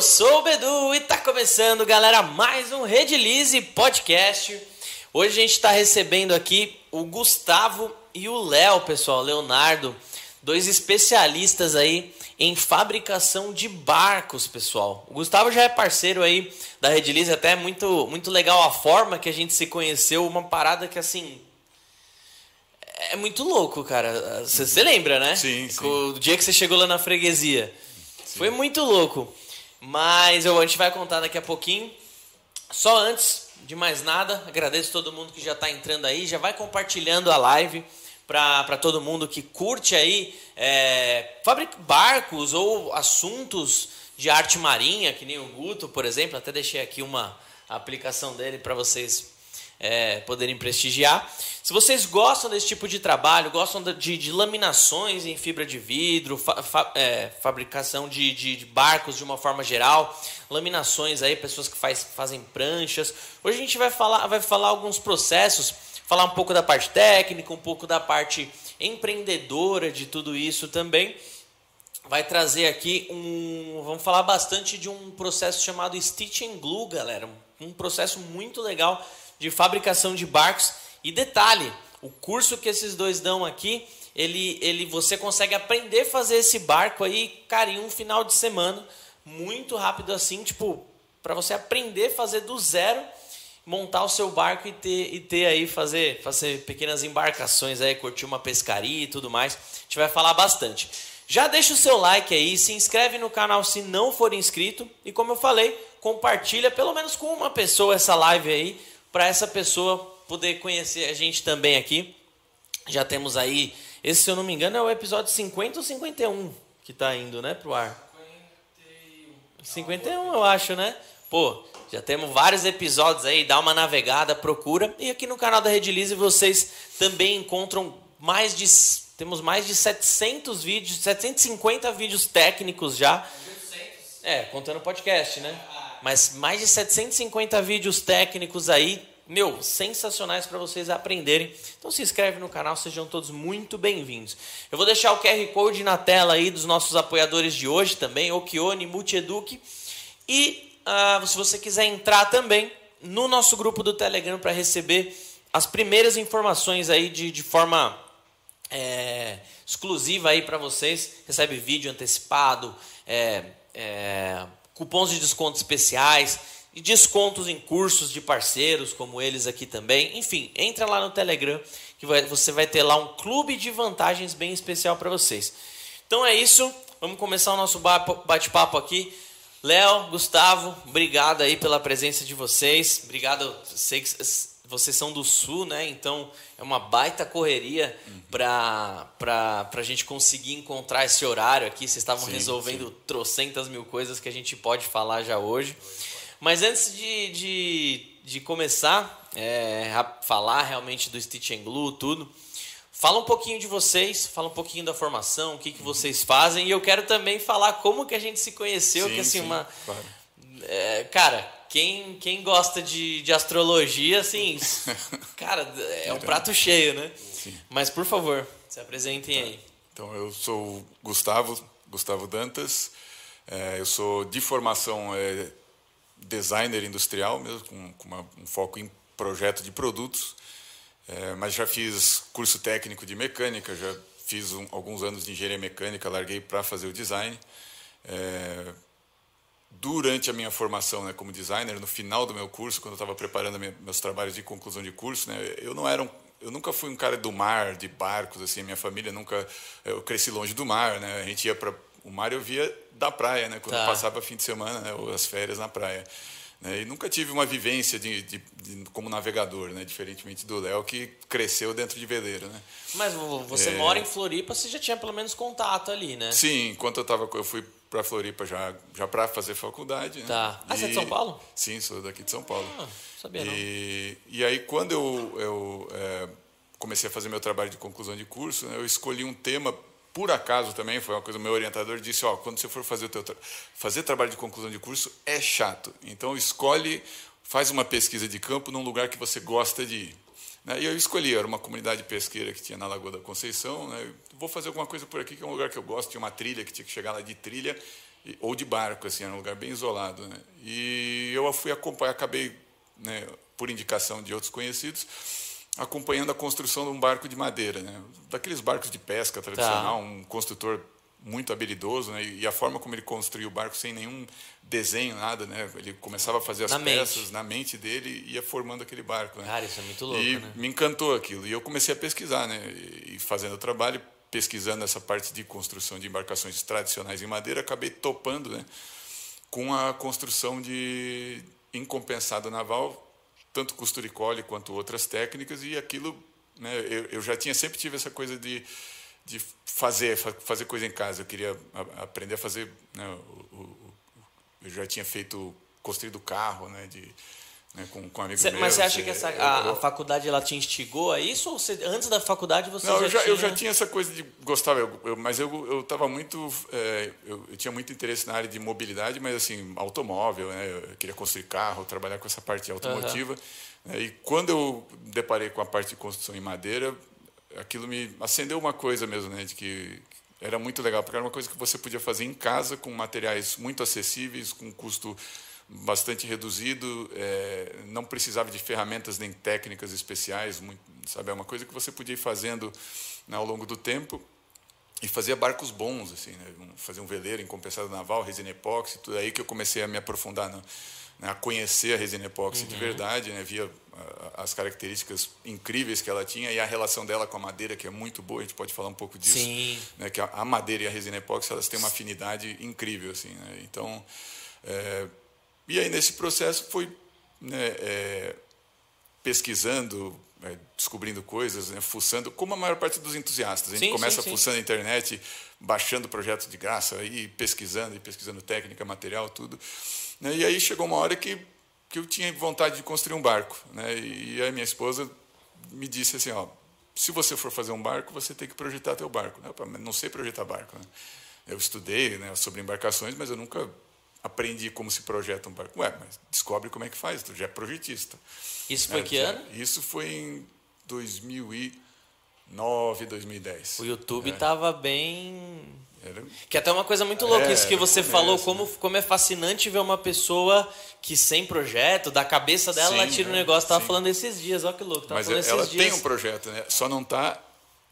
Eu sou o Bedu e tá começando, galera, mais um Redilize Podcast. Hoje a gente está recebendo aqui o Gustavo e o Léo, pessoal, Leonardo, dois especialistas aí em fabricação de barcos, pessoal. O Gustavo já é parceiro aí da Redilize, até muito muito legal a forma que a gente se conheceu, uma parada que assim é muito louco, cara. Você lembra, né? Sim, sim. O dia que você chegou lá na freguesia. Foi muito louco. Mas eu, a gente vai contar daqui a pouquinho. Só antes de mais nada, agradeço todo mundo que já está entrando aí. Já vai compartilhando a live para todo mundo que curte aí é, barcos ou assuntos de arte marinha, que nem o Guto, por exemplo. Até deixei aqui uma aplicação dele para vocês é, poderem prestigiar. Se vocês gostam desse tipo de trabalho, gostam de, de laminações em fibra de vidro, fa, fa, é, fabricação de, de, de, barcos de uma forma geral, laminações aí, pessoas que faz, fazem pranchas. Hoje a gente vai falar, vai falar alguns processos, falar um pouco da parte técnica, um pouco da parte empreendedora de tudo isso também. Vai trazer aqui um. Vamos falar bastante de um processo chamado Stitch and Glue, galera. Um processo muito legal de fabricação de barcos. E detalhe, o curso que esses dois dão aqui, ele, ele você consegue aprender a fazer esse barco aí, cara, em um final de semana, muito rápido assim, tipo, para você aprender a fazer do zero, montar o seu barco e ter, e ter aí, fazer, fazer pequenas embarcações aí, curtir uma pescaria e tudo mais. A gente vai falar bastante. Já deixa o seu like aí, se inscreve no canal se não for inscrito e como eu falei, compartilha pelo menos com uma pessoa essa live aí para essa pessoa poder conhecer a gente também aqui. Já temos aí, esse se eu não me engano é o episódio 50 ou 51 que está indo, né, pro ar? 51, eu acho, né? Pô, já temos vários episódios aí, dá uma navegada, procura. E aqui no canal da Redilize vocês também encontram mais de temos mais de 700 vídeos, 750 vídeos técnicos já. É, contando podcast, né? Mas mais de 750 vídeos técnicos aí, meu, sensacionais para vocês aprenderem. Então se inscreve no canal, sejam todos muito bem-vindos. Eu vou deixar o QR Code na tela aí dos nossos apoiadores de hoje também, Okione, Multieduc. E uh, se você quiser entrar também no nosso grupo do Telegram para receber as primeiras informações aí de, de forma é, exclusiva aí para vocês, recebe vídeo antecipado, é, é, cupons de desconto especiais e descontos em cursos de parceiros como eles aqui também. Enfim, entra lá no Telegram que vai, você vai ter lá um clube de vantagens bem especial para vocês. Então é isso, vamos começar o nosso bate-papo aqui. Léo, Gustavo, obrigado aí pela presença de vocês. Obrigado, sei que vocês são do Sul, né? Então é uma baita correria uhum. para a gente conseguir encontrar esse horário aqui. Vocês estavam sim, resolvendo sim. trocentas mil coisas que a gente pode falar já hoje. Mas antes de, de, de começar é, a falar realmente do Stitch and Glue, tudo, fala um pouquinho de vocês, fala um pouquinho da formação, o que, que vocês fazem. E eu quero também falar como que a gente se conheceu, sim, que assim, uma. Claro. É, cara, quem, quem gosta de, de astrologia, assim, cara, é um prato cheio, né? Sim. Mas, por favor, se apresentem tá. aí. Então, eu sou Gustavo, Gustavo Dantas. É, eu sou, de formação, é, designer industrial, mesmo, com, com uma, um foco em projeto de produtos. É, mas já fiz curso técnico de mecânica, já fiz um, alguns anos de engenharia mecânica, larguei para fazer o design. É, durante a minha formação né, como designer, no final do meu curso, quando eu estava preparando minha, meus trabalhos de conclusão de curso, né, eu não era um, eu nunca fui um cara do mar, de barcos, assim, minha família nunca, eu cresci longe do mar, né, a gente ia para o mar eu via da praia, né, quando tá. passava fim de semana, né, ou as férias na praia. Né, e nunca tive uma vivência de, de, de como navegador, né, diferentemente do Léo que cresceu dentro de veleiro, né. Mas você é... mora em Floripa, você já tinha pelo menos contato ali, né? Sim, enquanto eu tava, eu fui para Floripa já, já para fazer faculdade. Né? Tá. Ah, você é de São Paulo? Sim, sou daqui de São Paulo. Ah, sabia e, não. E aí, quando eu, eu é, comecei a fazer meu trabalho de conclusão de curso, né, eu escolhi um tema, por acaso também, foi uma coisa, o meu orientador disse, ó, quando você for fazer, o teu tra fazer trabalho de conclusão de curso, é chato. Então, escolhe, faz uma pesquisa de campo num lugar que você gosta de ir. Né? E eu escolhi, era uma comunidade pesqueira que tinha na Lagoa da Conceição. Né? Vou fazer alguma coisa por aqui, que é um lugar que eu gosto. Tinha uma trilha que tinha que chegar lá de trilha. ou de barco, assim, era um lugar bem isolado. Né? E eu fui acompanhar, acabei, né, por indicação de outros conhecidos, acompanhando a construção de um barco de madeira, né? daqueles barcos de pesca tradicional, tá. um construtor muito habilidoso, né? E a forma como ele construiu o barco sem nenhum desenho, nada, né? Ele começava a fazer as na peças mente. na mente dele e ia formando aquele barco. Né? Cara, isso é muito louco, E né? me encantou aquilo. E eu comecei a pesquisar, né? E fazendo o trabalho, pesquisando essa parte de construção de embarcações tradicionais em madeira, acabei topando, né? Com a construção de incompensado naval, tanto costura e cole quanto outras técnicas, e aquilo, né? Eu, eu já tinha sempre tive essa coisa de de fazer fazer coisa em casa. Eu queria aprender a fazer. Né, eu já tinha feito construído carro, né, de né, com, com amigos cê, meus. Mas você acha que essa, a, eu, a, faculdade ela te instigou a isso? Ou você, antes da faculdade você não, já, eu já, tinha... eu já tinha essa coisa de gostava, eu, eu, mas eu estava muito, é, eu, eu, tinha muito interesse na área de mobilidade, mas assim automóvel, né? Eu queria construir carro, trabalhar com essa parte automotiva. Uhum. Né, e quando eu deparei com a parte de construção em madeira, aquilo me acendeu uma coisa mesmo, né, de que era muito legal, porque era uma coisa que você podia fazer em casa com materiais muito acessíveis, com custo bastante reduzido, é, não precisava de ferramentas nem técnicas especiais, muito, sabe, é uma coisa que você podia ir fazendo né, ao longo do tempo e fazia barcos bons, assim, né, fazer um veleiro em compensado naval, resina epóxi, tudo aí que eu comecei a me aprofundar né, a conhecer a resina epóxi uhum. de verdade, né, via as características incríveis que ela tinha e a relação dela com a madeira que é muito boa a gente pode falar um pouco disso Sim. Né, que a madeira e a resina epóxi elas têm uma afinidade incrível assim né? então é, e aí nesse processo foi né, é, pesquisando é, descobrindo coisas né, fuçando como a maior parte dos entusiastas a gente sim, começa sim, fuçando sim. a internet baixando projetos de graça e pesquisando e pesquisando técnica material tudo né, e aí chegou uma hora que que eu tinha vontade de construir um barco, né? E a minha esposa me disse assim, ó, se você for fazer um barco, você tem que projetar teu barco. Né? Eu não sei projetar barco. Né? Eu estudei né, sobre embarcações, mas eu nunca aprendi como se projeta um barco. Ué, mas descobre como é que faz, tu já é projetista. Isso foi é, que ano? Isso foi em 2009, 2010. O YouTube estava é. bem era... Que é até uma coisa muito louca, é, isso que você falou, como, como é fascinante ver uma pessoa que sem projeto, da cabeça dela, sim, ela tira um negócio. Tava sim. falando esses dias, olha que louco. Tava Mas é, ela tem dias. um projeto, né? Só não está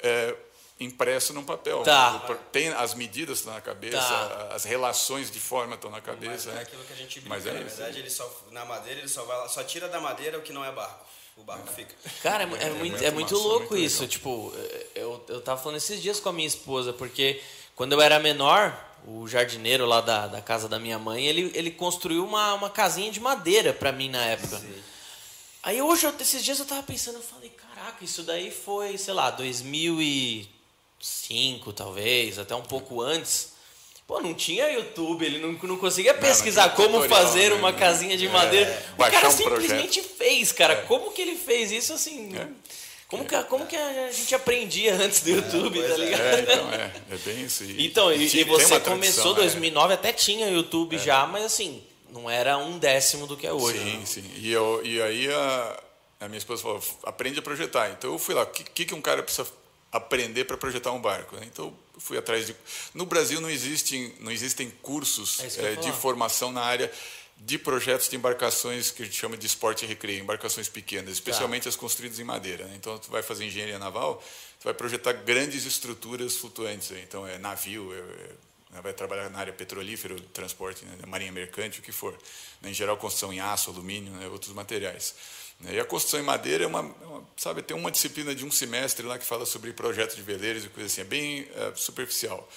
é, impresso num papel. Tá. Tem as medidas estão na cabeça, tá. as relações de forma estão na cabeça. Mas é aquilo que a gente brinca, Mas é, na verdade, ele só, na madeira, ele só, vai, só tira da madeira o que não é barco o barco fica. Cara, é, é, é muito, é muito louco muito isso. Legal. Tipo, eu, eu tava falando esses dias com a minha esposa, porque quando eu era menor, o jardineiro lá da, da casa da minha mãe, ele, ele construiu uma, uma casinha de madeira para mim na época. Sim. Aí hoje, eu, esses dias eu tava pensando, eu falei, caraca, isso daí foi, sei lá, 2005 talvez, até um pouco antes. Pô, não tinha YouTube, ele não, não conseguia pesquisar não, não como fazer né? uma casinha de é, madeira. O cara um simplesmente projeto. fez, cara. É. Como que ele fez isso assim? É. Como que, como que a gente aprendia antes do YouTube, tá é, ligado? É, então, é, é bem isso. E, então, e, e você começou, 2009 é. até tinha YouTube é. já, mas assim, não era um décimo do que é hoje. Sim, né? sim. E, eu, e aí a, a, minha esposa falou, aprende a projetar. Então eu fui lá, o que, que um cara precisa aprender para projetar um barco? Então fui atrás de... No Brasil não existem, não existem cursos é de formação na área de projetos de embarcações que a gente chama de esporte e recreio, embarcações pequenas, especialmente tá. as construídas em madeira. Né? Então, tu vai fazer engenharia naval, tu vai projetar grandes estruturas flutuantes. Né? Então, é navio, é, é, vai trabalhar na área petrolífera, transporte, né? marinha mercante, o que for. Né? Em geral, construção em aço, alumínio, né? outros materiais. Né? E a construção em madeira é uma, é uma, sabe, tem uma disciplina de um semestre lá que fala sobre projetos de veleiros e coisa assim, é bem é, superficial.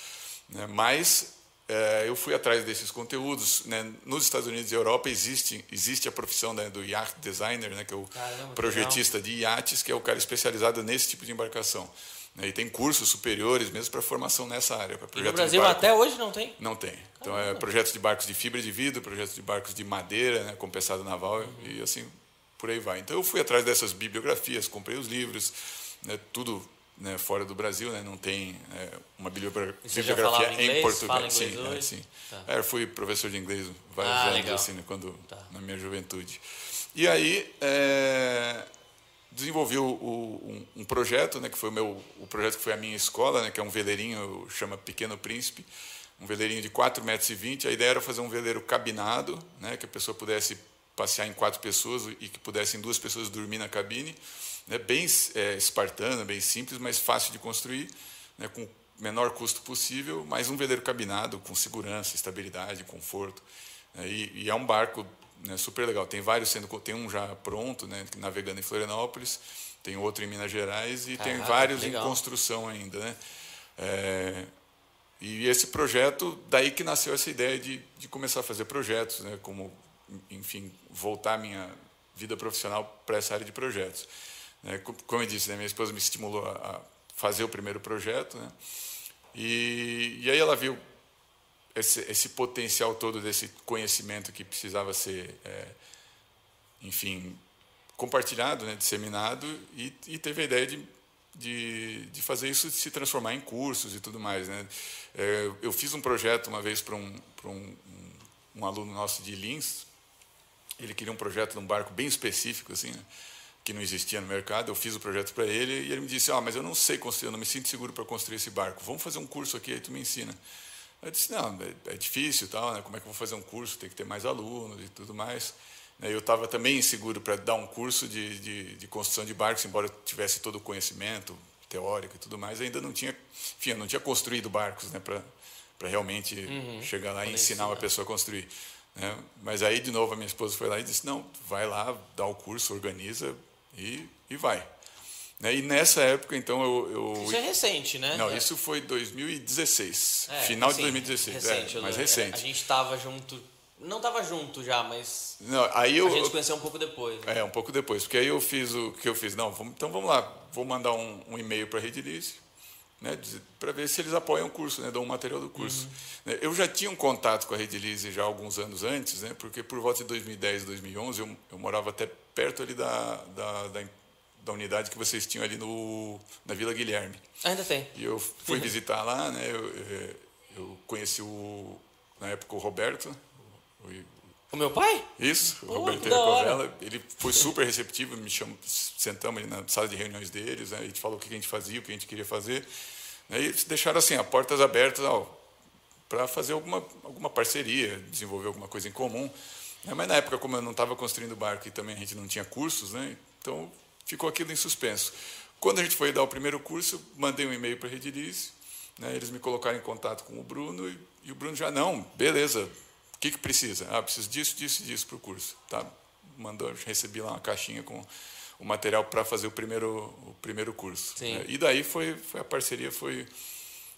Né? Mas é, eu fui atrás desses conteúdos. Né? Nos Estados Unidos e Europa existe, existe a profissão né, do yacht designer, né, que é o Caramba, projetista de iates, que é o cara especializado nesse tipo de embarcação. Né? E tem cursos superiores mesmo para formação nessa área. E no Brasil até hoje não tem? Não tem. Então é projetos de barcos de fibra de vidro, projetos de barcos de madeira, né, compensado naval uhum. e assim por aí vai. Então eu fui atrás dessas bibliografias, comprei os livros, né, tudo né, fora do Brasil, né, não tem é, uma bibliografia em português. Sim, é, sim. Tá. É, eu fui professor de inglês vários ah, anos legal. assim, né, quando tá. na minha juventude. E aí é, desenvolvi o, o, um, um, projeto, né, que foi o meu o projeto que foi a minha escola, né, que é um veleirinho chama Pequeno Príncipe. um veleirinho de 4,20 metros. A ideia era fazer um veleiro cabinado, né, que a pessoa pudesse passear em quatro pessoas e que pudessem duas pessoas dormir na cabine. Né, bem é, espartana, bem simples, mas fácil de construir, né, com o menor custo possível, mas um veleiro cabinado com segurança, estabilidade, conforto. Né, e, e, é um barco né, super legal. Tem vários sendo, tem um já pronto, né, navegando em Florianópolis, tem outro em Minas Gerais e Caraca, tem vários em construção ainda. Né? É, e esse projeto, daí que nasceu essa ideia de, de começar a fazer projetos, né, como, enfim, voltar minha vida profissional para essa área de projetos. É, como eu disse, né, minha esposa me estimulou a fazer o primeiro projeto, né, e, e aí ela viu esse, esse, potencial todo desse conhecimento que precisava ser, é, enfim, compartilhado, né, disseminado, e, e teve a ideia de de, de fazer isso se transformar em cursos e tudo mais. Né? É, eu fiz um projeto uma vez para um, um, um, um, aluno nosso de Lins, ele queria um projeto de um barco bem específico, assim, né? que não existia no mercado. Eu fiz o projeto para ele e ele me disse: Ah, mas eu não sei construir, eu não me sinto seguro para construir esse barco. Vamos fazer um curso aqui, aí tu me ensina. Eu disse: Não, é, é difícil, tal, né? como é que eu vou fazer um curso? Tem que ter mais alunos e tudo mais. Eu estava também inseguro para dar um curso de, de, de, construção de barcos, embora eu tivesse todo o conhecimento teórico e tudo mais, ainda não tinha, enfim, não tinha construído barcos, né, para realmente uhum, chegar lá e ensinar uma pessoa a construir. Né? Mas aí, de novo, a minha esposa foi lá e disse: não, vai lá, dá o curso, organiza e, e vai. Né? E nessa época, então, eu, eu, Isso é recente, né? Não, é. isso foi 2016. É, final sim, de 2016. Recente, é, mais recente. A gente estava junto não estava junto já, mas não, aí eu, a gente conheceu um pouco depois. Né? É, um pouco depois, porque aí eu fiz o que eu fiz. Não, vamos, então vamos lá, vou mandar um, um e-mail para a Redilice, né, para ver se eles apoiam o curso, né, dão um material do curso. Uhum. Eu já tinha um contato com a Redilize já alguns anos antes, né, porque por volta de 2010, 2011 eu, eu morava até perto ali da, da, da, da, unidade que vocês tinham ali no, na Vila Guilherme. Ainda tem. E eu fui visitar lá, né, eu, eu conheci o, na época o Roberto, o meu pai? Isso, o Roberto Covela. Ele foi super receptivo, me chamou, sentamos ali na sala de reuniões deles, né, a gente falou o que a gente fazia, o que a gente queria fazer. Né, e eles deixaram assim, a portas abertas para fazer alguma, alguma parceria, desenvolver alguma coisa em comum. Né, mas na época, como eu não estava construindo barco e também a gente não tinha cursos, né, então ficou aquilo em suspenso. Quando a gente foi dar o primeiro curso, mandei um e-mail para a Redilize, né, eles me colocaram em contato com o Bruno e, e o Bruno já, não, beleza, que, que precisa? Ah, preciso disso, disso, disso para o curso. Tá, mandou, recebi lá uma caixinha com o material para fazer o primeiro, o primeiro curso. Né? E daí foi, foi a parceria foi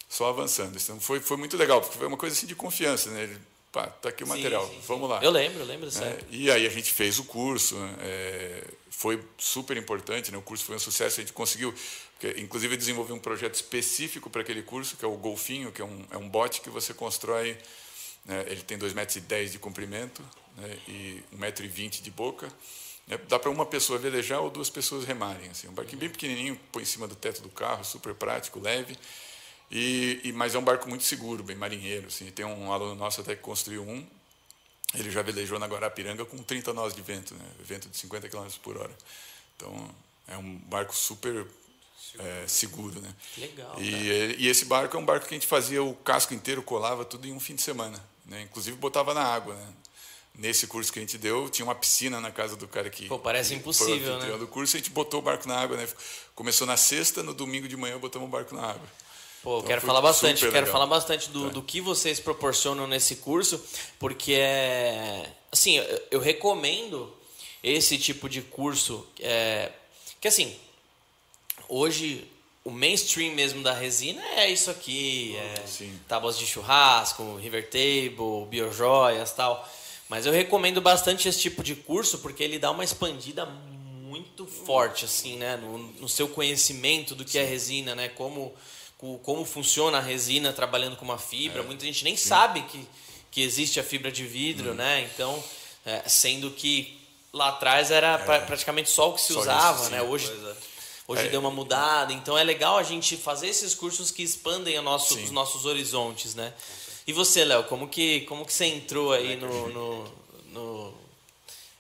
só avançando. Então foi, foi muito legal, porque foi uma coisa assim de confiança. Né? Ele, pá, tá aqui o material, sim, sim, vamos lá. Eu lembro, eu lembro é, E aí a gente fez o curso, é, foi super importante, né? o curso foi um sucesso, a gente conseguiu, porque, inclusive desenvolvi um projeto específico para aquele curso, que é o Golfinho, que é um, é um bote que você constrói né? Ele tem 2,10 metros de comprimento né? e 1,20 metro de boca. Né? Dá para uma pessoa velejar ou duas pessoas remarem. Assim. Um barquinho bem pequenininho, põe em cima do teto do carro, super prático, leve. E, e, mas é um barco muito seguro, bem marinheiro. Assim. Tem um aluno nosso até que construiu um. Ele já velejou na Guarapiranga com 30 nós de vento, né? vento de 50 km por hora. Então, é um barco super é, seguro, né? Legal. E, e, esse barco é um barco que a gente fazia o casco inteiro, colava tudo em um fim de semana. Né? Inclusive botava na água. Né? Nesse curso que a gente deu, tinha uma piscina na casa do cara que. Pô, parece impossível, né? do curso, a gente botou o barco na água, né? Começou na sexta, no domingo de manhã botamos o barco na água. Pô, então, quero falar bastante, quero legal. falar bastante do, tá. do que vocês proporcionam nesse curso, porque é. Assim, eu, eu recomendo esse tipo de curso. É, que assim, hoje o mainstream mesmo da resina é isso aqui, é Sim. tábuas de churrasco, river table, biojoias tal. Mas eu recomendo bastante esse tipo de curso porque ele dá uma expandida muito forte assim, né, no, no seu conhecimento do que é Sim. é resina, né, como como funciona a resina trabalhando com uma fibra. É. Muita gente nem Sim. sabe que que existe a fibra de vidro, hum. né? Então, é, sendo que lá atrás era é. praticamente só o que se só usava, isso, né? Hoje é. Hoje é. deu uma mudada, então é legal a gente fazer esses cursos que expandem nosso, os nossos horizontes, né? E você, Léo, como que, como que você entrou aí no, no, no,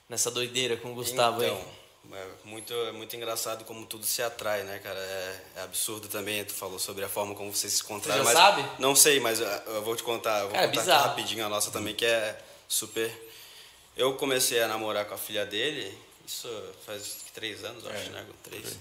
nessa doideira com o Gustavo então, aí? É muito, é muito engraçado como tudo se atrai, né, cara? É, é absurdo também. Tu falou sobre a forma como vocês se encontraram. Você já mas sabe? Não sei, mas eu, eu vou te contar. Eu vou Cara, contar aqui bizarro. rapidinho a nossa também, que é super. Eu comecei a namorar com a filha dele, isso faz três anos, acho, É, né? Três.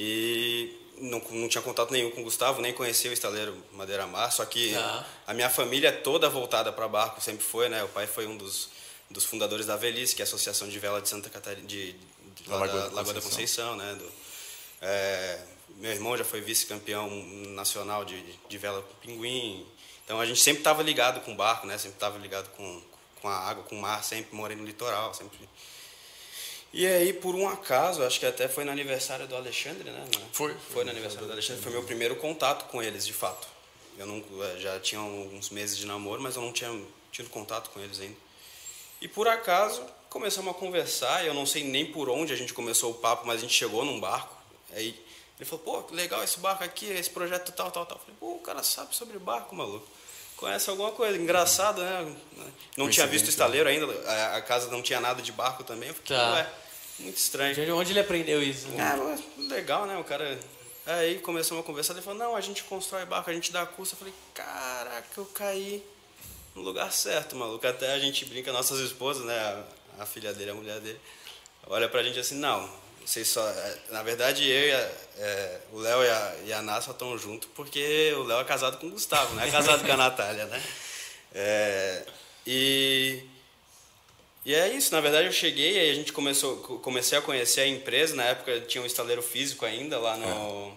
E não, não tinha contato nenhum com o Gustavo, nem conhecia o estaleiro Madeira Mar, só que Tá. a minha família é toda voltada para barco, sempre foi, né? O pai foi um dos, dos fundadores da Velice, que é a Associação de Vela de Santa Catarina, de, de, Lagoa da da Lagoa da Conceição. Conceição, né? Do, é, meu irmão já foi vice-campeão nacional de, de vela com pinguim. Então a gente sempre estava ligado com o barco, né? Sempre estava ligado com, com a água, com o mar, sempre morei no litoral, sempre. E aí, por um acaso, acho que até foi no aniversário do Alexandre, né? Foi. Foi no aniversário do Alexandre, foi meu primeiro contato com eles, de fato. Eu não, eh, já tinha uns meses de namoro, mas eu não tinha tido contato com eles ainda. E por acaso, começamos a conversar, eu não sei nem por onde a gente começou o papo, mas a gente chegou num barco. Aí ele falou, pô, legal esse barco aqui, esse projeto tal, tal, tal. Eu falei, pô, o cara sabe sobre barco, maluco. Conhece alguma coisa, engraçado, né? Não tinha visto o estaleiro ainda, a, a casa não tinha nada de barco também. Eu falei, Tá. ué, muito estranho. De onde ele aprendeu isso? Ah, mas legal, né? O cara. Aí começamos a conversar, ele falou, não, a gente constrói barco, a gente dá curso. Eu falei, caraca, eu caí no lugar certo, maluco. Até a gente brinca, nossas esposas, né? A, a filha dele, a mulher dele, olha pra gente assim, não, vocês só. é, Na verdade, eu e a, é, o Léo e a, e a Ná só estão juntos porque o Léo é casado com o Gustavo, não é casado com a Natália, né? É, e. E é isso, na verdade eu cheguei aí a gente começou, co- comecei a conhecer a empresa, na época tinha um estaleiro físico ainda lá no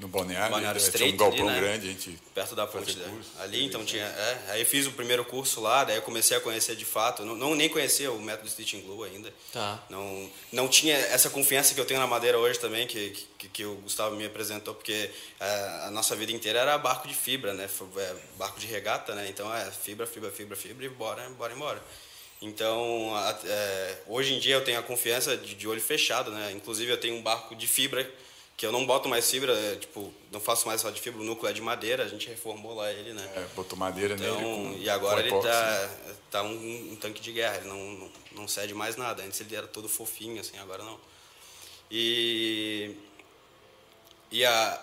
No balneário, Balneário né, tinha um galpão ali, né? grande, a gente perto da ponte da- curso, ali, então tinha, é, aí fiz o primeiro curso lá, daí eu comecei a conhecer de fato, não, não nem conhecia o método Stitching Glue ainda. Tá. Não, não tinha essa confiança que eu tenho na madeira hoje também, que, que, que o Gustavo me apresentou, porque é, a nossa vida inteira era barco de fibra, né? É, barco de regata, né? Então é fibra, fibra, fibra, fibra e bora, bora embora. Então, a- é, hoje em dia eu tenho a confiança de, de olho fechado, né? Inclusive eu tenho um barco de fibra que eu não boto mais fibra, é, tipo, não faço mais só de fibra, o núcleo é de madeira, a gente reformou lá ele, né? é, botou madeira nele. Então, com- e agora ele tá, né? tá um, um tanque de guerra, ele não, não, não cede mais nada. Antes ele era todo fofinho, assim, agora não. E, e, a,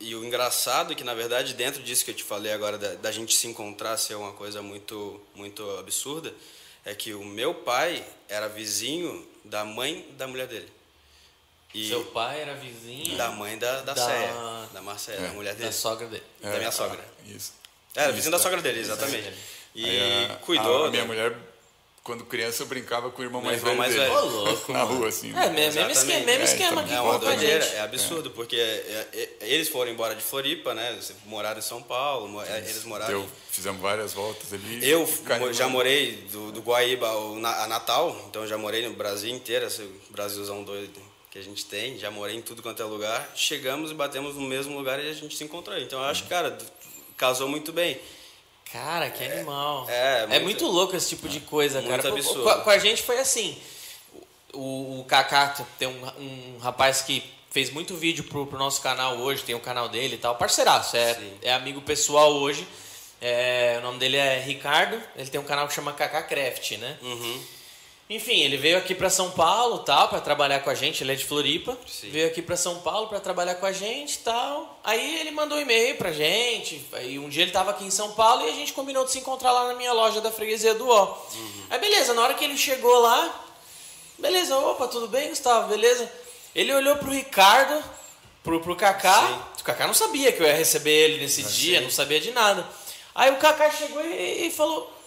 e o engraçado é que, na verdade, dentro disso que eu te falei agora, da, da gente se encontrar ser uma coisa muito, muito absurda, é que o meu pai era vizinho da mãe da mulher dele. E Seu pai era vizinho da mãe da, da, Da- Céia, da Marcéia, É. da mulher dele. da sogra dele. da minha ah, sogra. Isso. Era Isso, vizinho da tá. sogra dele, exatamente. E Aí a- cuidou. A, a minha né? mulher, quando criança, eu brincava com o irmão Meu mais irmão velho mais dele. velho. Ô, louco, Na mano. rua, assim. É, mesmo, mesmo esquema, Exatamente. mesmo É, esquema então, que É uma doideira, é absurdo, porque é, é, eles foram embora de Floripa, né? Moraram em São Paulo, é, eles moraram. Deu, fizemos várias voltas ali. Eu já né? morei do, do Guaíba ao Na- a Natal, então já morei no Brasil inteiro, esse Brasilzão doido que a gente tem, já morei em tudo quanto é lugar. Chegamos e batemos no mesmo lugar e a gente se encontrou. Então eu acho que, cara, casou muito bem. Cara, que animal. é, É muito- muito louco esse tipo de coisa, Muito cara. Pô, absurdo. Com a, com a gente foi assim. O, o Kaká tem um, um rapaz que fez muito vídeo pro, pro nosso canal hoje, tem o canal dele e tal. Parceiraço, é, Sim. é amigo pessoal hoje. É, o nome dele é Ricardo, ele tem um canal que chama Kaká Craft, né? Uhum. Enfim, ele veio aqui pra São Paulo, tal, para trabalhar com a gente, ele é de Floripa. Sim. Veio aqui pra São Paulo para trabalhar com a gente, tal. Aí ele mandou um e-mail pra gente. Aí um dia ele tava aqui em São Paulo e a gente combinou de se encontrar lá na minha loja da freguesia do Ó. Uhum. Aí beleza, na hora que ele chegou lá, beleza, opa, tudo bem, Gustavo? Beleza? Ele olhou pro Ricardo, pro, pro Kaká. O Kaká não sabia que eu ia receber ele nesse dia, não sabia de nada. Aí o Kaká chegou e, e falou: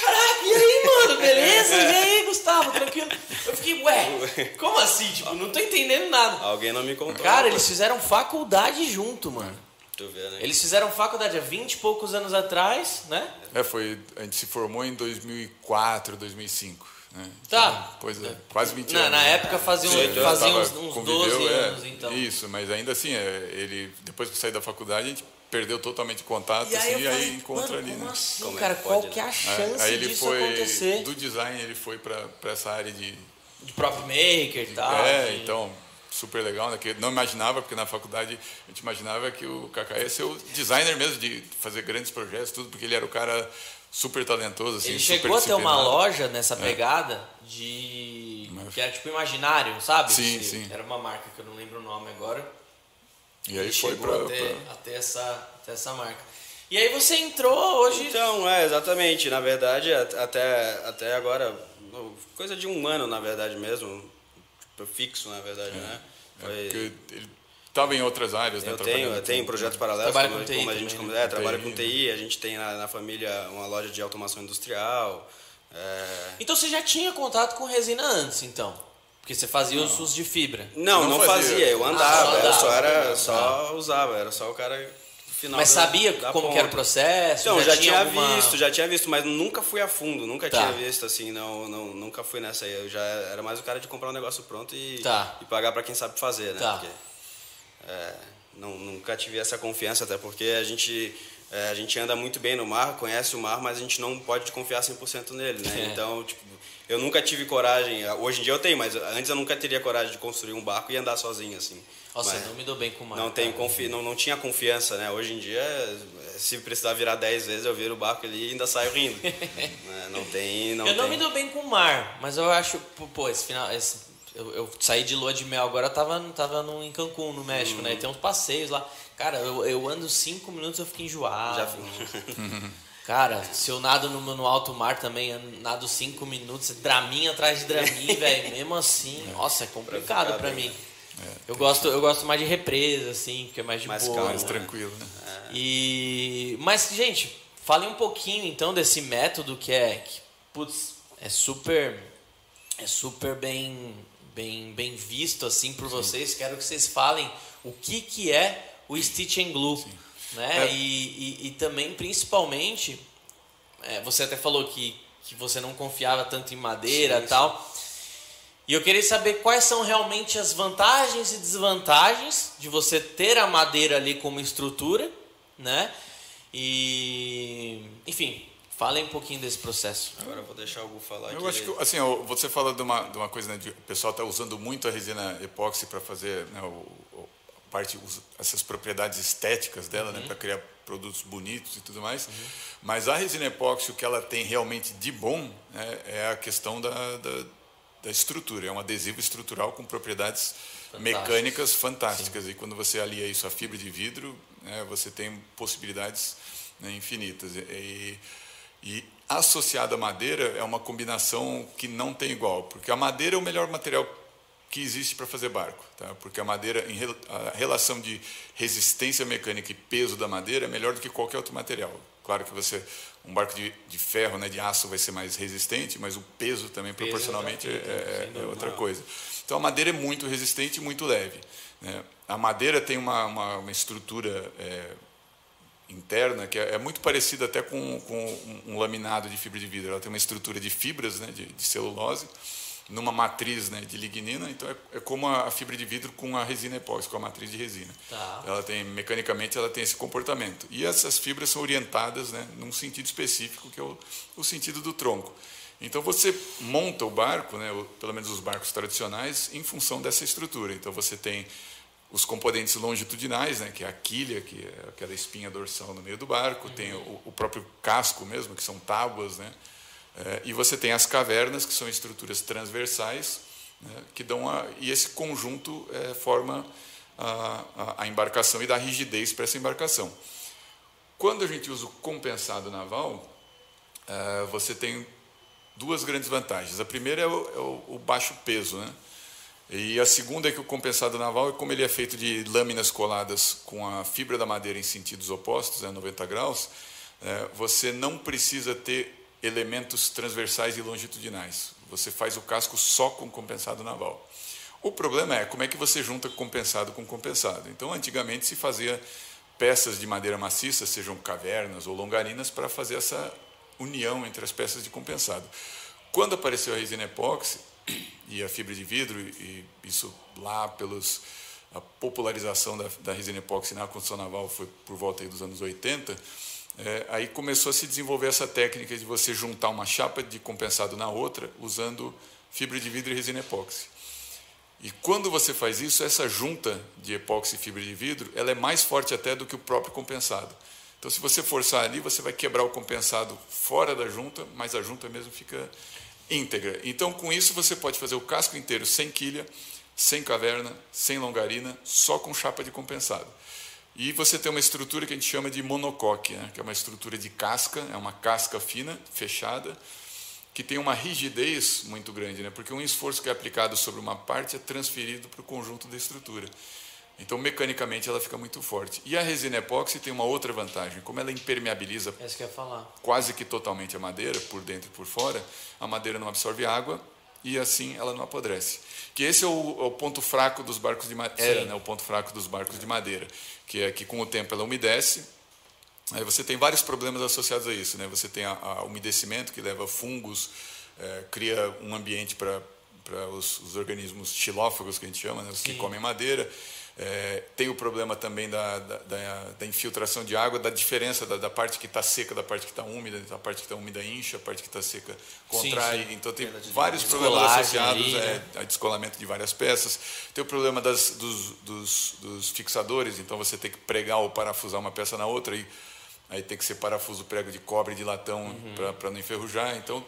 Caraca, e aí, mano, beleza? E aí, Gustavo, tranquilo? Eu fiquei, ué, como assim? Tipo, não tô entendendo nada. Alguém não me contou. Cara, eles fizeram faculdade junto, mano. Tu vê, né? Eles fizeram faculdade há 20 e poucos anos atrás, né? É, foi, a gente se formou em 2004, 2005. Né? Tá. Então, Pois é, quase 20 Na, anos. na né? época faziam, eu faziam uns, uns conviveu, 12 é, anos, então. Isso, mas ainda assim, é, ele, depois que eu saí da faculdade, a gente perdeu totalmente o contato, E aí, assim, eu e falei, aí encontra ali, né? assim, Como é cara? Qual pode, que é a né? chance Aí ele disso foi, acontecer? do design, ele foi para essa área de... De prop maker e tal. é, de- então, super legal, né? Que não imaginava, porque na faculdade a gente imaginava que o Kaká ia ser o designer mesmo, de fazer grandes projetos, tudo, porque ele era o cara super talentoso, assim, Ele super chegou a ter uma loja nessa pegada de. Mas que era tipo imaginário, sabe? Sim, Que sim. Era uma marca que eu não lembro o nome agora. E aí E foi chegou pra, até, pra- até essa, até essa marca. E aí você entrou hoje. Então, é, exatamente. Na verdade, at- até, até agora, coisa de um ano, na verdade mesmo, tipo, fixo, na verdade, né? É, Foi- porque ele estava em outras áreas, né? Eu trabalhando tenho, eu tenho com- projetos paralelos. Trabalha como, com TI como a gente também, né? é, trabalha TI, com TI, a gente tem na, na família uma loja de automação industrial. é, Então você já tinha contato com resina antes, então? Porque você fazia os usos de fibra. Não, Não não, fazia. fazia. eu Ah, andava, só eu só andava. era, só usava, era só o cara final Mas da- sabia da como que era o processo? Então, já, tinha alguma- visto, já tinha visto, mas nunca fui a fundo, nunca Tá. tinha visto assim, não, não, nunca fui nessa aí. Eu já era mais o cara de comprar um negócio pronto e, Tá. e pagar pra quem sabe fazer, né? Tá. Porque, é, não, nunca tive essa confiança, até porque a gente, é, a gente anda muito bem no mar, conhece o mar, mas a gente não pode confiar 100% nele, né? É. Então, tipo, eu nunca tive coragem, hoje em dia eu tenho, mas antes eu nunca teria coragem de construir um barco e andar sozinho, assim. Nossa, Mas- não me dou bem com o mar. não, tenho confi não, não tinha confiança, né? Hoje em dia, se precisar virar 10 vezes, eu viro o barco ali e ainda saio rindo. Né? Não tem. Não eu não tem. me dou bem com o mar, mas eu acho, pô, esse final. esse- eu, eu saí de lua de mel agora, tava, tava no, em Cancún, no México, Uhum. né? E tem uns passeios lá. Cara, eu, eu ando cinco minutos eu fico enjoado. Já fico. Cara, se eu nado no, no alto mar também, nado cinco minutos, draminha atrás de draminha, velho. Mesmo assim, nossa, é complicado pra bem, mim. eu, gosto, eu gosto mais de represa, assim, porque é mais de Mais boa. mais né? tranquilo, né? E mas gente, fale um pouquinho então desse método que é que putz, é super é super bem bem bem visto assim por vocês. Quero que vocês falem o que que é o stitch and glue, né? É. E, e, e também principalmente é, você até falou que que você não confiava tanto em madeira Sim, e tal. E eu queria saber quais são realmente as vantagens e desvantagens de você ter a madeira ali como estrutura, né? E, enfim, falem um pouquinho desse processo. Agora eu vou deixar o Gu falar Eu acho ele- que, assim, você fala de uma, de uma coisa, né, de, o pessoal está usando muito a resina epóxi para fazer né, o, o- a parte, os- essas propriedades estéticas dela, né, para criar produtos bonitos e tudo mais. Mas a resina epóxi, o que ela tem realmente de bom né, é a questão da, da, da estrutura. É um adesivo estrutural com propriedades mecânicas fantásticas. E quando você alia isso à fibra de vidro, né, você tem possibilidades né, infinitas. E, e, e associado à madeira é uma combinação que não tem igual, porque a madeira é o melhor material que existe para fazer barco, tá? Porque a madeira, a relação de resistência mecânica e peso da madeira é melhor do que qualquer outro material. Claro que você um barco de, de ferro, né, de aço, vai ser mais resistente, mas o peso também Peso proporcionalmente é é, outra é- é sem outra coisa. Então a madeira é muito resistente e muito leve. né? A madeira tem uma, uma, uma estrutura é, interna que é, é muito parecida até com, com um, laminado de fibra de vidro. Ela tem uma estrutura de fibras, né, de, de celulose, numa matriz né, de lignina. Então é, é como a, a fibra de vidro com a resina epóxi, com a matriz de resina. Tá. Ela tem mecanicamente ela tem esse comportamento. E essas fibras são orientadas, né, num sentido específico que é o, o sentido do tronco. Então você monta o barco, né, o- pelo menos os barcos tradicionais, em função dessa estrutura. Então você tem os componentes longitudinais, né, que é a quilha, que é aquela espinha dorsal no meio do barco, tem o, o próprio casco mesmo, que são tábuas, né, eh, e você tem as cavernas, que são estruturas transversais, né, que dão a, e esse conjunto eh, forma a, a, a embarcação e dá rigidez para essa embarcação. Quando a gente usa o compensado naval, eh, você tem duas grandes vantagens. A primeira é o, é o baixo peso, né? E a segunda é que o compensado naval, como ele é feito de lâminas coladas com a fibra da madeira em sentidos opostos, né, 90 graus, eh, você não precisa ter elementos transversais e longitudinais. Você faz o casco só com compensado naval. O problema é como é que você junta compensado com compensado. Então, antigamente se fazia peças de madeira maciça, sejam cavernas ou longarinas, para fazer essa união entre as peças de compensado. Quando apareceu a resina epóxi e a fibra de vidro, e isso lá pelos a popularização da, da resina epóxi na construção naval foi por volta dos anos 80, é, aí começou a se desenvolver essa técnica de você juntar uma chapa de compensado na outra usando fibra de vidro e resina epóxi. E quando você faz isso, essa junta de epóxi e fibra de vidro, ela é mais forte até do que o próprio compensado. Então, se você forçar ali, você vai quebrar o compensado fora da junta, mas a junta mesmo fica íntegra. Então, com isso, você pode fazer o casco inteiro sem quilha, sem caverna, sem longarina, só com chapa de compensado. E você tem uma estrutura que a gente chama de monocoque, né? que é uma estrutura de casca, é uma casca fina, fechada, que tem uma rigidez muito grande, né? porque um esforço que é aplicado sobre uma parte é transferido para o conjunto da estrutura. Então, mecanicamente, ela fica muito forte. E a resina epóxi tem uma outra vantagem. Como ela impermeabiliza que falar. quase que totalmente a madeira, por dentro e por fora, a madeira não absorve água e assim ela não apodrece. Que esse é o, é o ponto fraco dos barcos de madeira, era né, o ponto fraco dos barcos de madeira, que é que com o tempo ela umedece. Aí você tem vários problemas associados a isso, né? Você tem a, a umedecimento que leva fungos, é, cria um ambiente para para os, os, organismos xilófagos que a gente chama, né, os que comem madeira. É, tem o problema também da, da, da, infiltração de água, da diferença da, da parte que está seca da parte que está úmida, a parte que está úmida incha, a parte que está seca contrai. Sim, sim. Então tem vários problemas associados ali, né? é, a descolamento de várias peças. Tem o problema das, dos, dos, dos, fixadores, então você tem que pregar ou parafusar uma peça na outra e aí tem que ser parafuso prego de cobre de latão uhum. para não enferrujar. Então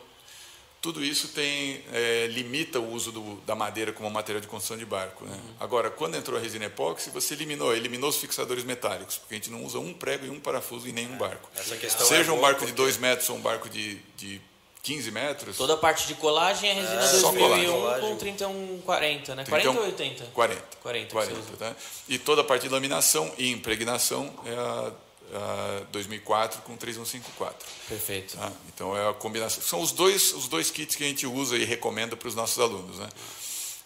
tudo isso tem é, limita o uso do, da madeira como material de construção de barco. Né? Uhum. Agora, quando entrou a resina epóxi, você eliminou, eliminou os fixadores metálicos, porque a gente não usa um prego e um parafuso em nenhum barco. Seja é um barco de 2 metros ou um barco de, de 15 metros. Toda a parte de colagem é resina é, 2001 com 3140, né? 40 ou 80? 40. 40, 40 tá? E toda a parte de laminação e impregnação é a uh, 2004 com 3154. Perfeito. Tá? Então é a combinação. São os dois, os dois kits que a gente usa e recomenda para os nossos alunos. Né?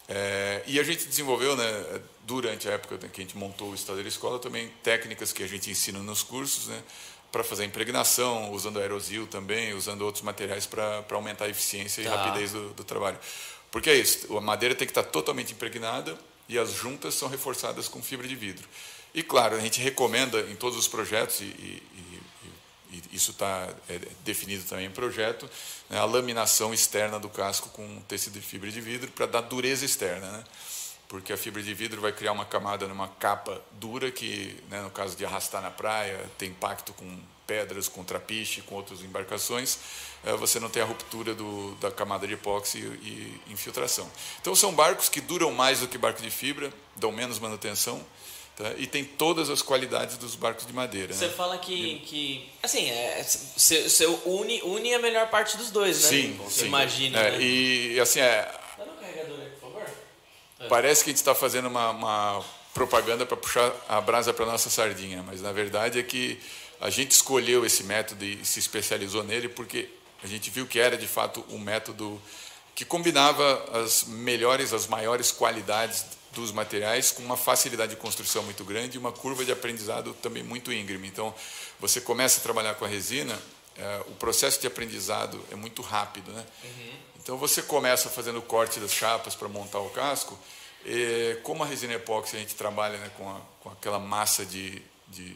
É, e a gente desenvolveu, né, durante a época que a gente montou o Estadeira Escola, também técnicas que a gente ensina nos cursos, né, para fazer impregnação, usando aerosil também, usando outros materiais para aumentar a eficiência tá. e rapidez do, do, trabalho. Porque é isso, a madeira tem que estar totalmente impregnada e as juntas são reforçadas com fibra de vidro. E, claro, a gente recomenda em todos os projetos, e, e, e, isso está é, definido também em projeto, né, a laminação externa do casco com tecido de fibra de vidro para dar dureza externa. Né? Porque a fibra de vidro vai criar uma camada numa capa dura que, né, no caso de arrastar na praia, tem impacto com pedras, com trapiche, com outras embarcações, é, você não tem a ruptura do, da camada de epóxi e infiltração. Então, são barcos que duram mais do que barco de fibra, dão menos manutenção, Tá? E tem todas as qualidades dos barcos de madeira. Você né? fala que, que assim, é, você, une, une a melhor parte dos dois, né? Sim, sim. imagina. É, né? E assim, é, Dá no carregador aí, por favor. É. Parece que a gente está fazendo uma, uma propaganda para puxar a brasa para nossa sardinha, mas na verdade é que a gente escolheu esse método e se especializou nele porque a gente viu que era de fato um método que combinava as melhores, as maiores qualidades dos materiais com uma facilidade de construção muito grande e uma curva de aprendizado também muito íngreme. Então, você começa a trabalhar com a resina, é, o processo de aprendizado é muito rápido. Né? Uhum. Então, você começa fazendo o corte das chapas para montar o casco. E, como a resina epóxi, a gente trabalha né, com, a, com aquela massa de, de,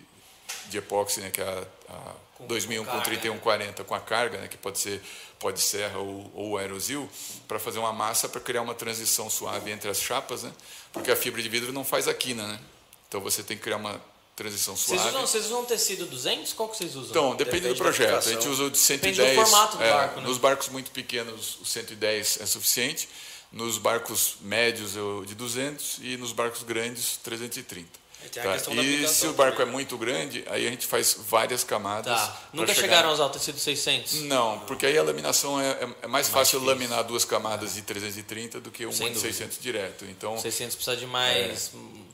de epóxi, né, que é a, a com, 2001 com, com 3140 com a carga, né, que pode ser pode serra ou, ou aerosil, para fazer uma massa para criar uma transição suave entre as chapas, né? Porque a fibra de vidro não faz a quina, né? Então você tem que criar uma transição suave. Vocês usam, vocês usam tecido 200? Qual que vocês usam? Então, depende, depende do projeto. A gente usa o de 110. Depende do formato do é, barco, né? Nos barcos muito pequenos, o 110 é suficiente. Nos barcos médios, o de 200. E nos barcos grandes, 330. Tá. E se o barco também. é muito grande, aí a gente faz várias camadas. Tá. Nunca chegar... chegaram a usar o tecido 600? Não, porque aí a laminação é, é, é mais, mais, fácil difícil. laminar duas camadas de 330 do que uma de 600 direto. Então, 600 precisa de mais é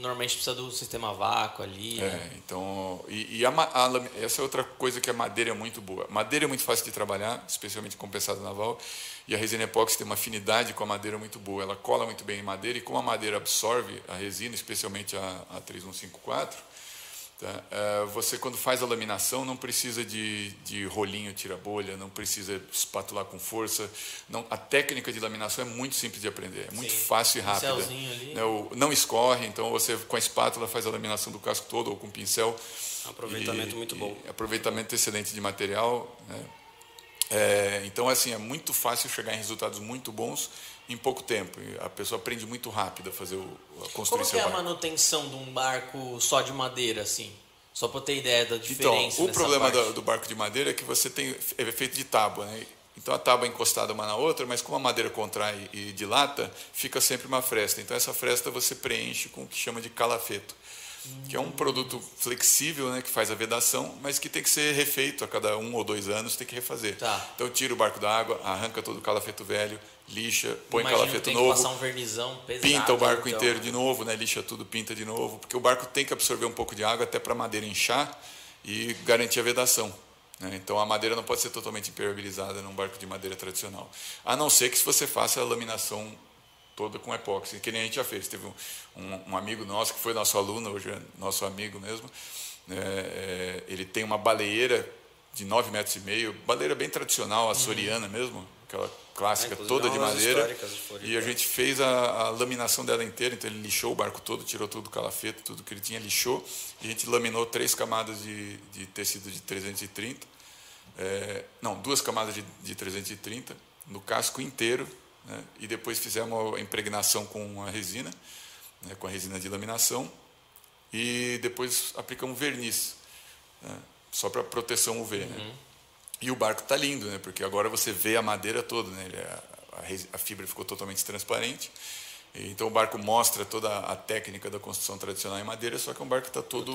normalmente precisa do sistema vácuo ali. É, né? então. E, e a, a, essa é outra coisa que a madeira é muito boa. Madeira é muito fácil de trabalhar, especialmente compensada naval. E a resina epóxi tem uma afinidade com a madeira muito boa. Ela cola muito bem em madeira e como a madeira absorve a resina, especialmente a, a 3154, Tá? É, você, quando faz a laminação, não precisa de, de rolinho tira-bolha, não precisa espatular com força. Não, a técnica de laminação é muito simples de aprender, é muito Sim. fácil e rápida. Ali. Né, não escorre, então você com a espátula faz a laminação do casco todo ou com pincel. Aproveitamento e, muito bom. aproveitamento excelente de material. Né? É, então, assim, é muito fácil chegar em resultados muito bons em pouco tempo. A pessoa aprende muito rápido a fazer o, a construir Como é a manutenção de um barco só de madeira, assim? Só para ter ideia da então, diferença. Então, o problema do, do, barco de madeira é que você tem é feito de tábua, né? Então a tábua é encostada uma na outra, mas como a madeira contrai e dilata, fica sempre uma fresta. Então essa fresta você preenche com o que chama de calafeto, que é um produto flexível, né, que faz a vedação, mas que tem que ser refeito a cada um ou dois anos, tem que refazer. Tá. Então tira o barco da água, arranca todo o calafeto velho, lixa, põe Imagino calafeto tem novo que passar um vernizão pesado. pinta o barco então. inteiro de novo, né? lixa tudo, pinta de novo, porque o barco tem que absorver um pouco de água até para a madeira inchar e garantir a vedação. né? Então a madeira não pode ser totalmente impermeabilizada num barco de madeira tradicional, a não ser que se você faça a laminação toda com epóxi, que nem a gente já fez. Teve um, um, um amigo nosso que foi nosso aluno, hoje é nosso amigo mesmo, né? É, ele tem uma baleeira de 9 metros e meio, baleeira bem tradicional, açoriana mesmo, aquela clássica É, toda de madeira. de. E a gente fez a, a laminação dela inteira, então ele lixou o barco todo, tirou tudo o calafeto, tudo que ele tinha, lixou. E a gente laminou três camadas de, de tecido de 330. É, não, duas camadas de, de 330 no casco inteiro. Né, e depois fizemos a impregnação com a resina, né, com a resina de laminação. E depois aplicamos verniz, né, só para proteção UV. Né? E o barco está lindo, né? Porque agora você vê a madeira toda, né? É- a, a fibra ficou totalmente transparente. E, Então o barco mostra toda a técnica da construção tradicional em madeira, só que é um barco que está todo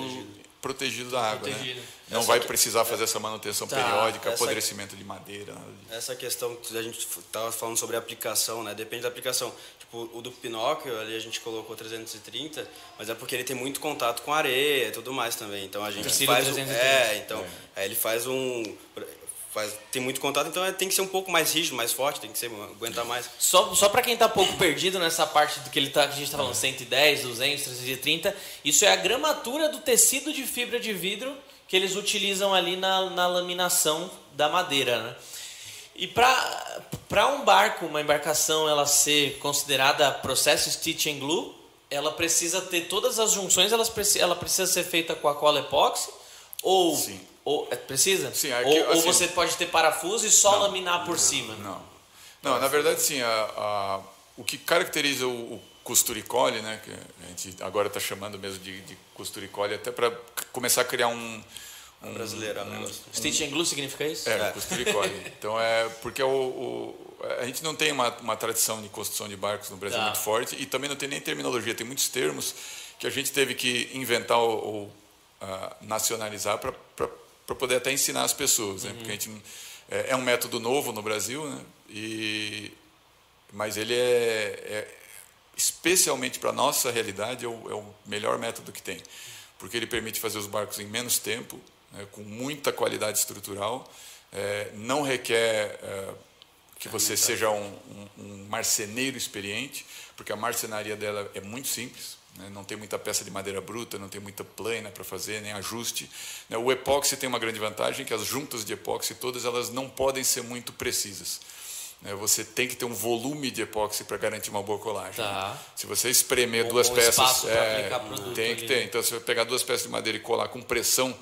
protegido, da água, Protegido. né? Não Essa vai que- precisar fazer essa manutenção Tá, periódica, essa- apodrecimento de madeira, nada disso. Essa questão que a gente estava falando sobre a aplicação, né? Depende da aplicação. Tipo, o do Pinóquio, ali a gente colocou 330, mas é porque ele tem muito contato com areia e tudo mais também. Então a gente faz o, 330. É, então, aí ele faz um faz tem muito contato, então é- tem que ser um pouco mais rígido, mais forte, tem que ser aguentar mais. Só, só para quem tá pouco perdido nessa parte do que, ele tá, que a gente tá falando, 110, 200, 330, isso é a gramatura do tecido de fibra de vidro que eles utilizam ali na, na laminação da madeira, né? E para um barco, uma embarcação, ela ser considerada processo stitch and glue, ela precisa ter todas as junções, elas ela precisa ser feita com a cola epóxi ou, Sim. Ou é, precisa? Sim, aqui, ou, ou assim- você pode ter parafuso e só laminar por cima. Não. Não, na verdade, sim, a, a- o que caracteriza o, o costuricole, né, que a gente agora está chamando mesmo de, de costuricole, até para começar a criar um. um Brasileiro, é um negócio. Stitch and glue significa isso? É, costuricole. Então é porque o, o- a gente não tem uma, uma tradição de construção de barcos no Brasil Tá. muito forte e também não tem nem terminologia. Tem muitos termos que a gente teve que inventar ou, ou, ah, nacionalizar para poder até ensinar as pessoas, né? Porque a gente é, é um método novo no Brasil, né? E mas ele é, é especialmente para a nossa realidade, é o, é o melhor método que tem. Porque ele permite fazer os barcos em menos tempo, né, com muita qualidade estrutural, é, não requer é, que você seja um, um, um marceneiro experiente, porque a marcenaria dela é muito simples, não tem muita peça de madeira bruta, não tem muita plana para fazer, nem ajuste. né. O epóxi tem uma grande vantagem, que as juntas de epóxi todas elas não podem ser muito precisas. né. Você tem que ter um volume de epóxi para garantir uma boa colagem. Tá. né. Se você espremer duas peças, é, tem ali, que ter. né? Então, se você pegar duas peças de madeira e colar com pressão,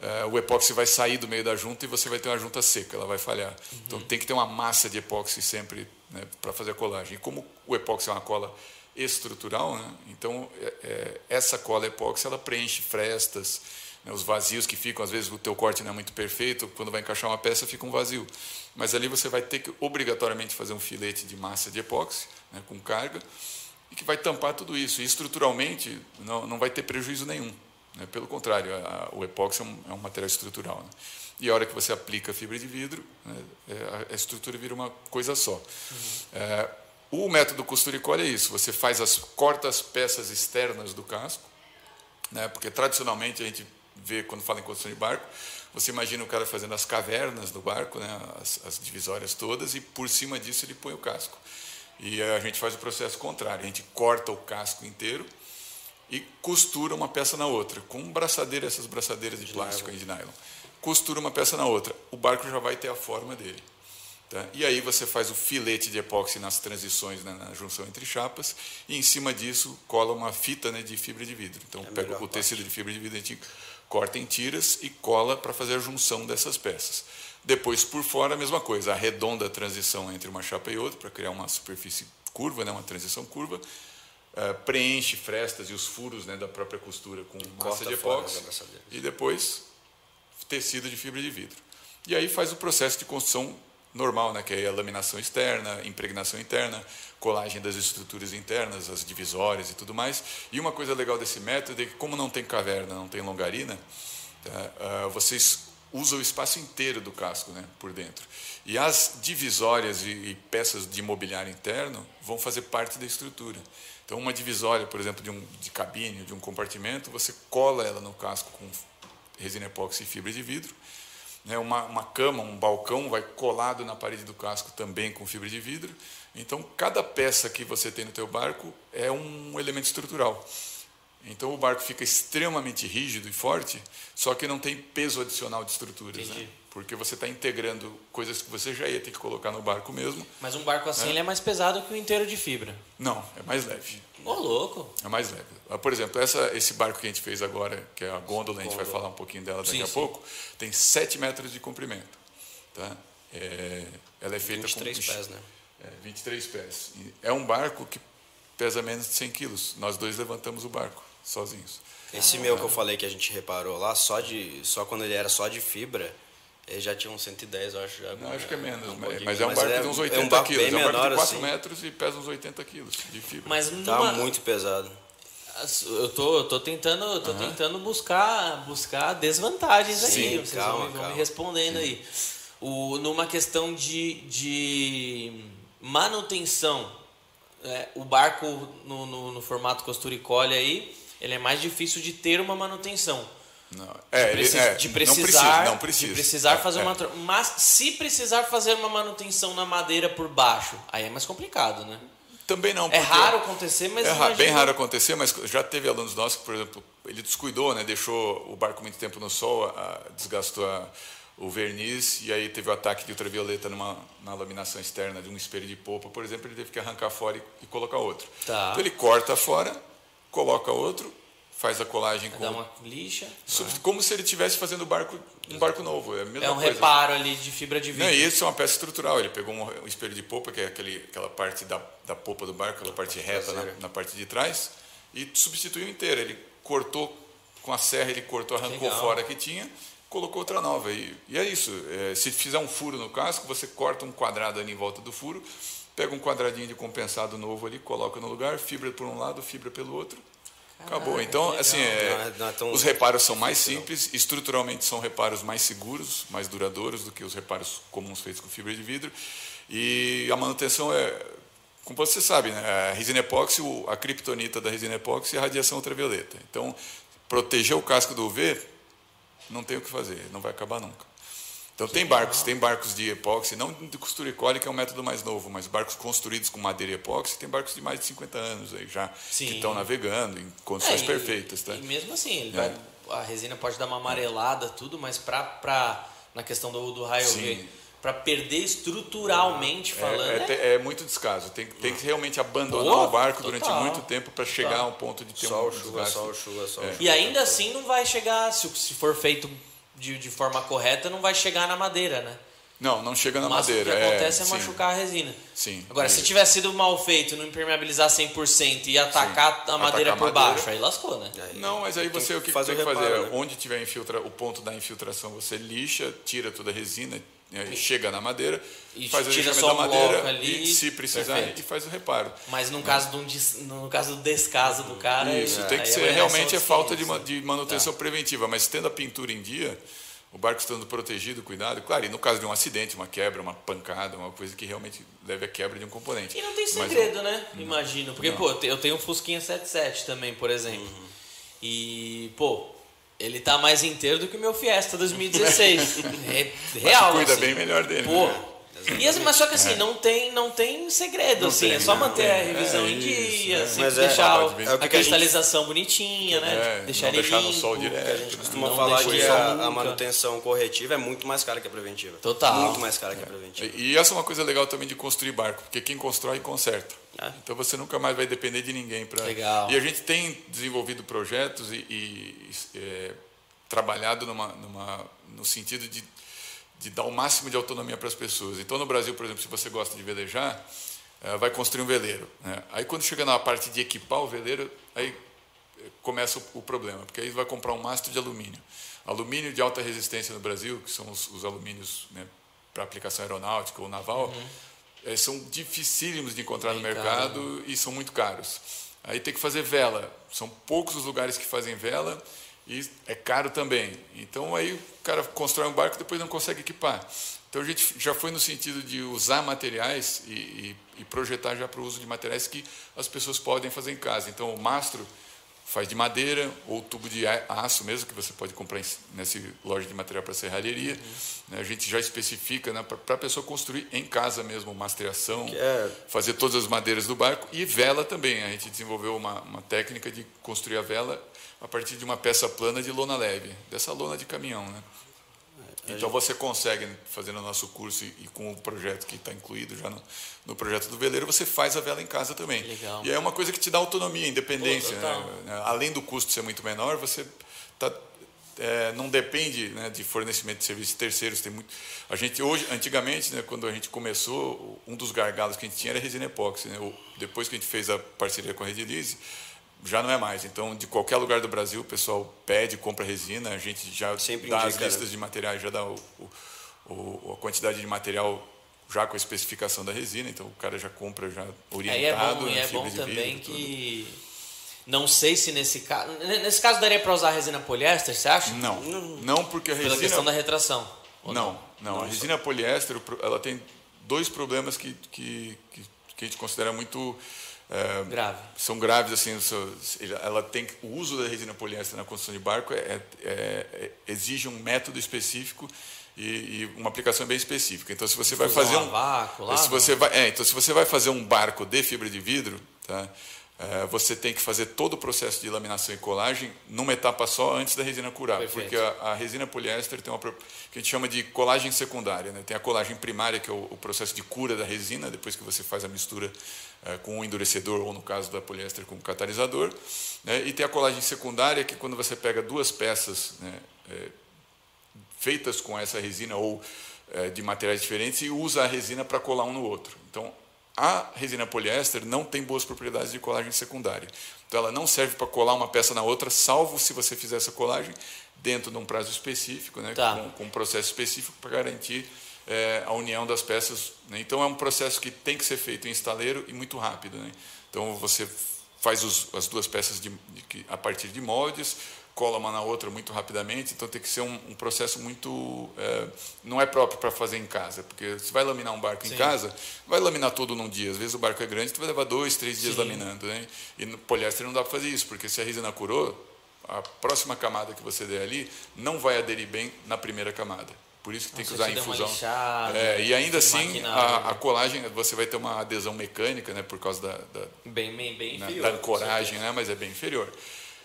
eh, o epóxi vai sair do meio da junta e você vai ter uma junta seca, ela vai falhar. Uhum. Então, tem que ter uma massa de epóxi sempre né, para fazer a colagem. E como o epóxi é uma cola estrutural, né, então é, é, essa cola epóxi ela preenche frestas, né, os vazios que ficam, às vezes o teu corte não é muito perfeito, quando vai encaixar uma peça fica um vazio. Mas ali você vai ter que obrigatoriamente fazer um filete de massa de epóxi, né, com carga, e que vai tampar tudo isso. E estruturalmente não, não vai ter prejuízo nenhum. Né? Pelo contrário, a- o epóxi é um, é um material estrutural. Né? E a hora que você aplica a fibra de vidro, né, é, a- a estrutura vira uma coisa só. É, o método costuricole é isso: você faz as corta as peças externas do casco, né? Porque tradicionalmente a gente vê quando fala em construção de barco, você imagina o cara fazendo as cavernas do barco, né? as, as divisórias todas, e por cima disso ele põe o casco. E a gente faz o processo contrário: a gente corta o casco inteiro e costura uma peça na outra, com braçadeira, essas braçadeiras de plástico de nylon. Costura uma peça na outra, o barco já vai ter a forma dele. Tá? E aí você faz o filete de epóxi nas transições, né, na junção entre chapas, e em cima disso cola uma fita né, de fibra de vidro. Então É pega o tecido de fibra de vidro, a gente corta em tiras e cola para fazer a junção dessas peças. Depois, por fora, a mesma coisa, arredonda a transição entre uma chapa e outra para criar uma superfície curva, né, uma transição curva. eh, preenche frestas e os furos né, da própria costura com massa de epóxi e depois tecido de fibra de vidro. E aí faz o processo de construção normal, né, que é a laminação externa, impregnação interna, colagem das estruturas internas, as divisórias e tudo mais. E uma coisa legal desse método é que, como não tem caverna, não tem longarina, tá, uh, vocês usam o espaço inteiro do casco né, por dentro. E as divisórias e, e peças de mobiliário interno vão fazer parte da estrutura. Então, uma divisória, por exemplo, de, um, de cabine, de um compartimento, você cola ela no casco com resina epóxi e fibra de vidro. Né, uma, uma cama, um balcão vai colado na parede do casco também com fibra de vidro. Então, cada peça que você tem no teu barco é um elemento estrutural. Então, o barco fica extremamente rígido e forte, só que não tem peso adicional de estruturas. Né? Porque você está integrando coisas que você já ia ter que colocar no barco mesmo. Mas um barco assim né? ele é mais pesado que o inteiro de fibra. Não, é mais leve. Ô, louco! É mais leve. Ah, por exemplo, essa, esse barco que a gente fez agora, que é a gôndola, a gente vai falar um pouquinho dela daqui sim, a sim. pouco, tem 7 metros de comprimento. Tá? É, ela é feita 23 com... pés, né? É, 23 pés. É um barco que pesa menos de 100 quilos. Nós dois levantamos o barco sozinhos. Esse ah, meu que eu falei que a gente reparou lá, só, de, só quando ele era só de fibra, ele já tinha uns 110, eu acho. Já, não, acho que é menos, um mas é um barco é, de uns 80 é um barco quilos. Bem é um barco menor, de 4 assim. metros e pesa uns 80 quilos de fibra. Mas numa... Tá muito pesado. Eu tô, eu tô tentando, eu tô uhum. tentando buscar, buscar desvantagens Sim, aqui. Vocês calma, vão, vão me respondendo Sim. aí. O, numa questão de, de manutenção, é, o barco no, no, no, formato costura e colhe aí, ele é mais difícil de ter uma manutenção. Não, é, de, precis, é, de precisar, não precisa, não precisa. de precisar é, fazer é. uma, mas se precisar fazer uma manutenção na madeira por baixo, aí é mais complicado, né? Também não. É raro acontecer, mas é imagina... bem raro acontecer, mas já teve alunos nossos que, por exemplo, ele descuidou, né, deixou o barco muito tempo no sol, a, desgastou a, o verniz e aí teve o ataque de ultravioleta numa, na laminação externa de um espelho de polpa, por exemplo, ele teve que arrancar fora e, e colocar outro. Tá. Então ele corta fora, coloca outro, faz a colagem com dá uma lixa, como se ele estivesse fazendo barco, um barco novo. É, é um coisa. reparo ali de fibra de vidro. Não, e isso é uma peça estrutural. Ele pegou um, espelho de polpa, que é aquele, aquela parte da, da polpa do barco, aquela parte reta na, na, parte de trás, e substituiu inteira. Ele cortou com a serra, ele cortou, arrancou Legal. fora que tinha colocou outra nova. E, e é isso. É, se fizer um furo no casco, você corta um quadrado ali em volta do furo, pega um quadradinho de compensado novo ali, coloca no lugar, fibra por um lado, fibra pelo outro. Acabou. Então, assim, é, não é, não é tão os reparos são mais simples, estruturalmente são reparos mais seguros, mais duradouros do que os reparos comuns feitos com fibra de vidro. E a manutenção é, como você sabe, né, a resina epóxi, a criptonita da resina epóxi é a radiação ultravioleta. Então, proteger o casco do UV não tem o que fazer, não vai acabar nunca. Então tem barcos, tem barcos de epóxi, não de costura e cole, que é um método mais novo, mas barcos construídos com madeira e epóxi, tem barcos de mais de 50 anos aí já, Sim. que estão navegando em condições é, perfeitas. Tá? E mesmo assim, é. vai, a resina pode dar uma amarelada, tudo, mas pra, pra, na questão do, do raio UV, para perder estruturalmente é, falando. É, é, é, muito descaso. Tem, tem que realmente abandonar Pô, o barco total. durante muito tempo para chegar a um ponto de ter sol, um chuva, sol, chuva, sol, é. E ainda assim não vai chegar, se, se for feito de, de forma correta, não vai chegar na madeira, né? Não, não chega na madeira. O que acontece é, é machucar a resina. Sim. Agora, se tivesse sido mal feito, não impermeabilizar 100% e atacar sim. a madeira atacar por madeira. baixo, aí lascou, né? Não, mas aí você o que, tem que fazer? Né? Onde tiver infiltra, o ponto da infiltração, você lixa, tira toda a resina, chega na madeira, e faz o lixamento da madeira ali, e, se precisar, perfeito. e faz o reparo. Mas no caso, do, no caso do descaso do cara... Isso, tem que ser, é realmente é falta de, de manutenção tá. preventiva, mas tendo a pintura em dia o barco estando protegido, cuidado. Claro, e no caso de um acidente, uma quebra, uma pancada, uma coisa que realmente leve à quebra de um componente. E não tem segredo, Mas, né? Não, Imagino. Porque, não. pô, eu tenho um Fusquinha 77 também, por exemplo. Uhum. E, pô, ele tá mais inteiro do que o meu Fiesta 2016. é real. Mas cuida assim. bem melhor dele. Pô, né? E assim, mas só que assim, é. não, tem, não tem segredo, não assim, tem, é só manter a revisão é, em dia, assim, deixar é, a cristalização gente, bonitinha, né? deixar ele deixar limpo, no sol direto. A gente costuma falar que a, a, manutenção corretiva é muito mais cara que a preventiva. Total. Muito mais cara que a preventiva. E, e essa é uma coisa legal também de construir barco, porque quem constrói, conserta. Então você nunca mais vai depender de ninguém. Pra... Legal. E a gente tem desenvolvido projetos e, e é, trabalhado numa, numa, no sentido de de dar o máximo de autonomia para as pessoas. Então, no Brasil, por exemplo, se você gosta de velejar, eh, vai construir um veleiro. Né? Aí, quando chega na parte de equipar o veleiro, aí eh, começa o, problema, porque aí vai comprar um mastro de alumínio. Alumínio de alta resistência no Brasil, que são os, os alumínios né, para aplicação aeronáutica ou naval, Uhum. eh, são dificílimos de encontrar no Bem caro, mercado e são muito caros. Aí tem que fazer vela. São poucos os lugares que fazem vela e é caro também. Então aí o cara constrói um barco e depois não consegue equipar. Então a gente já foi no sentido de usar materiais e, e, e projetar já para o uso de materiais que as pessoas podem fazer em casa. Então o mastro faz de madeira ou tubo de aço mesmo, que você pode comprar nessa loja de material para serralheria. né? A gente já especifica né, para a pessoa construir em casa mesmo, mastreação, é- fazer todas as madeiras do barco e vela também. A gente desenvolveu uma, uma técnica de construir a vela a partir de uma peça plana de lona leve, dessa lona de caminhão. Né? Então você consegue, fazendo o nosso curso e, com o projeto que está incluído já no, no projeto do veleiro, você faz a vela em casa também. Legal. E é uma coisa que te dá autonomia, independência. Pô, né? Além do custo ser muito menor, você tá, é, não depende né, de fornecimento de serviços terceiros. Tem muito, a gente hoje, antigamente, né, quando a gente começou, um dos gargalos que a gente tinha era resina epóxi. Né? Depois que a gente fez a parceria com a Redilize, já não é mais. Então, de qualquer lugar do Brasil, o pessoal pede, compra resina, a gente já Sempre dá as indica, né? listas de materiais, já dá o, o- a quantidade de material já com a especificação da resina, então o cara já compra já orientado. Aí é bom, e né, é bom também vidro, que. Não sei se nesse caso. Nesse caso daria para usar resina poliéster, você acha? Não, não porque a Pela resina... questão da retração. ou Não, não. A resina poliéster, ela tem dois problemas que, que, que, que a gente considera muito... é, Grave. São graves, assim, ela tem, o uso da resina poliéster na construção de barco é, é- é- exige um método específico e, e uma aplicação bem específica. Então, se você vai fazer a um... vácuo lá, se você vai, é, então, se você vai fazer um barco de fibra de vidro, tá? É, você tem que fazer todo o processo de laminação e colagem numa etapa só antes da resina curar, Perfeito. porque a, a resina poliéster tem uma que a gente chama de colagem secundária. Né? Tem a colagem primária, que é o, o processo de cura da resina, depois que você faz a mistura com o endurecedor, ou no caso da poliéster, com o catalisador. né? E tem a colagem secundária, que é quando você pega duas peças né, eh, feitas com essa resina ou eh, de materiais diferentes e usa a resina para colar um no outro. Então, a resina poliéster não tem boas propriedades de colagem secundária. Então, ela não serve para colar uma peça na outra, salvo se você fizer essa colagem dentro de um prazo específico, né, Tá. com, com um processo específico para garantir eh, a união das peças. né. Então, é um processo que tem que ser feito em estaleiro e muito rápido. né. Então, você faz os- as duas peças de, de a partir de moldes, cola uma na outra muito rapidamente, então tem que ser um, um processo muito. eh, não é próprio para fazer em casa, porque se vai laminar um barco Sim. em casa, vai laminar todo num dia. Às vezes o barco é grande, tu vai levar dois, três dias Sim. laminando. Né? E no poliéster não dá para fazer isso, porque se a resina curou, a próxima camada que você der ali não vai aderir bem na primeira camada. Por isso que tem que usar uma infusão. lixada, É, e ainda de assim, a, né? a colagem, você vai ter uma adesão mecânica, né, por causa da, da, Bem, bem, bem né, inferior. da ancoragem, né, mas é bem inferior.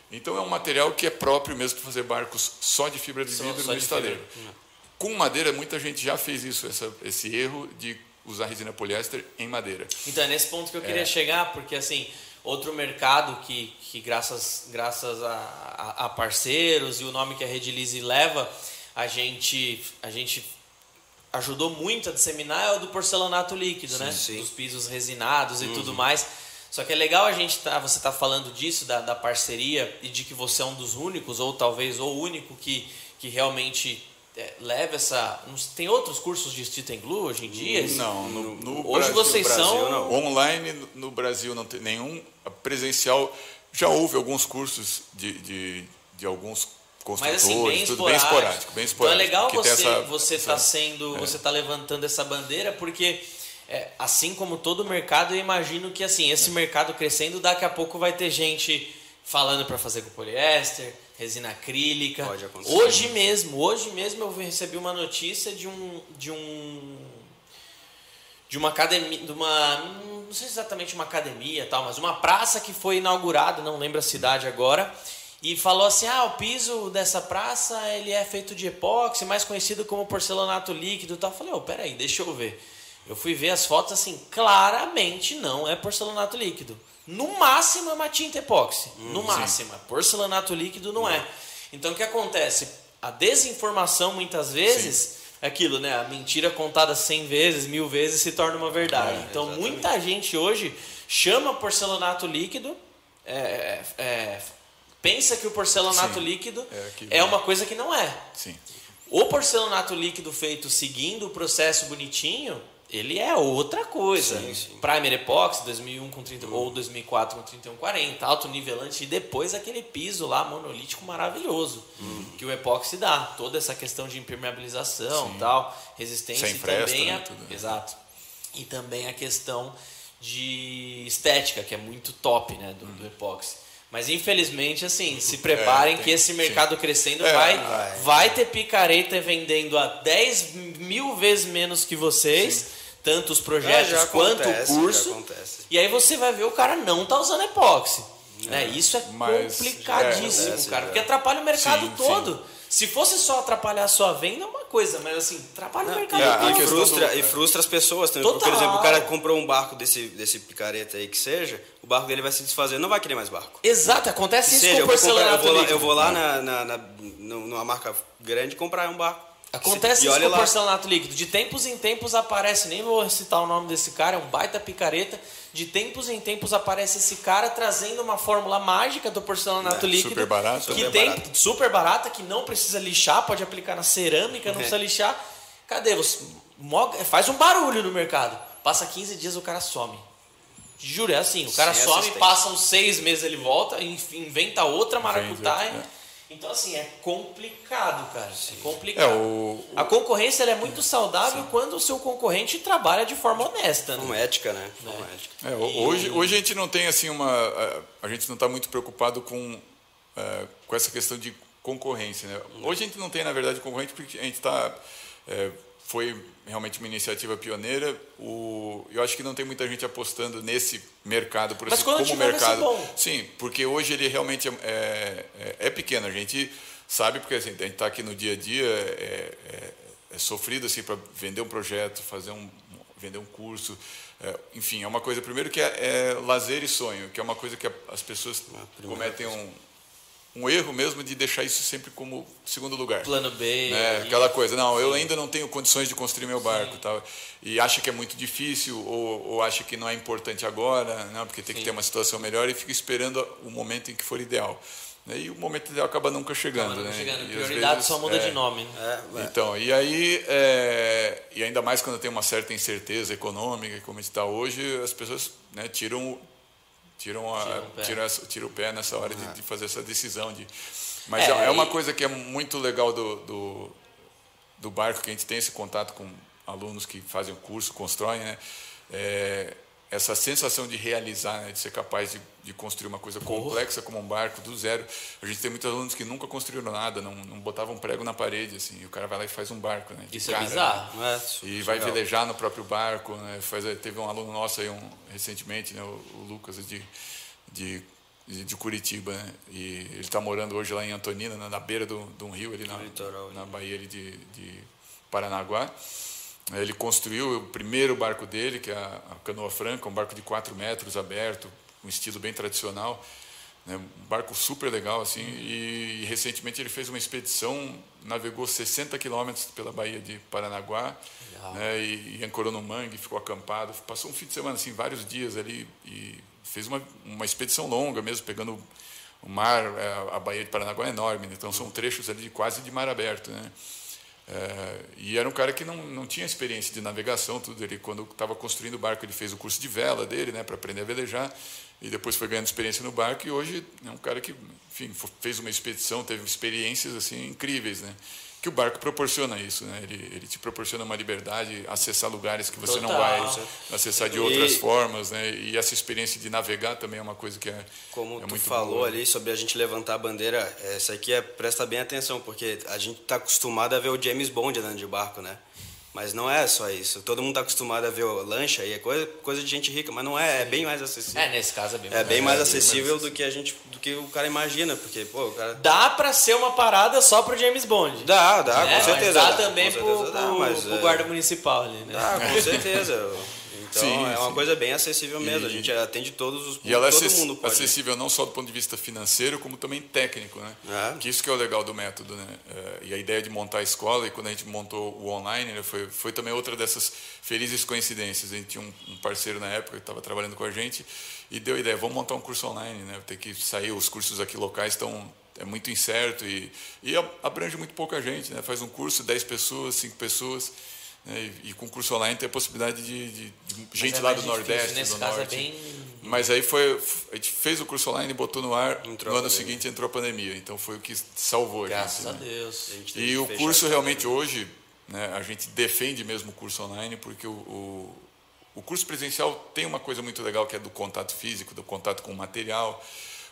Então é um material que é próprio mesmo para fazer barcos só de fibra de vidro só no estaleiro. fibra. Com madeira, muita gente já fez isso, essa, esse erro de usar resina poliéster em madeira. Então é nesse ponto que eu queria É. chegar, porque assim, outro mercado que, que graças, graças a, a- a parceiros e o nome que a Redilize leva, a gente, a gente ajudou muito a disseminar é o do porcelanato líquido, né? sim. Dos pisos resinados e tudo mais. Só que é legal a gente tá, você tá falando disso, da, da parceria, e de que você é um dos únicos, ou talvez o único que, que realmente é, leva essa. Tem outros cursos de Stitch Glue hoje em dia? Não, no, no Hoje Brasil, vocês Brasil, são. não. Online, no- no Brasil, não tem nenhum. Presencial, já houve alguns cursos de, de, de alguns Mas assim, bem tudo bem esporádico. esporádico. Bem Então é esporádico legal você essa- você essa- tá sendo, você tá levantando essa bandeira porque é, assim como todo mercado, eu imagino que assim, esse mercado crescendo, daqui a pouco vai ter gente falando para fazer com poliéster, resina acrílica. Pode acontecer. Hoje mesmo, hoje mesmo eu recebi uma notícia de um de um de uma academia, de uma não sei exatamente uma academia tal, mas uma praça que foi inaugurada, não lembro a cidade agora, e falou assim: "Ah, o piso dessa praça, ele é feito de epóxi, mais conhecido como porcelanato líquido", tal. Eu falei: "Ô, peraí, deixa eu ver". Eu fui ver as fotos assim, claramente não é porcelanato líquido. No máximo é uma tinta epóxi, no máximo, porcelanato líquido não é. Então o que acontece? A desinformação muitas vezes é aquilo, né? A mentira contada 100 vezes, mil vezes se torna uma verdade. É, então muita gente hoje chama porcelanato líquido, é, é, é, pensa que o porcelanato Sim, líquido é é, uma coisa que não é. Sim. O porcelanato líquido feito seguindo o processo bonitinho, ele é outra coisa. Sim, sim. Primer Epoxy 2001 com 30 ou 2004 com 3140, alto nivelante e depois aquele piso lá monolítico maravilhoso que o Epoxy dá, toda essa questão de impermeabilização, tal, resistência Sem e fresta, também né, a, né? exato. E também a questão de estética, que é muito top, né, do, do Epoxy. Mas infelizmente, assim, se preparem É, tem- que esse sim. mercado crescendo É, vai, vai. vai ter picareta vendendo a 10 mil vezes menos que vocês, tanto os projetos É, quanto acontece, o curso. E aí você vai ver o cara não tá usando epóxi. Né? Isso é Mas, complicadíssimo, é, acontece, cara, é. porque atrapalha o mercado Sim, todo. Se fosse só atrapalhar a sua venda, é uma coisa, mas assim, atrapalha o mercado e. E frustra, do- e frustra as pessoas também. Total. Por exemplo, o cara comprou um barco desse, desse picareta aí que seja, o barco dele vai se desfazer, não vai querer mais barco. Exato, acontece Que isso seja, com eu o vou, comprar, eu vou lá, eu vou lá na, na, na- nu- numa marca grande comprar um barco. Acontece e isso com o lá. porcelanato líquido. De tempos em tempos aparece, nem vou citar o nome desse cara, é um baita picareta. De tempos em tempos aparece esse cara trazendo uma fórmula mágica do porcelanato É, líquido. super barato. Que Super tem barato. super barata, que não precisa lixar, pode aplicar na cerâmica, não É. precisa lixar. Cadê? Você faz um barulho no mercado. Passa 15 dias o cara some. Juro, é assim, o cara Sem some, assistente. passa uns seis meses ele volta, inventa outra maracutaia. Então, assim, é complicado, cara. É É, complicado. o, A concorrência ela é muito saudável quando o seu concorrente trabalha de forma honesta, Com né? ética, né? Com ética. É, ho- hoje, hoje a gente não tem assim uma. A, a gente não está muito preocupado com, eh, com essa questão de concorrência. Né? Hoje a gente não tem, na verdade, concorrente porque a gente está. foi realmente uma iniciativa pioneira. O, eu acho que não tem muita gente apostando nesse mercado por Mas esse, quando como tiver, vai ser mercado. bom. Sim, porque hoje ele realmente é, é, é- é pequeno. A gente sabe porque assim, a gente está aqui no dia a dia. É, é- é sofrido assim para vender um projeto, fazer um vender um curso, é, enfim, é uma coisa primeiro que é, é lazer e sonho, que é uma coisa que a- as pessoas cometem um, um erro mesmo de deixar isso sempre como segundo lugar. Plano B. Né? Aquela coisa, não, eu ainda não tenho condições de construir meu barco, tal, e acha que é muito difícil ou, ou acha que não é importante agora, né? porque tem que ter uma situação melhor e fica esperando o momento em que for ideal. Né? E o momento ideal acaba nunca chegando. Acaba nunca né? chegando. E Prioridade vezes, só muda é, de nome. Né? É, é. então, e aí, é, e ainda mais quando tem uma certa incerteza econômica, como está hoje, as pessoas né, tiram, tiram, a, Tiram o pé. tiram, essa- tiram o pé nessa hora de, de fazer essa decisão. De, mas É, é, é uma e- coisa que é muito legal do, do, do barco, que a gente tem esse contato com alunos que fazem o curso, constroem, né? É, essa sensação de realizar, né, de ser capaz de, de construir uma coisa complexa como um barco do zero. A gente tem muitos alunos que nunca construíram nada, não, não botavam um prego na parede, assim, e o cara vai lá e faz um barco, né? Isso é cara, bizarro. né? É, super E vai legal. velejar no próprio barco, né? Faz, teve um aluno nosso aí um, recentemente, né? o, o Lucas de, de, de, Curitiba, né? e ele está morando hoje lá em Antonina, na, na beira do, de um rio ali na, litoral, né? na Bahia ali de, de Paranaguá. Ele construiu o primeiro barco dele, que é a, Canoa Franca, um barco de 4 metros, aberto, um estilo bem tradicional. Né? Um barco super legal, assim. E, e recentemente ele fez uma expedição, navegou 60 quilômetros pela Baía de Paranaguá, né? e, e ancorou no mangue, ficou acampado. Passou um fim de semana, assim, vários dias ali, e fez uma, uma expedição longa mesmo, pegando o mar, é, a Baía de Paranaguá é enorme, né? então são trechos ali de quase de mar aberto, né? É, e era um cara que não, não tinha experiência de navegação, tudo. Ele, quando estava construindo o barco, ele fez o curso de vela dele, né, para aprender a velejar, e depois foi ganhando experiência no barco. E hoje é um cara que, enfim, fez uma expedição, teve experiências assim incríveis, né? Que o barco proporciona isso, né? Ele, ele te proporciona uma liberdade, acessar lugares que você não Total. vai acessar de E- outras formas, né? E essa experiência de navegar também é uma coisa que é Como é tu muito falou boa. ali sobre a gente levantar a bandeira, essa aqui é presta bem atenção, porque a gente está acostumado a ver o James Bond andando de barco, né? Mas não é só isso. Todo mundo está acostumado a ver o lancha e é coisa, coisa de gente rica, mas não é, é bem mais acessível. É, nesse caso é bem É bem mais é, acessível do que a gente, do que o cara imagina, porque pô, o cara Dá pra ser uma parada só pro James Bond. dá, dá, né? com certeza. Mas dá dá, também com pro, certeza dá, pro- mas, pro é, guarda municipal ali, né? Dá, com certeza. Então Sim, é uma sim. coa bem acessível mesmo. E- a gente atende todos os E ela é todo acess- mundo pode. acessível não só do ponto de vista financeiro, como também técnico, né? É. Que isso que é o legal do método, né? É, e a ideia de montar a escola, e quando a gente montou o online, né, foi, foi também outra dessas felizes coincidências. A gente tinha um, um parceiro na época que estava trabalhando com a gente e deu a ideia, vamos montar um curso online, né? Ter que sair, os cursos aqui locais estão é muito incerto e, e abrange muito pouca gente. Né? Faz um curso, 10 pessoas, 5 pessoas. Né? E, e, com curso online tem a possibilidade de, de, de gente é lá do difícil, Nordeste, nesse do caso Norte. É bem... Mas aí foi, a gente fez o curso online, botou no ar, entrou no ano seguinte entrou a pandemia. Então foi o que salvou Graças a gente. Graças né? a Deus. A e o curso realmente hoje, né, a gente defende mesmo o curso online, porque o, o, o curso presencial tem uma coisa muito legal que é do contato físico, do contato com o material,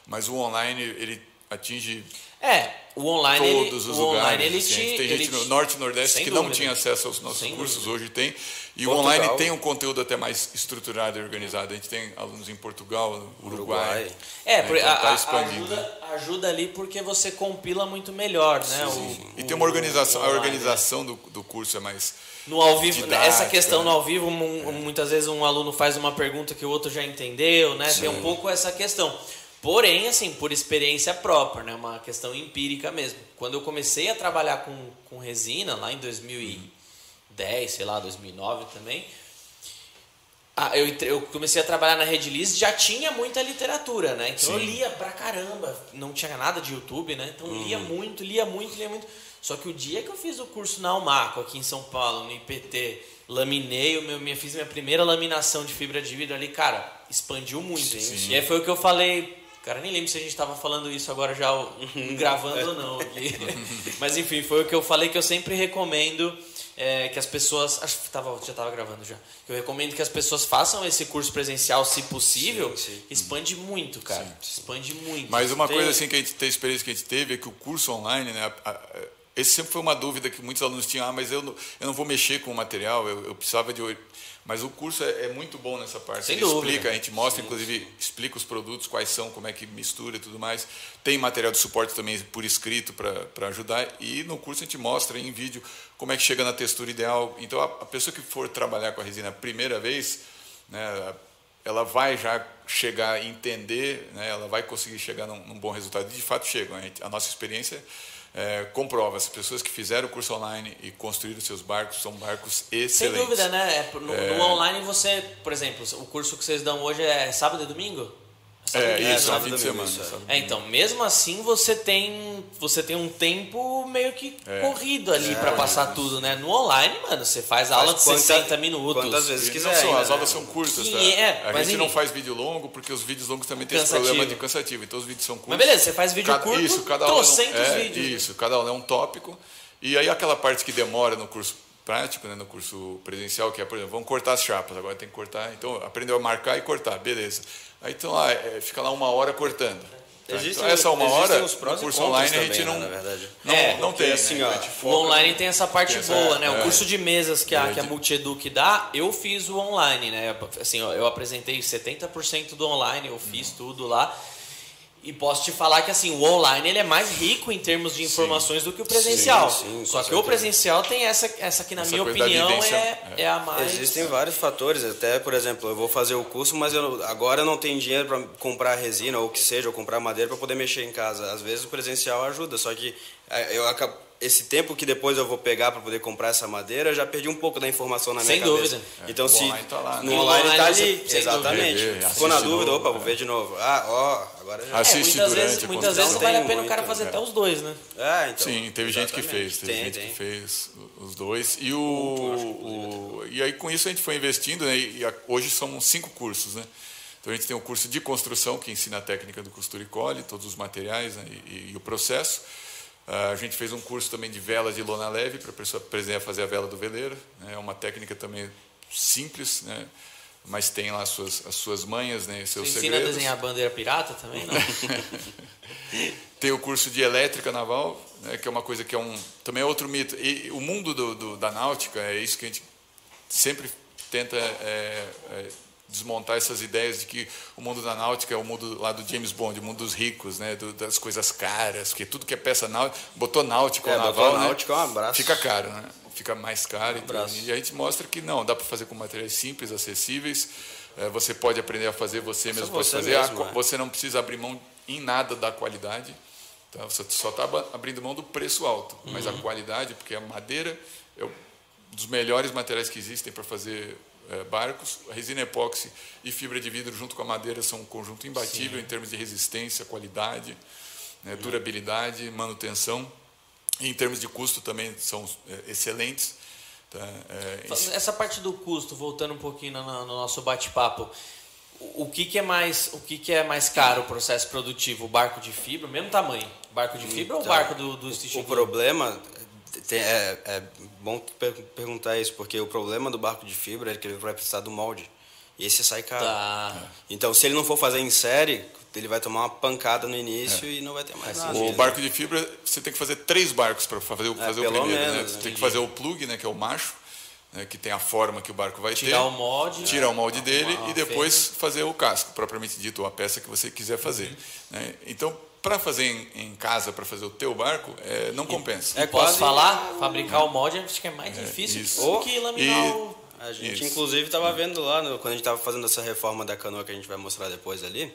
mas o online ele atinge é, o online todos ele, os lugares. Online, ele te, tem gente te, no norte e nordeste que dúvida. não tinha acesso aos nossos cursos, dúvida. hoje tem. E Portugal. o online tem um conteúdo até mais estruturado e organizado. A gente tem alunos em Portugal, no Uruguai. Uruguai. É, né? Então a- tá a- expandindo. ajuda, ajuda ali porque você compila muito melhor, né? o- E tem uma organização, a organização do, do curso é mais. né? No ao vivo, didática, essa questão no né? ao vivo, um- muitas vezes um aluno faz uma pergunta que o outro já entendeu, né? Tem um pouco essa questão. Porém, assim, por experiência própria, né? Uma questão empírica mesmo. Quando eu comecei a trabalhar com, com resina, lá em 2010, sei lá, 2009 também, ah, eu, entre- eu comecei a trabalhar na Rede Liz, já tinha muita literatura, né? Então eu Sim. lia pra caramba, não tinha nada de YouTube, né? Então eu lia muito, lia muito, lia muito. Só que o dia que eu fiz o curso na Almaco, aqui em São Paulo, no IPT, laminei, o meu, fiz minha primeira laminação de fibra de vidro ali, cara, expandiu muito. Sim. E aí foi o que eu falei, cara, nem lembro se a gente tava falando isso agora já gravando ou não aqui. Mas enfim, foi o que eu falei que eu sempre recomendo é, que as pessoas. Acho que tava, já estava gravando já. Eu recomendo que as pessoas façam esse curso presencial, se possível. Sim, sim. Expande muito, cara. Expande muito. Mas uma Tem- coisa assim que a gente tem experiência que a gente teve é que o curso online, né? a- a- esse sempre foi uma dúvida que muitos alunos tinham, ah, mas eu não, eu não vou mexer com o material, eu, eu precisava de. Mas o curso é, é muito bom nessa parte. Sem Ele dúvida. explica, a gente mostra, inclusive, explica os produtos, quais são, como é que mistura e tudo mais. Tem material de suporte também por escrito para ajudar. E no curso a gente mostra em vídeo como é que chega na textura ideal. Então a, a pessoa que for trabalhar com a resina a primeira vez, né, ela vai já chegar a entender, né, ela vai conseguir chegar num, num bom resultado. E de fato chegam. A, gente- a nossa experiência é, comprova. As pessoas que fizeram o curso online e construíram seus barcos são barcos Sem excelentes. dúvida, né? É, No, no online você, por exemplo, o curso que vocês dão hoje é sábado e domingo? Sábado É, domingo, isso, é né? um fim de domingo, semana. isso, é. É, então, mesmo assim você tem você tem um tempo meio que É. corrido ali É, pra passar isso. tudo, né? No online, mano, você faz aula de quanta- 60 minutos. quantas vezes quiser não são, as né? aulas são curtas, tá? É, a mas gente não enfim. faz vídeo longo porque os vídeos longos também tem esse problema de cansativo. Então os vídeos são curtos. Mas beleza, você faz vídeo Cada- curto, isso, cada aula é um- é, vídeos. Isso, cada aula é um tópico. E aí aquela parte que demora no curso prático, né, no curso presencial, que é, por exemplo, vamos cortar as chapas, agora tem que cortar. Então aprendeu a marcar e cortar, beleza. Aí então lá, é, fica lá uma hora cortando. Tá? Existem- então essa uma hora, os prós curso online a também, gente né, não, na verdade. não, É, não tem. assim, né? ó, A O online tem essa parte tem essa- boa, né? é. O curso de mesas que a, É, que a Multieduc dá, eu fiz o online, né? Assim, ó, eu apresentei 70% do online, eu fiz tudo lá. E posso te falar que assim, o online ele é mais rico em termos de informações do que o presencial. Sim, sim, Só que certeza. o presencial tem essa, essa que na Essa minha opinião é, é. é a mais. Existem vários fatores, até por exemplo, eu vou fazer o curso, mas eu, agora eu não tenho dinheiro para comprar resina ou o que seja, ou comprar madeira para poder mexer em casa. Às vezes o presencial ajuda, só que eh, eu acabo, esse tempo que depois eu vou pegar para poder comprar essa madeira, eu já perdi um pouco da informação na minha Sem cabeça. dúvida. Então É, o se online tá lá, né? no E o online online tá você- ali, exatamente. dúvida. Ficou na dúvida, novo, opa, é. vou ver de novo. Ah, ó, agora já É, Assiste muitas durante vezes, muitas vezes vale a pena o cara fazer é. até os dois, né? Ah, então. Sim, teve gente que exatamente. fez, teve Tem, gente tem. que fez os dois. E, o, o- e aí com isso a gente foi investindo, né, e a- hoje são cinco cursos. Né? Então a gente tem o curso de construção, que ensina a técnica do costura e cole, todos os materiais né, e, e o processo. Ah, a gente fez um curso também de vela de lona leve, para a pessoa aprender a fazer a vela do veleiro. né, É uma técnica também simples, né, mas tem lá as suas, as suas manhas, né, seus Você ensina a desenhar bandeira pirata também? Não? Tem o curso de elétrica naval, né, que é uma coisa que é um também é outro mito. E o mundo do, do- da náutica é isso que a gente sempre tenta é, é, desmontar essas ideias de que o mundo da náutica é o mundo lá do James Bond, o mundo dos ricos, né, do- das coisas caras, porque tudo que é peça náutica, botou náutico É, ou botou naval, né, náutico é um abraço. fica caro, né? Fica mais caro. então, abraço. e a gente mostra que não, dá para fazer com materiais simples, acessíveis. É, você pode aprender a fazer, você mesmo pode você fazer. A mesmo, é. você não precisa abrir mão em nada da qualidade. Tá? Você só está abrindo mão do preço alto, mas Uhum. a qualidade, porque a madeira é um dos melhores materiais que existem para fazer barcos. A resina epóxi e fibra de vidro junto com a madeira são um conjunto imbatível em termos de resistência, qualidade. né? durabilidade, manutenção. E em termos de custo também são é, excelentes. Tá? É, Essa parte do custo, voltando um pouquinho no, no nosso bate-papo, o que, que é mais o que, que é mais caro o processo produtivo? O barco de fibra, mesmo tamanho? Barco de fibra então, ou barco do, do O, o problema é, é bom perguntar isso, porque o problema do barco de fibra é que ele vai precisar do molde. E esse sai caro. Tá. Então, se ele não for fazer em série, ele vai tomar uma pancada no início é. e não vai ter mais nada. O barco de fibra, você tem que fazer três barcos para fazer, é, fazer o primeiro. Menos, né? Você né? tem que fazer o plug, né, que é o macho, né, que tem a forma que o barco vai tirar ter. O molde, tirar o molde dele e depois fêmea. fazer o casco, propriamente dito, a peça que você quiser fazer. Uhum. Né? Então, para fazer em, em casa, para fazer o teu barco, é, não compensa. É, posso falar? Fabricar o molde acho que é mais é, difícil do que laminar e, o... A gente, isso. inclusive, estava vendo lá, no, quando a gente estava fazendo essa reforma da canoa que a gente vai mostrar depois ali,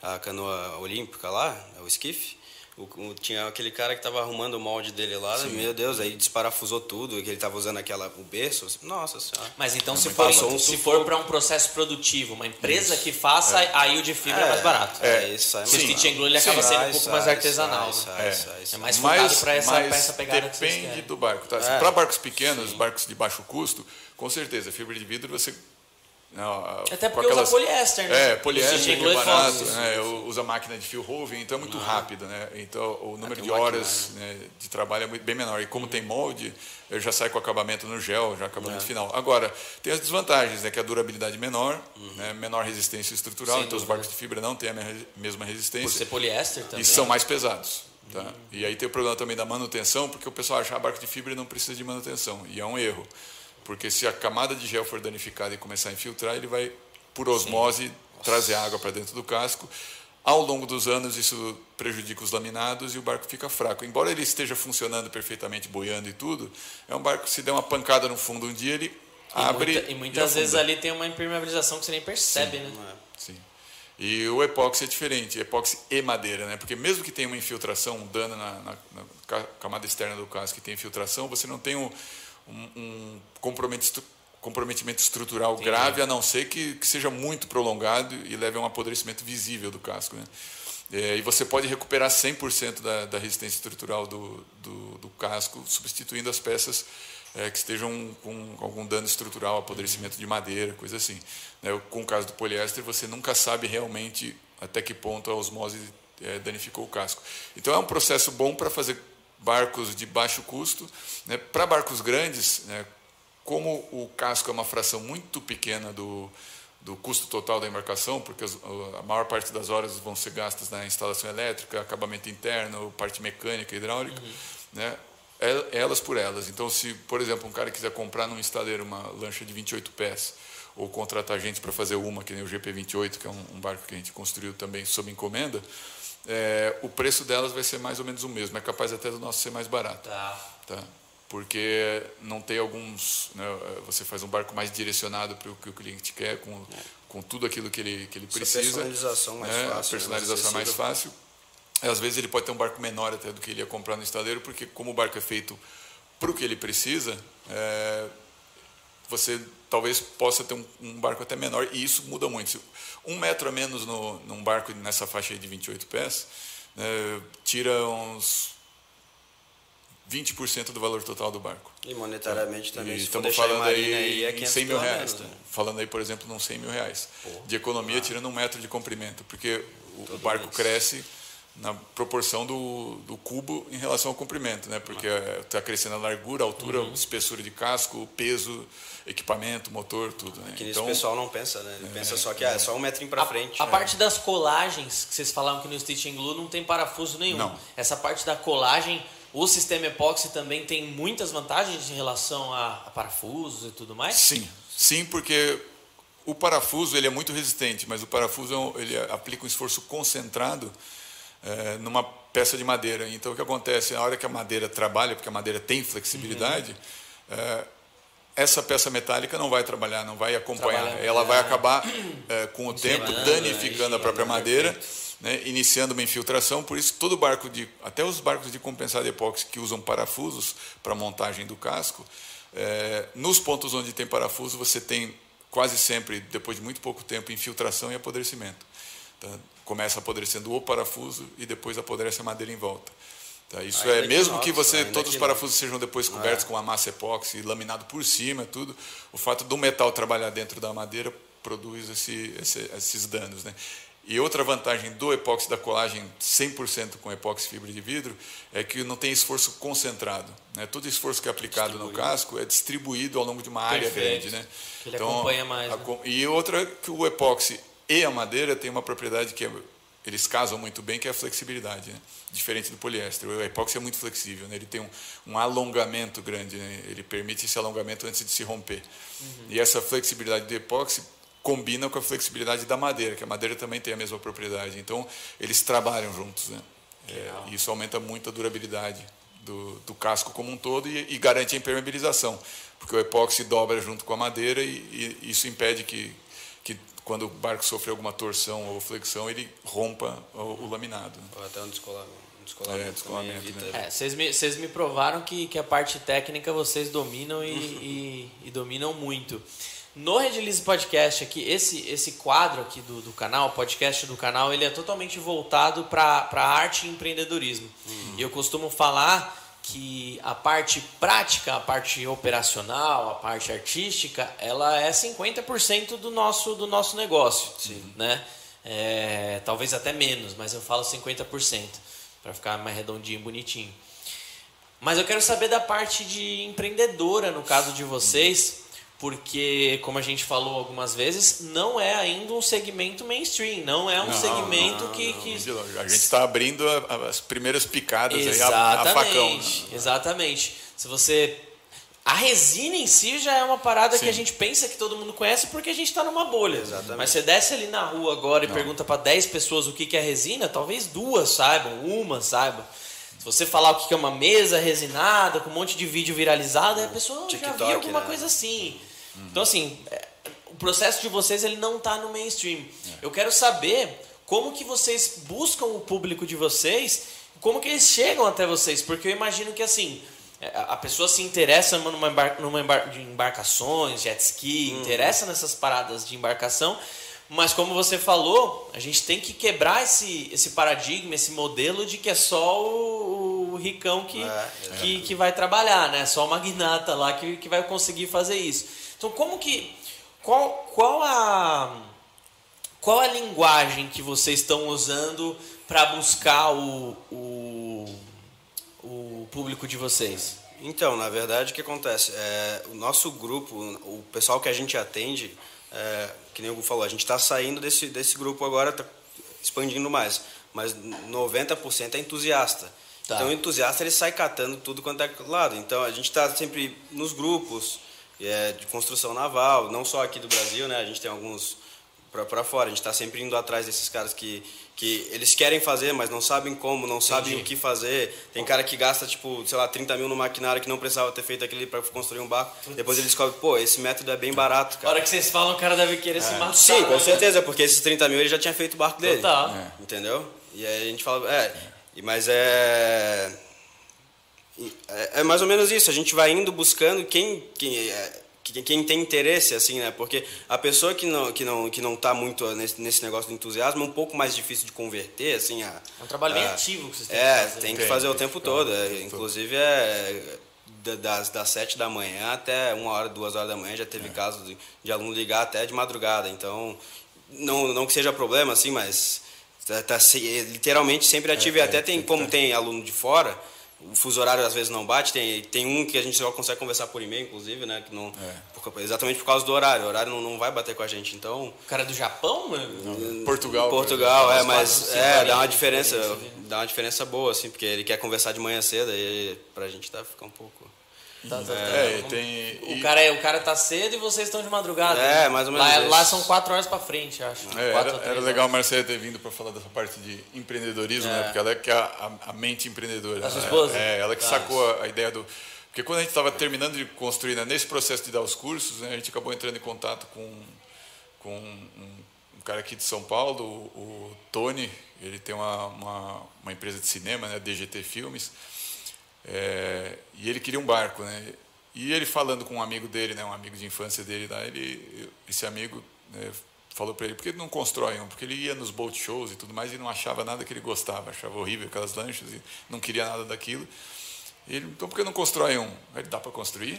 a canoa olímpica lá, o esquife, o, o, tinha aquele cara que estava arrumando o molde dele lá, Sim. meu Deus, aí desparafusou tudo, que ele estava usando aquela, o berço. Nossa senhora. Mas então, se for, um se for para um processo produtivo, uma empresa isso. que faça, é. aí o de fibra é, é mais barato. É, é isso aí. Se o stitch and glue ele acaba sendo um pouco sai, mais artesanal. Sai, sai, é. é. mais focado para essa, essa pegada depende do barco. Tá? Para barcos pequenos, Sim. barcos de baixo custo, com certeza, fibra de vidro você não, Até porque aquelas, usa poliéster, né? É, poliéster é barato, né? usa máquina de fio roving, então é muito rápido, né? Então o número de horas né, de trabalho é muito, bem menor. E como uhum. tem molde, ele já sai com acabamento no gel, já acabamento é. final. Agora, tem as desvantagens, né? Que é a durabilidade menor, uhum. né, menor resistência estrutural, Sem então dúvida. os barcos de fibra não têm a mesma resistência. Por ser poliéster também. E são mais pesados. Tá? Uhum. E aí tem o problema também da manutenção, porque o pessoal acha que ah, barco de fibra não precisa de manutenção, e é um erro. Porque se a camada de gel for danificada e começar a infiltrar, ele vai, por osmose, trazer água para dentro do casco. Ao longo dos anos, isso prejudica os laminados e o barco fica fraco. Embora ele esteja funcionando perfeitamente, boiando e tudo, é um barco que, se der uma pancada no fundo um dia, ele e abre. Muita, e muitas vezes ali tem uma impermeabilização que você nem percebe, Sim, né? Sim. E o epóxi é diferente, epóxi e madeira, né? Porque mesmo que tenha uma infiltração, um dano na, na, na camada externa do casco que tem infiltração, você não tem um, um, um comprometimento estrutural Entendi. grave, a não ser que, que, seja muito prolongado e leve a um apodrecimento visível do casco. Né? É, e você pode recuperar 100% da, da resistência estrutural do, do, do, casco, substituindo as peças é, que estejam com algum dano estrutural, apodrecimento de madeira, coisa assim. Né? Com o caso do poliéster, você nunca sabe realmente até que ponto a osmose é, danificou o casco. Então é um processo bom para fazer barcos de baixo custo. Né? Para barcos grandes, né? como o casco é uma fração muito pequena do, do custo total da embarcação, porque a maior parte das horas vão ser gastas na instalação elétrica, acabamento interno, parte mecânica, hidráulica, uhum. né? É, elas por elas. Então, se, por exemplo, um cara quiser comprar num estaleiro uma lancha de 28 pés, ou contratar gente para fazer uma, que nem o GP28, que é um, um barco que a gente construiu também sob encomenda, é, o preço delas vai ser mais ou menos o mesmo. É capaz até do nosso ser mais barato. Tá. tá? Porque não tem alguns. Né, você faz um barco mais direcionado para o que o cliente quer, com, com tudo aquilo que ele, que ele precisa. A personalização mais né, fácil. A né, personalização mais fácil. Às vezes ele pode ter um barco menor até do que ele ia comprar no estaleiro, porque como o barco é feito para o que ele precisa, é, você talvez possa ter um, um, barco até menor, e isso muda muito. Um metro a menos no, num barco nessa faixa de 28 pés né, tira uns 20% do valor total do barco. E monetariamente também. E estamos falando aí, aí é 100 mil reais. Né? Falando aí, por exemplo, num 100 mil reais. de economia, ah. tirando um metro de comprimento, porque o, o barco mês. cresce na proporção do, do cubo em relação ao comprimento, né? Porque está crescendo a largura, a altura, uhum. espessura de casco, peso, equipamento, motor, tudo. Né? É que então, o pessoal não pensa, né? Ele é, pensa só que é, é só um metrinho para frente. A né? parte das colagens, que vocês falavam que no Stitch Glue não tem parafuso nenhum. Não. Essa parte da colagem, o sistema epóxi também tem muitas vantagens em relação a, a parafusos e tudo mais? Sim, sim, porque o parafuso ele é muito resistente, mas o parafuso ele aplica um esforço concentrado é, numa peça de madeira. Então, o que acontece? Na hora que a madeira trabalha, porque a madeira tem flexibilidade, uhum. é, essa peça metálica não vai trabalhar, não vai acompanhar. Ela vai acabar, é, com o tempo, danificando a própria madeira, né, iniciando uma infiltração. Por isso, todo barco, de, até os barcos de compensado epóxi que usam parafusos para montagem do casco, é, nos pontos onde tem parafuso, você tem quase sempre, depois de muito pouco tempo, infiltração e apodrecimento. Tá? Começa apodrecendo o parafuso e depois apodrece a madeira em volta. Tá? Isso Ainda é que mesmo inox, que você todos que os parafusos sejam depois cobertos É. com uma massa epóxi, laminado por cima, tudo. O fato do metal trabalhar dentro da madeira produz esse, esse- esses danos, né? E outra vantagem do epóxi da colagem 100% com epóxi fibra de vidro é que não tem esforço concentrado. Né? Todo esforço que é aplicado no casco é distribuído ao longo de uma área Perfeito. grande. Né? Que ele acompanha mais, a né? E outra que o epóxi e a madeira tem uma propriedade que é- eles casam muito bem, que é a flexibilidade, né? diferente do poliéster. O epóxi é muito flexível, né? ele tem um, um alongamento grande, né? ele permite esse alongamento antes de se romper. Uhum. E essa flexibilidade do epóxi combina com a flexibilidade da madeira, que a madeira também tem a mesma propriedade. Então, eles trabalham juntos. Né? É, e isso aumenta muito a durabilidade do, do casco como um todo e, e garante a impermeabilização, porque o epóxi dobra junto com a madeira e, e isso impede que, que, quando o barco sofre alguma torção ou flexão, ele rompa o, o laminado. Ou até um descolamento. Descolamento, É, descolamento, né? É, vocês me, vocês me provaram que, que a parte técnica vocês dominam e, e- e dominam muito. No Redilize Podcast aqui, esse, esse quadro aqui do, do canal, o podcast do canal, ele é totalmente voltado para arte e empreendedorismo. E eu costumo falar que a parte prática, a parte operacional, a parte artística, ela é 50% do nosso, do nosso negócio. Né? É, talvez até menos, mas eu falo 50%, para ficar mais redondinho e bonitinho. Mas eu quero saber da parte de empreendedora, no caso de vocês, porque, como a gente falou algumas vezes, não é ainda um segmento mainstream, não é um Não, segmento não, que, não, que-. A gente está abrindo as primeiras picadas aí, a, a Exatamente, facão. né? exatamente. Se você. A resina em si já é uma parada que Sim. a gente pensa que todo mundo conhece porque a gente está numa bolha. Exatamente. Mas você desce ali na rua agora e pergunta para 10 pessoas o que que é resina, talvez duas saibam, uma saiba. Se você falar o que que é uma mesa resinada, com um monte de vídeo viralizado, a pessoa "Ah, já TikTok, viu alguma né? coisa assim. Então, assim, é, o processo de vocês ele não está no mainstream. Eu quero saber como que vocês buscam o público de vocês, como que eles chegam até vocês, porque eu imagino que assim é, a pessoa se interessa numa, embar numa embar de embarcações, jet ski, interessa nessas paradas de embarcação, mas como você falou, a gente tem que quebrar esse, esse paradigma, esse modelo de que é só o, o ricão que, É, que, que vai trabalhar, né? Só o magnata lá que, que vai conseguir fazer isso. Então, como que. Qual, qual a. Qual a linguagem que vocês estão usando para buscar o, o, o público de vocês? Então, na verdade, o que acontece? É, o nosso grupo, o pessoal que a gente atende, é, que nem o Hugo falou, a gente está saindo desse, desse grupo agora, está expandindo mais. Mas 90% é entusiasta. Tá. Então, o entusiasta ele sai catando tudo quanto é lado. Então, a gente está sempre nos grupos é, de construção naval, não só aqui do Brasil, né? A gente tem alguns para fora. A gente está sempre indo atrás desses caras que, que eles querem fazer, mas não sabem como, não sabem o que fazer. Tem cara que gasta, tipo, sei lá, 30 mil no maquinário que não precisava ter feito aquele para construir um barco. Depois ele descobre, pô, esse método é bem barato, A cara. hora que vocês falam, o cara deve querer se matar. Sim, com né? certeza, porque esses 30 mil ele já tinha feito o barco dele. Total. Entendeu? E aí a gente fala, é, e- mas é, é. É mais ou menos isso, a gente vai indo buscando quem. quem é, quem quem tem interesse, assim, né? Porque a pessoa que não, que não, que não tá muito nesse, nesse negócio do entusiasmo é um pouco mais difícil de converter, assim. A, É um trabalho bem a- ativo que vocês têm É, que fazer. tem que Tem, fazer o tem tempo todo. o é, tempo todo. inclusive, é da- das, das 7 da manhã até uma hora, duas horas da manhã já É. teve casos de, de aluno ligar até de madrugada. Então, não, não que seja problema, assim, mas tá, tá literalmente sempre ativo. e é, até tem, como tá. tem aluno de fora, o fuso horário às vezes não bate. Tem, tem um que a gente só consegue conversar por e-mail, inclusive, né? Que não, É. por- exatamente por causa do horário. O horário não, não vai bater com a gente. Então, O cara é do Japão, mano? Portugal. por Portugal, é, mas é, dá uma diferença, diferença, né? dá uma diferença boa, assim, porque ele quer conversar de manhã cedo e pra gente tá ficar um pouco. Tá, tá, tá. É, e tem. O e- cara, é, o cara tá cedo e vocês estão de madrugada. É, né? mais ou menos Lá, isso. lá são quatro horas pra frente, acho. É, Quatro era, era legal a. Marcela ter vindo para falar dessa parte de empreendedorismo, É. né? Porque ela é que é a, a- a mente empreendedora. Sua né? esposa? É, ela que Tá. sacou a, a ideia do. Porque quando a gente estava terminando de construir, né, nesse processo de dar os cursos, né, a gente acabou entrando em contato com, com um, um cara aqui de São Paulo, o, o Tony. Ele tem uma, uma, uma empresa de cinema, né, DGT Filmes. É, e ele queria um barco, né? E ele falando com um amigo dele, né, um amigo de infância dele lá, ele, esse amigo né, falou para ele, por que não constrói um? Porque ele ia nos boat shows e tudo mais e não achava nada que ele gostava, achava horrível aquelas lanchas e não queria nada daquilo. Ele, então por que não constrói um? Ele, dá para construir?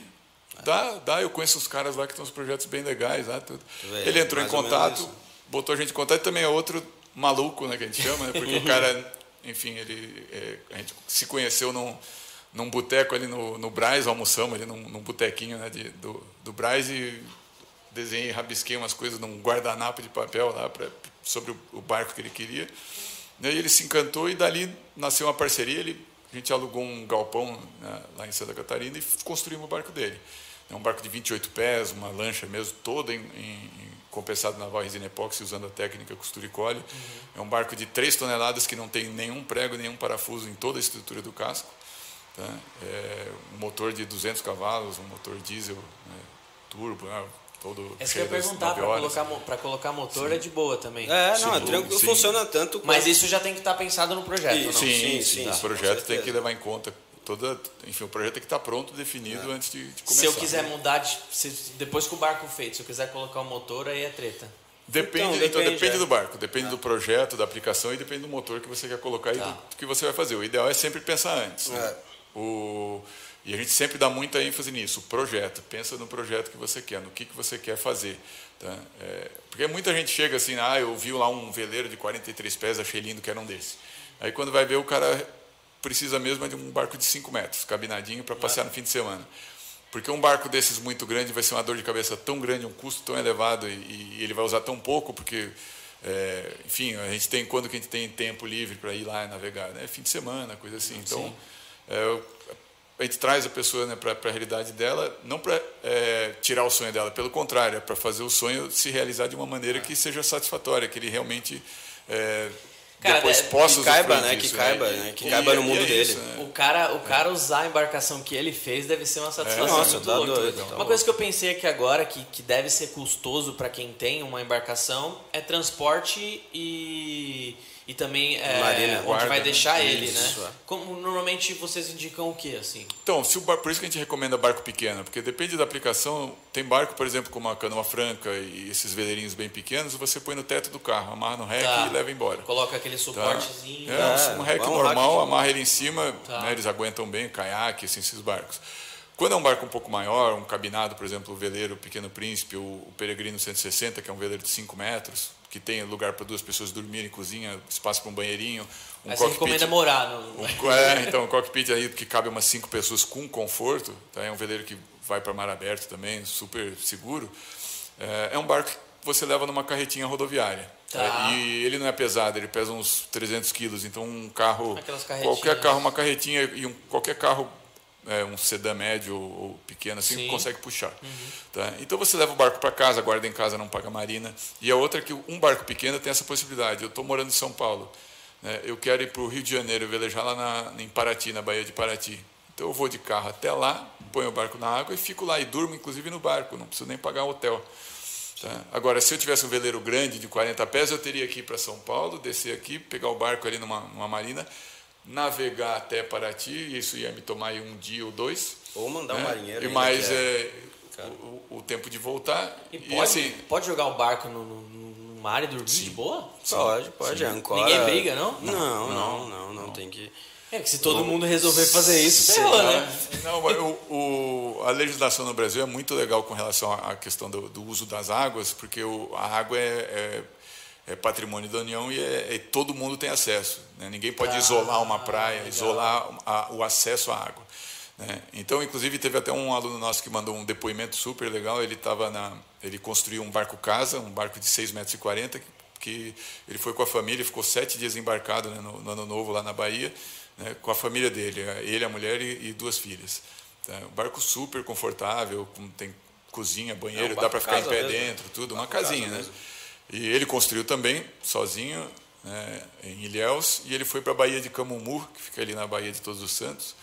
Dá, dá, eu conheço os caras lá que têm uns projetos bem legais. Lá, tudo. ele entrou em contato, botou a gente em contato e também é outro maluco, né, que a gente chama, né, porque o cara, enfim, ele, é, a gente se conheceu num, num boteco ali no, no Braz, almoçamos ali num, num botequinho né, de, do, do Braz e desenhei, rabisquei umas coisas num guardanapo de papel lá pra, sobre o, o barco que ele queria. E ele se encantou e dali nasceu uma parceria. Ele, a gente alugou um galpão né, lá em Santa Catarina e construímos o barco dele. É um barco de 28 pés, uma lancha mesmo, toda em, em, compensado naval resina epóxi, usando a técnica costura e cole. Uhum. É um barco de 3 toneladas que não tem nenhum prego, nenhum parafuso em toda a estrutura do casco. Tá? É um motor de 200 cavalos, um motor diesel né, turbo, né, todo Essa que eu ia perguntar, para colocar, pra colocar motor sim. é de boa também. É, não, é tranquilo, funciona tanto. Mas isso já tem que estar tá pensado no projeto, não? Sim, sim, sim, tá. O projeto tem que levar em conta toda, enfim, o projeto tem que estar pronto, definido é. antes de, de, começar. Se eu quiser mudar, de, se, depois que o barco feito, se eu quiser colocar o motor, aí é treta. Depende, então, depende, então, depende é. do barco, depende ah. do projeto, da aplicação e depende do motor que você quer colocar tá. e do que você vai fazer. O ideal é sempre pensar antes. Né? O, e a gente sempre dá muita ênfase nisso, o projeto. Pensa no projeto que você quer, no que, que você quer fazer. Tá? É, porque muita gente chega assim, ah, eu vi lá um veleiro de 43 pés, achei lindo, quero um desse. Aí quando vai ver, o cara precisa mesmo de um barco de 5 metros, cabinadinho, para passear no fim de semana. Porque um barco desses muito grande vai ser uma dor de cabeça tão grande, um custo tão elevado, e, e ele vai usar tão pouco, porque, é, enfim, a gente tem quando que a gente tem tempo livre para ir lá navegar, né? Fim de semana, coisa assim. Então, é, a gente traz a pessoa né, para a realidade dela, não para é, tirar o sonho dela, pelo contrário, é para fazer o sonho se realizar de uma maneira que seja satisfatória, que ele realmente é, Cara, depois é, possa que caiba, né? Que caiba, né? Que caiba no é mundo é dele. né? O cara, o cara usar a embarcação que ele fez deve ser uma satisfação. É, nossa, tá doido, então. Uma coisa que eu pensei aqui agora que, que deve ser custoso para quem tem uma embarcação é transporte e e também é, Marina, onde guarda, vai né? deixar né? ele, isso, né? É. Como normalmente vocês indicam o que assim? Então, se o bar, por isso que a gente recomenda barco pequeno, porque depende da aplicação. Tem barco, por exemplo, como a canoa franca e esses veleirinhos bem pequenos, você põe no teto do carro, amarra no rec tá. e leva embora. Coloca aquele tá. suportezinho. Tá? É, um rec normal, amarra ele em cima, tá. né, eles aguentam bem, caiaque, assim, esses barcos. Quando é um barco um pouco maior, um cabinado, por exemplo, o veleiro Pequeno Príncipe, o, o Peregrino 160, que é um veleiro de 5 metros, que tem lugar para duas pessoas dormirem, cozinha, espaço para um banheirinho. Um Mas cockpit, você recomenda morar no... Um, é, então, um cockpit aí que cabe umas cinco pessoas com conforto. Tá? É um veleiro que vai para mar aberto também, super seguro. É, é um barco que você leva numa carretinha rodoviária. Tá. É, e ele não é pesado, ele pesa uns 300 quilos. Então, um carro, qualquer carro, uma carretinha e um, qualquer carro é, um sedã médio ou pequeno assim Sim. consegue puxar. Uhum. Tá? Então você leva o barco para casa, guarda em casa, não paga marina. E a outra é que um barco pequeno tem essa possibilidade. Eu estou morando em São Paulo, né? eu quero ir para o Rio de Janeiro, velejar lá na, em Paraty, na Baía de Paraty. Então eu vou de carro até lá, ponho o barco na água e fico lá e durmo inclusive no barco, não preciso nem pagar um hotel. Tá? Agora, se eu tivesse um veleiro grande de 40 pés, eu teria que ir para São Paulo, descer aqui, pegar o barco ali numa, numa marina navegar até Paraty, isso ia me tomar um dia ou dois. Ou mandar né? um marinheiro. E mais é, é o, o, tempo de voltar. E, pode, assim, pode jogar o barco no, no, no mar e dormir sim, de boa? Pode, pode. Ancora... Ninguém briga, não? Não, não, não, não, não, tem que... É que se todo mundo resolver fazer isso, ferrou, né? Não, o, o, a legislação no Brasil é muito legal com relação à questão do, do uso das águas, porque o, a água é, é é patrimônio da União e, é, é, todo mundo tem acesso. Né? Ninguém pode ah, isolar uma praia, legal. isolar a, o acesso à água. Né? Então, inclusive, teve até um aluno nosso que mandou um depoimento super legal. Ele estava na, ele construiu um barco casa, um barco de 6,40 metros e 40, que, que ele foi com a família, ficou sete dias embarcado né, no, no, ano novo lá na Bahia, né, com a família dele, ele, a mulher e, e duas filhas. Tá? Um barco super confortável, com, tem cozinha, banheiro, é um dá para ficar em pé mesmo. dentro, tudo, uma casinha, né? Mesmo. E ele construiu também, sozinho, né, em Ilhéus, e ele foi para a Baía de Camumu, que fica ali na Baía de Todos os Santos.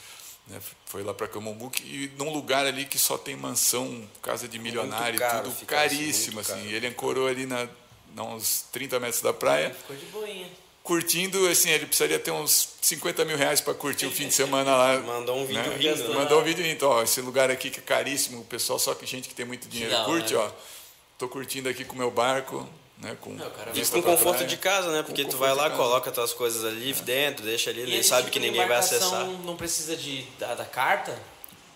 Né, foi lá para Camumu, e num lugar ali que só tem mansão, casa de milionário, caro, tudo caríssimo. Assim, assim. Ele ancorou ali na, na uns 30 metros da praia. Ficou de boinha curtindo, assim, ele precisaria ter uns 50 mil reais para curtir o fim de semana lá. Mandou um vídeo né? rindo. Né? Mandou um vídeo rindo. Ó, esse lugar aqui que é caríssimo, o pessoal só que gente que tem muito dinheiro curte, né? ó. Tô curtindo aqui com o meu barco, né? Com, vista com conforto praia. de casa, né? Porque tu vai lá, coloca tuas coisas ali dentro, deixa ali, E ele sabe tipo que ninguém vai acessar. Não precisa de, da, da carta?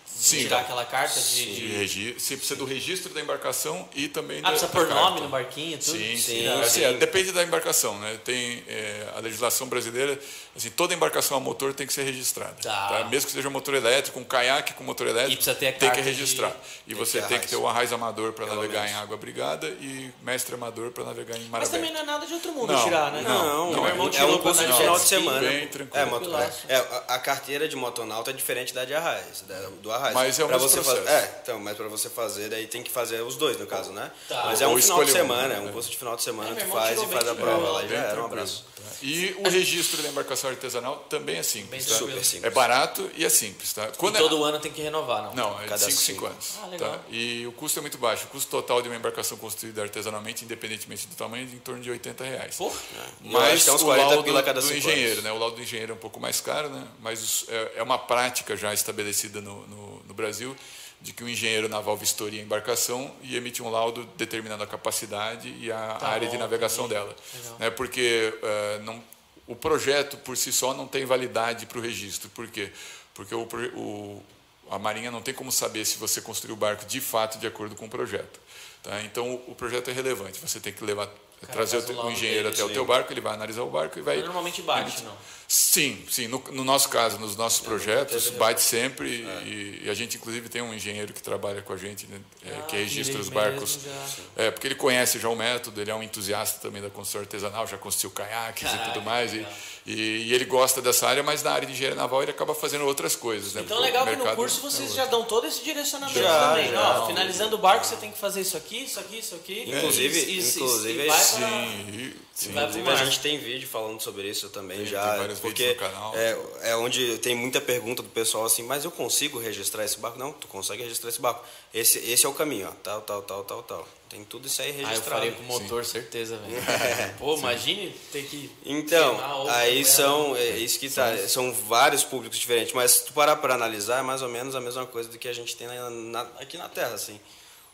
Sim, Tirar aquela carta de. De de- regi- Você precisa do registro da embarcação e também Ah, da, precisa pôr nome no barquinho, tudo? Sim, sim. Sim, Assim, sim. é, depende da embarcação, né? Tem é, a legislação brasileira, assim, toda embarcação a motor tem que ser registrada. Tá. tá? Mesmo que seja motor elétrico, um caiaque com motor elétrico, E precisa ter a tem que carta de- registrar. E você ter tem que ter o arraiz amador para navegar menos. em água brigada e mestre amador para navegar em mar Mas também não é nada de outro mundo Não, tirar, né? Não, Meu irmão é tirou um pra curso de andar final de ski. semana. bem tranquilo. É, é, a, a carteira de motonauta é diferente da de arraiz, do Mas é Pra mesmo você processo. fazer, é, então, mas para você fazer, daí tem que fazer os dois, no caso, né? Tá. Mas é um Ou final de um, semana, é né? um curso de final de semana, É, tu faz e faz a prova lá bem e já era, um abraço. E o registro da embarcação artesanal também é simples. Bem tá? Super simples. É barato e é simples. Tá? E Quando é- todo ano tem que renovar, não? Não, é de Cada 5 cinco. 5 anos. Ah, legal. tá? E o custo é muito baixo. O custo total de uma embarcação construída artesanalmente, independentemente do tamanho, é de em torno de 80 reais. Eu Mas é o 40 laudo pila a cada do engenheiro, anos. né? O laudo do engenheiro é um pouco mais caro, né? Mas é, é uma prática já estabelecida no, no, no Brasil de que o engenheiro naval vistoria a embarcação e emite um laudo determinando a capacidade e a Tá área de bom, navegação entendi. dela. Legal. Né? Porque eh, não, o projeto por si só não tem validade para o registro. Por quê? Porque o, o- a Marinha não tem como saber se você construiu o barco de fato de acordo com o projeto. Tá? Então o, o projeto é relevante. Você tem que levar, trazer o, o engenheiro dele, até o teu barco, ele vai analisar o barco e vai. Mas normalmente bate, não. Sim, sim. No, no nosso caso, nos nossos projetos, bate sempre. E, e a gente, inclusive, tem um engenheiro que trabalha com a gente, né, é, Ah, que registra ele os barcos. já- É, porque ele conhece já o método, ele é um entusiasta também da construção artesanal, já construiu caiaques e Caraca, tudo mais. E, e, e ele gosta dessa área, mas na área de engenharia naval ele acaba fazendo outras coisas. Né? Então legal que no curso é vocês outro. já dão todo esse direcionamento Já, também. já. Ó, finalizando o barco, você tem que fazer isso aqui, isso aqui, isso aqui. Inclusive- E- e- e- inclusive e vai Sim, sim. Inclusive, a gente tem vídeo falando sobre isso também Tem- já. tem vários porque vídeos no canal. É, é onde tem muita pergunta do pessoal assim, mas eu consigo registrar esse barco? Não, tu consegue registrar esse barco. Esse, esse é o caminho, ó. Tal, tal, tal, tal, tal. Tem tudo isso aí Ah, eu registrado. faria com motor, certeza, velho. Pô, imagine ter que. Então, aí são, é isso que tá, são vários públicos diferentes, mas se tu parar para analisar, é mais ou menos a mesma coisa do que a gente tem na- na- aqui na Terra, assim.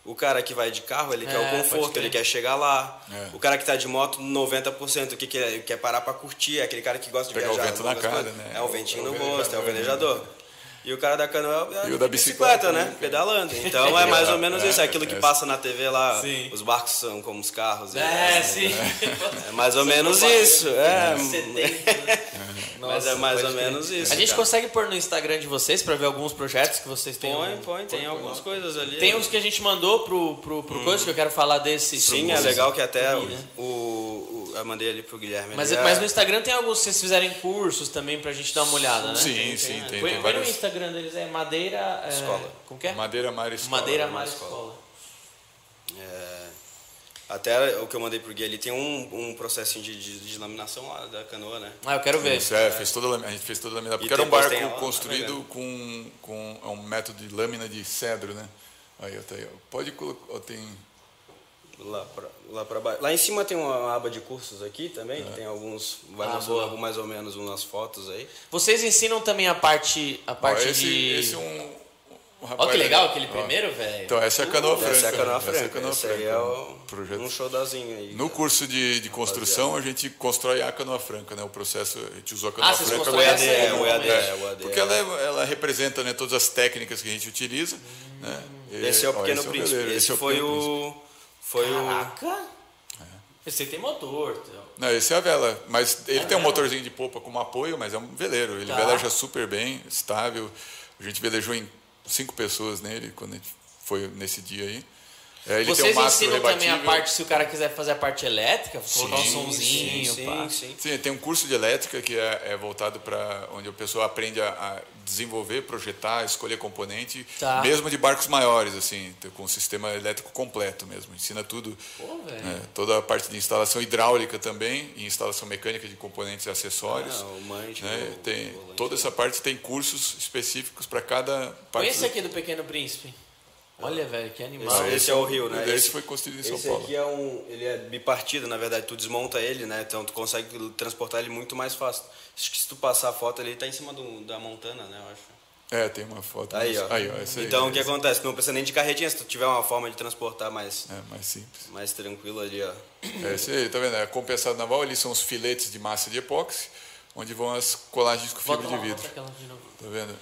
O cara que vai de carro, ele quer É, o pode conforto, ele quer chegar lá. É. O cara que tá de moto, 90%, o que quer, quer parar para curtir, é aquele cara que gosta de Pegar o viajar. vento na cara, coisas. né? É o ventinho É o no rosto, é o velejador. E o cara da canoa é E o da bicicleta, né? né? Pedalando. Então é mais ou menos É, isso, é aquilo que é. passa na TV lá, Sim. os barcos são como os carros. É, sim. É mais ou menos isso. É, 70, né? Mas Nossa, é mais ou menos isso. A gente cara. consegue pôr no Instagram de vocês pra ver alguns projetos que vocês têm. Põe, põe, tem algumas coisas ali. Tem uns que a gente mandou pro, pro, pro coisa, que eu quero falar desse. Sim, pro- é legal que até o, né? o, o- eu mandei ali pro Guilherme. Mas, ali, mas é- no Instagram tem alguns, se vocês fizerem cursos também pra gente dar uma olhada, né? Sim, sim, tem. Põe, tem põe no vários- Instagram deles, é Madeira. é, Escola. Como que é? Madeira, mar escola. Madeira Mar Mar Escola. Escola. é, até o que eu mandei pro Gui ali tem um, um processinho de, de, de laminação lá da canoa, né? Ah, eu quero ver. Isso, é, fez toda, a gente fez toda a lâmina. Porque era um barco construído a com, com é um método de lâmina de cedro, né? Aí, ó, tá aí. Pode colocar. Tem, Lá pra, lá pra baixo. Lá em cima tem uma aba de cursos aqui também, que tem alguns. Vai Ah, boa. mais ou menos umas fotos aí. Vocês ensinam também a parte, a ó, parte esse, de. esse é um Olha que legal aí, aquele ó. primeiro, velho. Então, essa é a canoa franca. Essa é a canoa Essa é a franca. canoa Esse aí franca. é o, Projeto. um showdazinho aí. No curso de, de construção, a gente constrói a canoa franca, né? O processo, a gente usou a canoa Ah, vocês franca. O constroem EAD, aí, é, o EAD, é, o EAD. Porque é. ela, é- ela representa né, todas as técnicas que a gente utiliza. Né? E, Esse é o ó, Pequeno esse é Príncipe. Esse, é o foi o. Foi o. Caraca! Esse aí tem motor. então. Não, esse é a vela, mas ele É tem um motorzinho de popa como apoio, mas é um veleiro. Ele Tá. veleja super bem, estável. A gente velejou em cinco pessoas nele quando a gente foi nesse dia aí. É, ele Vocês um ensinam também a rebatível. parte, se o cara quiser fazer a parte elétrica, colocar um Sim, somzinho, sim, pá. sim. Sim, tem um curso de elétrica que é, é voltado para onde a pessoa aprende a, a desenvolver, projetar, escolher componente, Tá. mesmo de barcos maiores, assim, com sistema elétrico completo mesmo. Ensina tudo, Pô, né, toda a parte de instalação hidráulica também, e instalação mecânica de componentes e acessórios. Ah, o mante, né, o- tem o toda essa parte tem cursos específicos para cada parte. Esse do- aqui do Pequeno Príncipe. Olha, velho, que animal. Esse, esse é o Rio, né? Esse foi construído em São esse Paulo. aqui é um, ele é bipartido, na verdade, tu desmonta ele, né? Então tu consegue transportar ele muito mais fácil. Acho que se tu passar a foto, ele tá em cima do, da montana, né? Eu acho. É, tem uma foto. Aí, ó. Aí, ó essa aí, então, o é que essa. acontece? Não precisa nem de carretinha, se tu tiver uma forma de transportar mais, É, mais simples. mais tranquilo ali, ó. É isso aí, tá vendo? É compensado naval, ali são os filetes de massa de epóxi, onde vão as colagens com fibra de vidro. Tá vendo?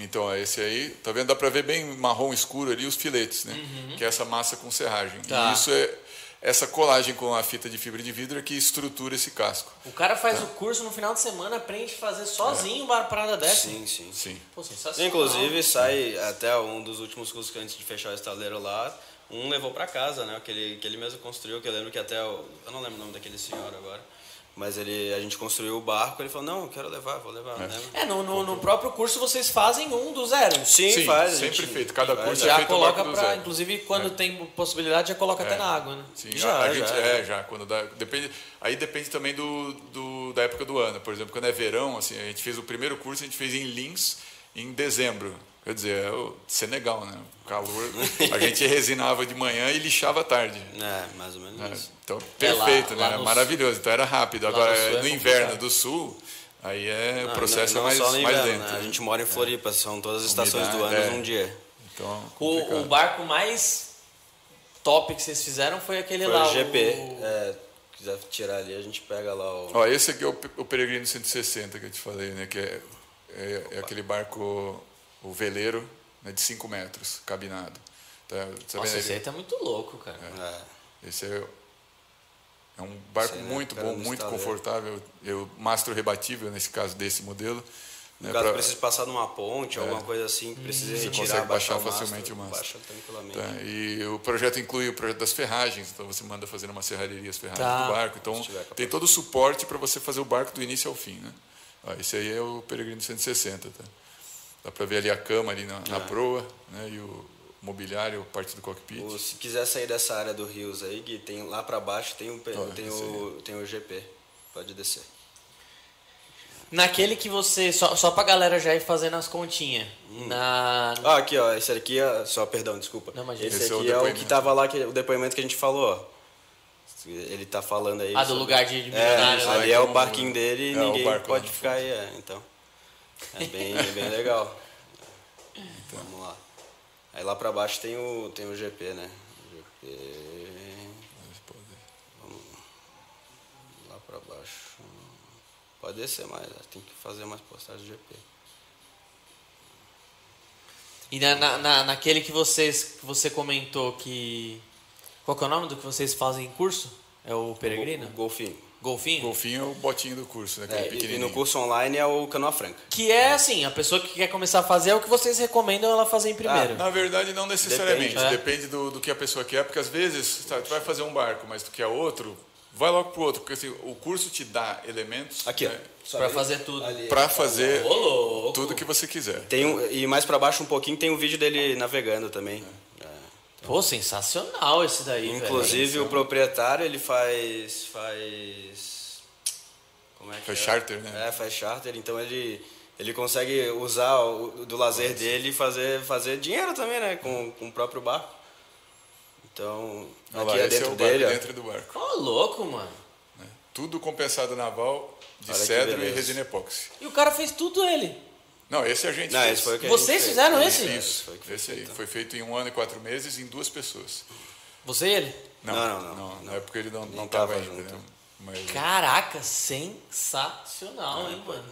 Então, é esse aí, tá vendo? Dá pra ver bem marrom escuro ali os filetes, né? Que é essa massa com serragem. Tá. E isso é essa colagem com a fita de fibra de vidro é que estrutura esse casco. O cara faz o curso no final de semana, aprende a fazer sozinho uma parada dessa. Sim, sim. Sim. Pô, sensacional. Inclusive, sai até um dos últimos cursos que antes de fechar o estaleiro lá, um levou pra casa, né? Que ele, que ele mesmo construiu, que eu lembro que até. O, eu não lembro o nome daquele senhor agora. Mas ele, a gente construiu o barco, ele falou, não, eu quero levar, vou levar. né? É, no, no, no próprio curso vocês fazem um do zero. Sim, Sim, faz. sempre gente feito. Cada curso né? é Já feito um coloca do pra. zero. Inclusive, quando tem possibilidade, já coloca até na água, né? Sim, Já, a, a já, gente, já. é, já, quando dá, depende, aí depende também do, do, da época do ano. Por exemplo, quando é verão, assim, a gente fez o primeiro curso, a gente fez em Lins em dezembro. Quer dizer, é o Senegal, né? O calor, a gente resinava de manhã e lixava à tarde. É, mais ou menos né? isso. Então, É, lá- perfeito, lá né? no Maravilhoso. Então era rápido. lá Agora, no sul é no inverno do sul, aí é, o Não, processo não, é mais, não só no mais inverno, lento. né? A gente mora em Floripa, são todas as estações do ano Umidade, é. num dia. Então, O, complicado. o barco mais top que vocês fizeram foi aquele Foi lá. o GP. o- É, quiser tirar ali, a gente pega lá o. Ó, esse aqui é o, o Peregrino 160 que eu te falei, né? Que é, é, é aquele barco, o veleiro, né, de 5 metros, cabinado. Tá, tá Nossa, vendo esse aí tá muito louco, cara. É. Esse é, é um barco aí, né, muito cara bom, muito confortável. Eu mastro rebatível nesse caso desse modelo. No né, caso, pra- precisa passar numa ponte, alguma coisa assim, que precisa Você retirar, consegue baixar o mastro, facilmente o mastro. Baixa tranquilamente. Tá, e o projeto inclui o projeto das ferragens, então você manda fazer uma serralheria as ferragens Tá. do barco. Então tem todo o suporte para você fazer o barco do início ao fim. Né? Ó, esse aí é o Peregrino 160. Tá? Dá para ver ali a cama ali na, na É. proa né? e o mobiliário, parte do cockpit. Ou se quiser sair dessa área do Rios aí, Gui, tem lá pra baixo tem o, P- Olha, tem o, tem o GP. Pode descer. Naquele que você. Só, só pra galera já ir fazendo as continhas. Hum. Ah, Na. aqui, ó, esse aqui é. Só, perdão, desculpa. Não, imagina. esse, Esse é o aqui é o, que depoimento. tava lá, que, o depoimento que a gente falou, ó. Ele tá falando aí. Ah, do sobre- lugar de- É, milionário lá. ali é o barquinho dele e É, o ninguém pode ficar aí, é, então. É bem, é bem legal. Vamos lá. Aí lá pra baixo tem o, tem o GP, né? GP. Lá pra baixo. Pode descer mais, né? tem que fazer mais postagens do GP. E na, na, na- naquele que vocês que você comentou que. Qual que é o nome do que vocês fazem em curso? É o Peregrino? O golfinho. Golfinho? Golfinho é o botinho do curso, né? Aquele É, e- no curso online é o Canoa Franca. Que é assim, a pessoa que quer começar a fazer é o que vocês recomendam ela fazer em primeiro. Na verdade, não necessariamente. Depende, Depende, é. do, do que a pessoa quer, porque às vezes sabe, tu vai fazer um barco, mas tu quer outro, vai logo pro outro, porque assim, o curso te dá elementos Aqui, ó. né, ali- fazer tudo. ali. para fazer louco. tudo que você quiser. Tem um, e mais pra baixo um pouquinho tem um vídeo dele navegando também. É. Pô, sensacional esse daí, velho. Inclusive o proprietário ele faz faz como é que Faz é? charter, né? É, faz charter, então ele ele consegue usar o, do lazer dele e fazer fazer dinheiro também, né, com, com o próprio barco. Então, Olha aqui lá, é esse dentro é dele, ó. dentro do barco. Ô, louco, mano. né? Tudo compensado naval de Olha cedro e resina epóxi. E o cara fez tudo ele. Não, esse a gente Não, fez. esse foi o que a Vocês gente fizeram fez. esse? É, Isso, foi o que foi esse aí. feito. Foi feito em um ano e quatro meses em duas pessoas. Você e ele? Não, não, não, Na época ele não, não Nem tava tava ainda, junto. né? Mas, Caraca, sensacional, hein, mano?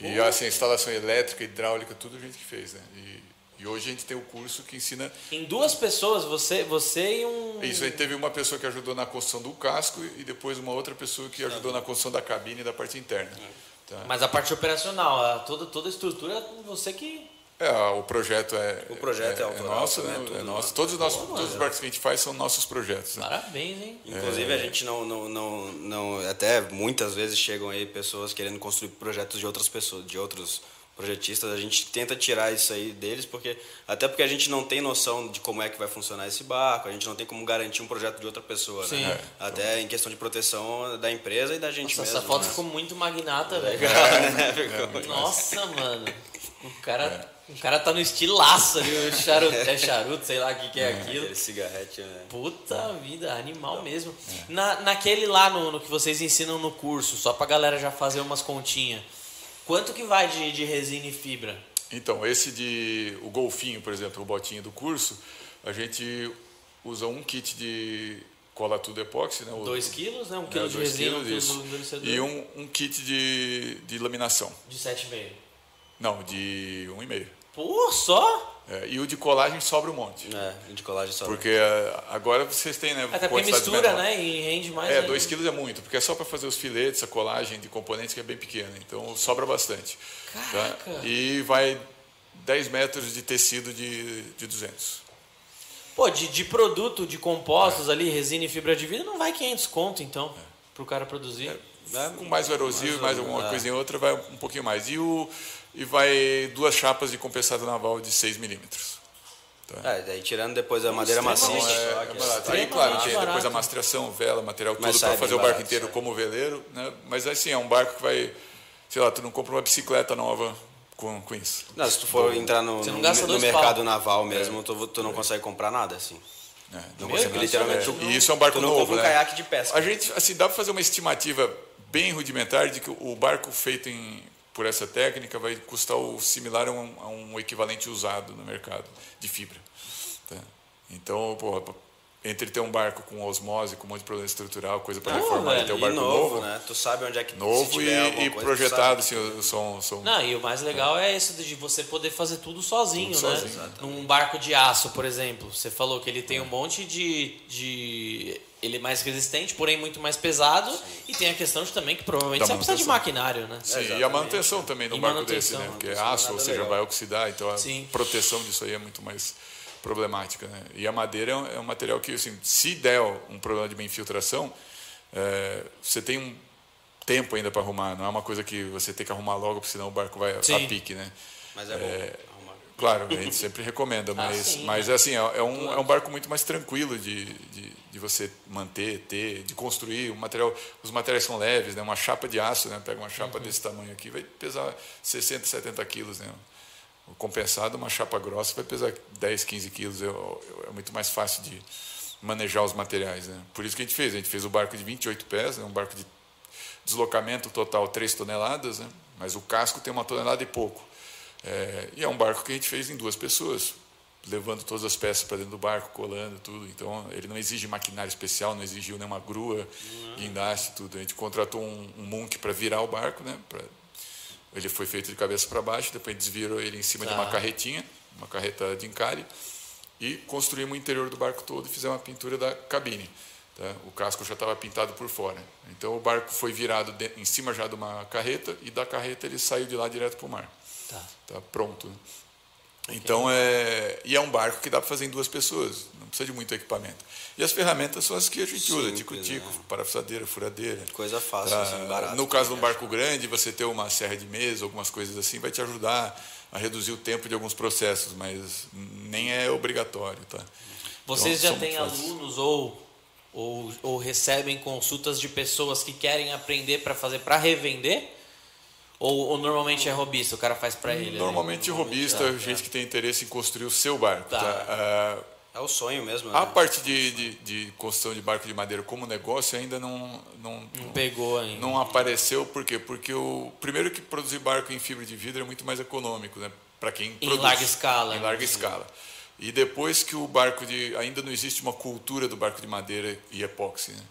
E assim, a instalação elétrica, hidráulica, tudo a gente que fez, né? E, e hoje a gente tem o curso que ensina. Em duas pessoas, você, você e um. Isso, a gente teve uma pessoa que ajudou na construção do casco e depois uma outra pessoa que ajudou na construção da cabine e da parte interna. Tá? Mas a parte operacional, a- toda, toda a estrutura, você que. É, o projeto é, O projeto é autoral nosso, também, né? tudo É nosso. nosso. Todos os nossos, todos os barcos que a gente faz são nossos projetos. Né? Parabéns, hein? Inclusive, É. a gente não, não, não, não. Até muitas vezes chegam aí pessoas querendo construir projetos de outras pessoas, de outros projetistas. A gente tenta tirar isso aí deles, porque até porque a gente não tem noção de como é que vai funcionar esse barco, a gente não tem como garantir um projeto de outra pessoa. Sim. Né? É, Até em questão de proteção da empresa e da gente Nossa, mesmo. essa foto né? ficou muito magnata, velho. Ficou- Nossa, mano. O cara, o cara tá no estilaço ali, o charuto, é charuto, sei lá o que, que é aquilo. Aquele cigarrete, né? Puta vida, animal mesmo. Na, naquele lá no, no que vocês ensinam no curso, só pra galera já fazer umas continhas. Quanto que vai de, de resina e fibra? Então, esse de o golfinho, por exemplo, o botinho do curso, a gente usa um kit de cola tudo epóxi, né? 2 quilos, né? Um quilo É, de dois resina, um quilos, quilo isso. E um, um kit de, de laminação. De 7,5. Não, de 1,5. Pô, só? É, e o de colagem sobra um monte. É, de colagem só. Porque é, agora vocês têm, né? Até porque mistura, né? E rende mais. É, ainda. 2 quilos é muito, porque é só para fazer os filetes, a colagem de componentes que é bem pequena. Então sobra bastante. Caraca! Tá? E vai 10 metros de tecido de, de 200. Pô, de, de produto, de compostos ali, resina e fibra de vidro, não vai 500 conto, então, pro cara produzir. Né? Com mais aerosol e mais alguma é. coisinha outra, vai um pouquinho mais. E, o, e vai duas chapas de compensado naval de 6 milímetros. É, daí tirando depois a madeira macia. que É, é barato. Aí, claro, tem depois a mastreação, vela, material todo para fazer o barco barato, inteiro sai. como veleiro. Né? Mas assim, é um barco que vai. Sei lá, tu não compra uma bicicleta nova com, com isso. Não, se tu for entrar no, Você não no, gasta no mercado pau. naval mesmo, tu, tu não consegue comprar nada, assim. É. Não consegue, literalmente. É, tu- e isso é um barco tu não novo, compra um né? caiaque de pesca. A gente, assim, dá para fazer uma estimativa bem rudimentar de que o barco feito em, por essa técnica vai custar o similar a um, a um equivalente usado no mercado de fibra. tá? Então, porra, entre ter um barco com osmose, com um monte de problema estrutural, coisa para reformar e velho, ter um barco novo, novo, né? Tu sabe onde é que se novo e, e coisa, projetado, sabe. assim, são, são Não, e o mais legal é isso de você poder fazer tudo sozinho, Tudo né? sozinho, Num barco de aço, por exemplo. Você falou que ele tem um monte de. de... Ele é mais resistente, porém muito mais pesado. E tem a questão de também que provavelmente Da você precisa de maquinário, né? Sim, e a manutenção também no E barco desse, né? Porque é aço, ou seja, legal. vai oxidar, então a Sim. proteção disso aí é muito mais problemática, né? E a madeira é um, é um material que, assim, se der um problema de uma infiltração, é, você tem um tempo ainda para arrumar, não é uma coisa que você tem que arrumar logo, porque senão o barco vai Sim. a pique, né? Mas é bom arrumar. Claro, a gente sempre recomenda, mas, sim, mas né? assim, é, um, é um barco muito mais tranquilo de, de, de você manter, ter, de construir. O material, os materiais são leves, né? Uma chapa de aço, né? Pega uma chapa desse tamanho aqui, vai pesar 60, 70 quilos, né? O compensado, uma chapa grossa, vai pesar 10, 15 quilos. É, é muito mais fácil de manejar os materiais, né? Por isso que a gente fez. A gente fez o barco de 28 pés, né? um barco de deslocamento total 3 toneladas, né? mas o casco tem uma tonelada e pouco. É, e é um barco que a gente fez em duas pessoas, levando todas as peças para dentro do barco, colando tudo. Então, ele não exige maquinário especial, não exigiu nenhuma grua, guindaste, tudo. A gente contratou um, um munk para virar o barco, né? Pra, ele foi feito de cabeça para baixo, depois desvirou ele em cima de uma Tá. carretinha, uma carreta de encalhe, e construímos o interior do barco todo e fizemos a pintura da cabine. Tá? O casco já estava pintado por fora. Então o barco foi virado de- em cima já de uma carreta e da carreta ele saiu de lá direto para o mar. Tá. Tá pronto. né? Então é e é um barco que dá para fazer em duas pessoas, não precisa de muito equipamento. E as ferramentas são as que a gente usa, tico-tico, né? parafusadeira, furadeira. Coisa fácil, Tá? assim, barata. No caso de um barco grande, você ter uma serra de mesa, algumas coisas assim, vai te ajudar a reduzir o tempo de alguns processos, mas nem é obrigatório, tá? Vocês Então, já têm alunos ou, ou, ou recebem consultas de pessoas que querem aprender para fazer para revender? Ou, ou normalmente é robista, o cara faz para ele? né? Normalmente robista, é, gente que tem interesse em construir o seu barco. Tá. Tá? Ah, É o sonho mesmo, a né? parte de, de, de construção de barco de madeira como negócio ainda não, não, Não pegou ainda. não apareceu. Por quê? Porque o primeiro que produzir barco em fibra de vidro é muito mais econômico, né? Para quem Em produz. larga escala, Em né? larga escala. E depois que o barco de ainda não existe uma cultura do barco de madeira e epóxi, né?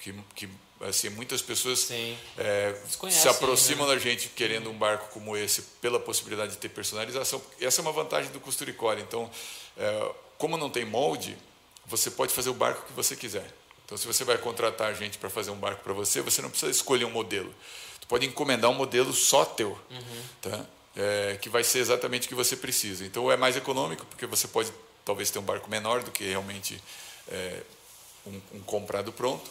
Que, que assim muitas pessoas é, se aproximam né? da gente querendo um barco como esse pela possibilidade de ter personalização. Essa é uma vantagem do costuricore. Então, é, como não tem molde, você pode fazer o barco que você quiser. Então, se você vai contratar a gente para fazer um barco para você, você não precisa escolher um modelo. Você pode encomendar um modelo só teu, tá? É, que vai ser exatamente o que você precisa. Então, é mais econômico, porque você pode talvez ter um barco menor do que realmente é, um, um comprado pronto,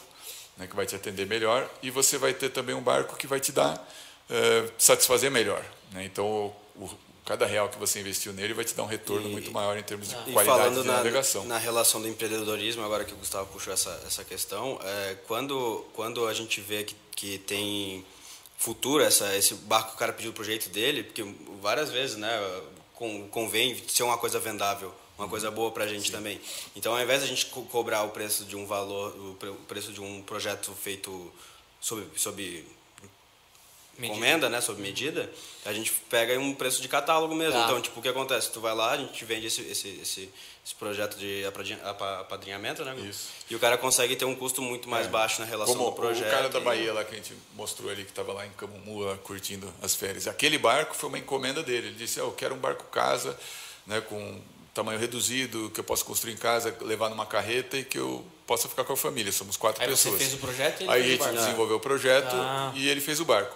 né, que vai te atender melhor, e você vai ter também um barco que vai te dar eh, satisfazer melhor. Né? Então, o, cada real que você investiu nele vai te dar um retorno E- muito maior em termos de E qualidade de na, navegação. na relação do empreendedorismo, agora que o Gustavo puxou essa, essa questão, é, quando, quando a gente vê que, que tem futuro essa, esse barco que o cara pediu pro jeito dele, porque várias vezes né, con- convém ser uma coisa vendável, uma coisa boa para a gente também. Então, ao invés de a gente co- cobrar o preço de um valor, o pre- o preço de um projeto feito sob, sob encomenda, né, sob medida, a gente pega um preço de catálogo mesmo. Tá. Então, tipo, o que acontece? Tu vai lá, a gente vende esse, esse, esse, esse projeto de apadrinhamento, né? Isso. E o cara consegue ter um custo muito mais baixo na relação Como do projeto. o cara da e- Bahia lá que a gente mostrou ali, que estava lá em Camumu, lá, curtindo as férias. Aquele barco foi uma encomenda dele. Ele disse, "Ah, eu quero um barco casa, né, com tamanho reduzido, que eu possa construir em casa, levar numa carreta e que eu possa ficar com a família. Somos quatro Aí você pessoas. fez o projeto e ele Aí a fez o gente desenvolveu o projeto Tá. e ele fez o barco.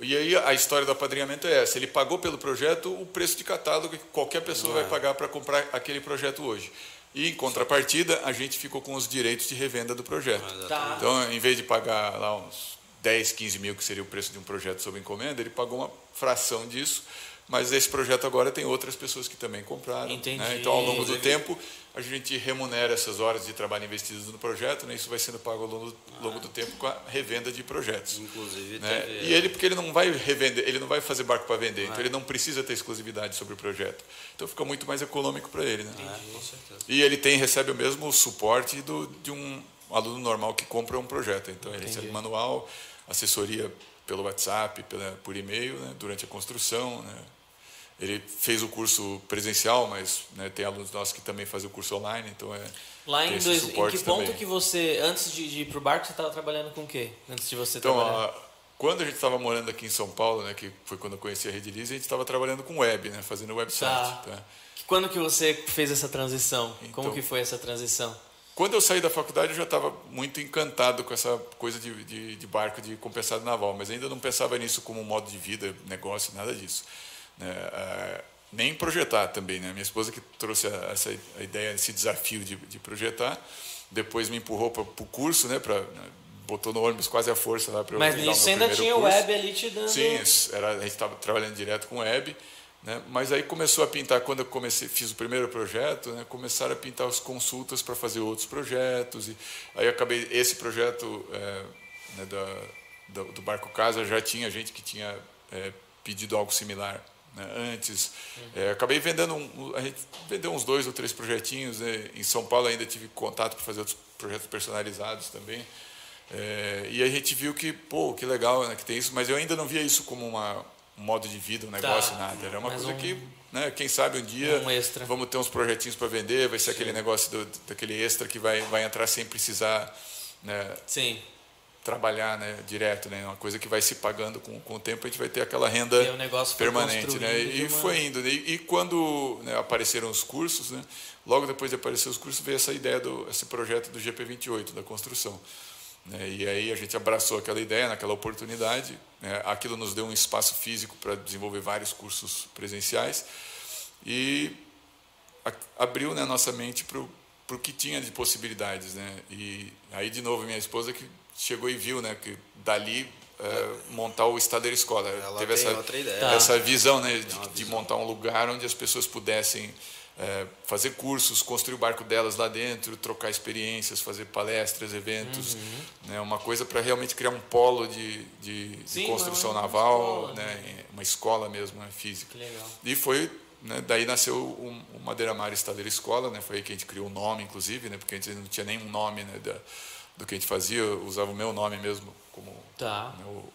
E aí a história do apadrinhamento é essa. Ele pagou pelo projeto o preço de catálogo que qualquer pessoa É. vai pagar para comprar aquele projeto hoje. E em contrapartida, a gente ficou com os direitos de revenda do projeto. Tá. Então, em vez de pagar lá uns 10, 15 mil, que seria o preço de um projeto sob encomenda, ele pagou uma fração disso. Mas esse projeto agora tem outras pessoas que também compraram. Entendi. né? Então, ao longo do tempo, a gente remunera essas horas de trabalho investidas no projeto, né? isso vai sendo pago ao longo, longo do tempo com a revenda de projetos. Inclusive, né? teve- E ele, porque ele não vai revender, ele não vai fazer barco para vender, então ele não precisa ter exclusividade sobre o projeto. Então fica muito mais econômico para ele. Né? É, com certeza. E ele tem recebe o mesmo suporte do, de um aluno normal que compra um projeto. Então ele recebe manual, assessoria pelo WhatsApp, pela, por e-mail, né, durante a construção. Né. Ele fez o curso presencial, mas né, tem alunos nossos que também fazem o curso online, então é. Lá em, dois, em que ponto também. que você, antes de, de ir pro barco, você estava trabalhando com o quê? Antes de você Então, trabalhar? a- quando a gente estava morando aqui em São Paulo, né, que foi quando eu conheci a Redilize, a gente estava trabalhando com web, né, fazendo website. Tá. tá? Quando que você fez essa transição? Como Então- que foi essa transição? Quando eu saí da faculdade, eu já estava muito encantado com essa coisa de, de, de barco de compensado naval, mas ainda não pensava nisso como um modo de vida, negócio, nada disso. Né? Nem projetar também. Né? Minha esposa que trouxe a, essa a ideia, esse desafio de, de projetar, depois me empurrou para o curso, né? Pra, botou no ônibus quase a força lá para eu Mas nisso ainda tinha o web ali te dando... Sim, era, a gente estava trabalhando direto com web, né? mas aí começou a pintar, quando eu comecei, fiz o primeiro projeto, né? começaram a pintar as consultas para fazer outros projetos, e aí eu acabei, esse projeto é, né, da, do, do Barco Casa, já tinha gente que tinha é, pedido algo similar né, antes. É, acabei vendendo, um, a gente vendeu uns dois ou três projetinhos, né? em São Paulo ainda tive contato para fazer outros projetos personalizados também. É, e a gente viu que, pô, que legal né, que tem isso, mas eu ainda não via isso como uma, um modo de vida, um negócio, Tá. nada. Era uma coisa um- que, né, quem sabe um dia Um vamos ter uns projetinhos para vender, vai ser aquele negócio do, daquele extra que vai, vai entrar sem precisar né, Sim. Trabalhar né, direto, né? Uma coisa que vai se pagando com, com o tempo, a gente vai ter aquela renda permanente, né? E uma- foi indo. E, e quando né, apareceram os cursos, né? Logo depois de aparecer os cursos, veio essa ideia do esse projeto do GP28 da construção. Né? E aí a gente abraçou aquela ideia, naquela oportunidade. Né? Aquilo nos deu um espaço físico para desenvolver vários cursos presenciais e a- abriu né, a nossa mente para o que tinha de possibilidades. Né? E aí, de novo, minha esposa que chegou e viu né, que dali eh, montar o Estadeira Escola. Ela Teve essa, outra ideia. Tá. essa visão né, de, de montar um lugar onde as pessoas pudessem eh, fazer cursos, construir o barco delas lá dentro, trocar experiências, fazer palestras, eventos. Uhum. Né, uma coisa para realmente criar um polo de, de, de Sim, construção uma- naval, escola, né, uma escola mesmo, né, física. Que legal. E foi, né, daí nasceu o, o Madeira Mar Estaleira Escola, né, foi aí que a gente criou o nome, inclusive, né, porque a gente não tinha nenhum nome né, da, do que a gente fazia, eu usava o meu nome mesmo como Tá. né, o, o-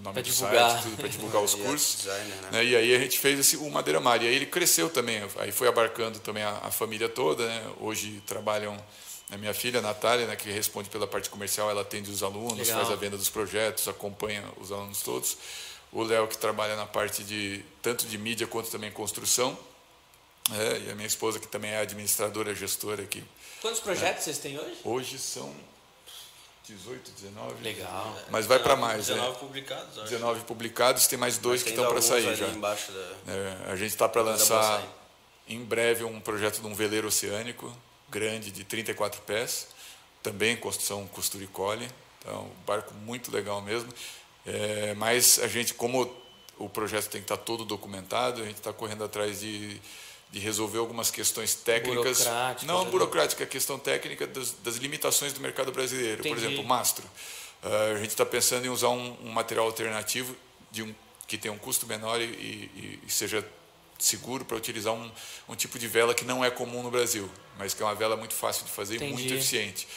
nome Pra do divulgar. site, tudo para divulgar os E cursos. designer, né? né, E aí a gente fez esse, o Madeira Mar, e aí ele cresceu também, aí foi abarcando também a, a família toda, né, hoje trabalham a minha filha, a Natália, né, que responde pela parte comercial, ela atende os alunos, Legal. faz a venda dos projetos, acompanha os alunos todos. O Léo, que trabalha na parte de tanto de mídia quanto também construção. É, e a minha esposa, que também é administradora, gestora aqui. Quantos projetos vocês têm hoje? Hoje são 18, 19. Legal. Mas vai para mais, 19 né? publicados, acho. 19 publicados, tem mais dois que estão para sair já. embaixo da... É, a gente está para lançar em breve um projeto de um veleiro oceânico grande de 34 pés, também construção costura e cole, então um barco muito legal mesmo. É, mas a gente, como o projeto tem que estar todo documentado, a gente está correndo atrás de, de resolver algumas questões técnicas, Burocráticas, não né? burocrática, a questão técnica das, das limitações do mercado brasileiro. Por Entendi. exemplo, mastro. Ah, a gente está pensando em usar um, um material alternativo de um, que tenha um custo menor e, e- e seja seguro para utilizar um, um tipo de vela que não é comum no Brasil, mas que é uma vela muito fácil de fazer e muito Entendi. eficiente.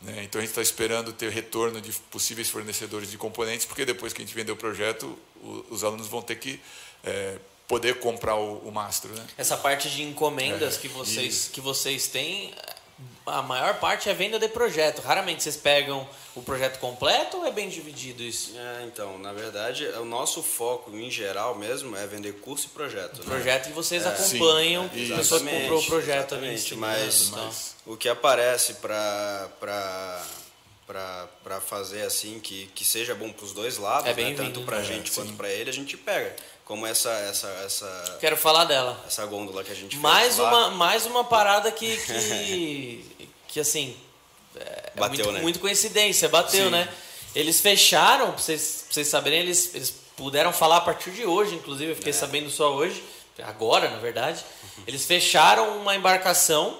Né? Então a gente está esperando ter retorno de possíveis fornecedores de componentes, porque depois que a gente vender o projeto, o, os alunos vão ter que é, poder comprar o, o mastro. Né? Essa parte de encomendas é, que, vocês, que vocês têm, a maior parte é venda de projeto. Raramente vocês pegam o projeto completo ou é bem dividido isso? É, então, na verdade, o nosso foco em geral mesmo é vender curso e projeto. O né? projeto e vocês é, acompanham, sim, pessoas que comprou o projeto exatamente, mas, mas o que aparece para para fazer assim que, que seja bom para os dois lados, é né? tanto para a gente é, quanto para ele, a gente pega como essa essa essa quero falar dela essa gôndola que a gente mais fez uma lá. mais uma parada que que, que assim é, é bateu, muito, né? muito coincidência bateu Sim. né eles fecharam pra vocês pra vocês saberem eles eles puderam falar a partir de hoje inclusive eu fiquei é. sabendo só hoje agora na verdade eles fecharam uma embarcação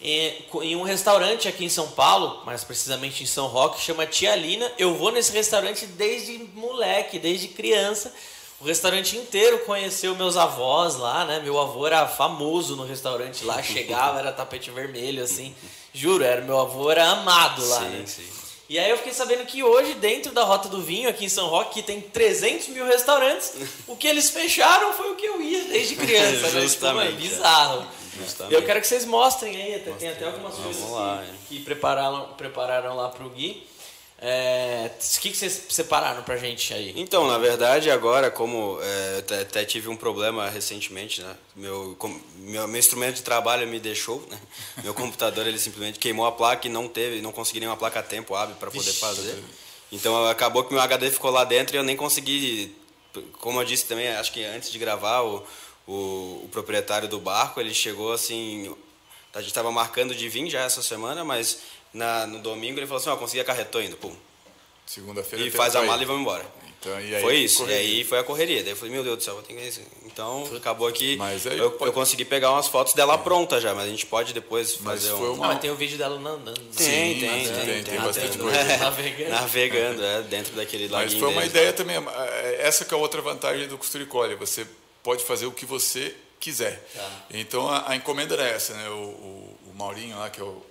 em um restaurante aqui em São Paulo, mais precisamente em São Roque, chama Tia Lina. Eu vou nesse restaurante desde moleque, desde criança. O restaurante inteiro conheceu meus avós lá, né? Meu avô era famoso no restaurante lá, chegava, era tapete vermelho, assim. Juro, era, meu avô era amado lá, sim, né? Sim. E aí eu fiquei sabendo que hoje, dentro da Rota do Vinho, aqui em São Roque, que tem 300 mil restaurantes, o que eles fecharam foi o que eu ia desde criança. né? É bizarro. Justamente. Eu quero que vocês mostrem aí, tem até algumas coisas lá, que, que, prepararam, prepararam lá pro Gui. É, o que, que vocês separaram pra gente aí? Então, na verdade, agora, como é, até, até, tive um problema recentemente, né? Meu, com, meu, meu, instrumento de trabalho me deixou, né? Meu computador, ele simplesmente queimou a placa e não teve, não consegui nenhuma placa a tempo hábil para poder fazer. Então, acabou que meu HD ficou lá dentro e eu nem consegui, como eu disse também, acho que antes de gravar, o, o, o proprietário do barco, ele chegou assim, a gente estava marcando de vir já essa semana, mas na, no domingo ele falou assim, ó, oh, consegui a carretou indo, pum. Segunda-feira. E faz a mala e vamos embora. Então, e aí, foi isso. Correria. E aí foi a correria. Daí eu falei, meu Deus do céu, vou ter que Então acabou que aí, eu, pode... eu, consegui pegar umas fotos dela é. pronta já, mas a gente pode depois mas fazer um. Uma... Ah, mas tem o vídeo dela andando. Tem, tem, tem, tem, tem, tem bastante coisa. É, navegando. Navegando, é, dentro daquele laguinho. Mas foi uma ideia também. É, essa que é a outra vantagem do Costuricole. Você pode fazer o que você quiser. Tá. Então a, a, encomenda era essa, né? O, o, o Maurinho lá, que é o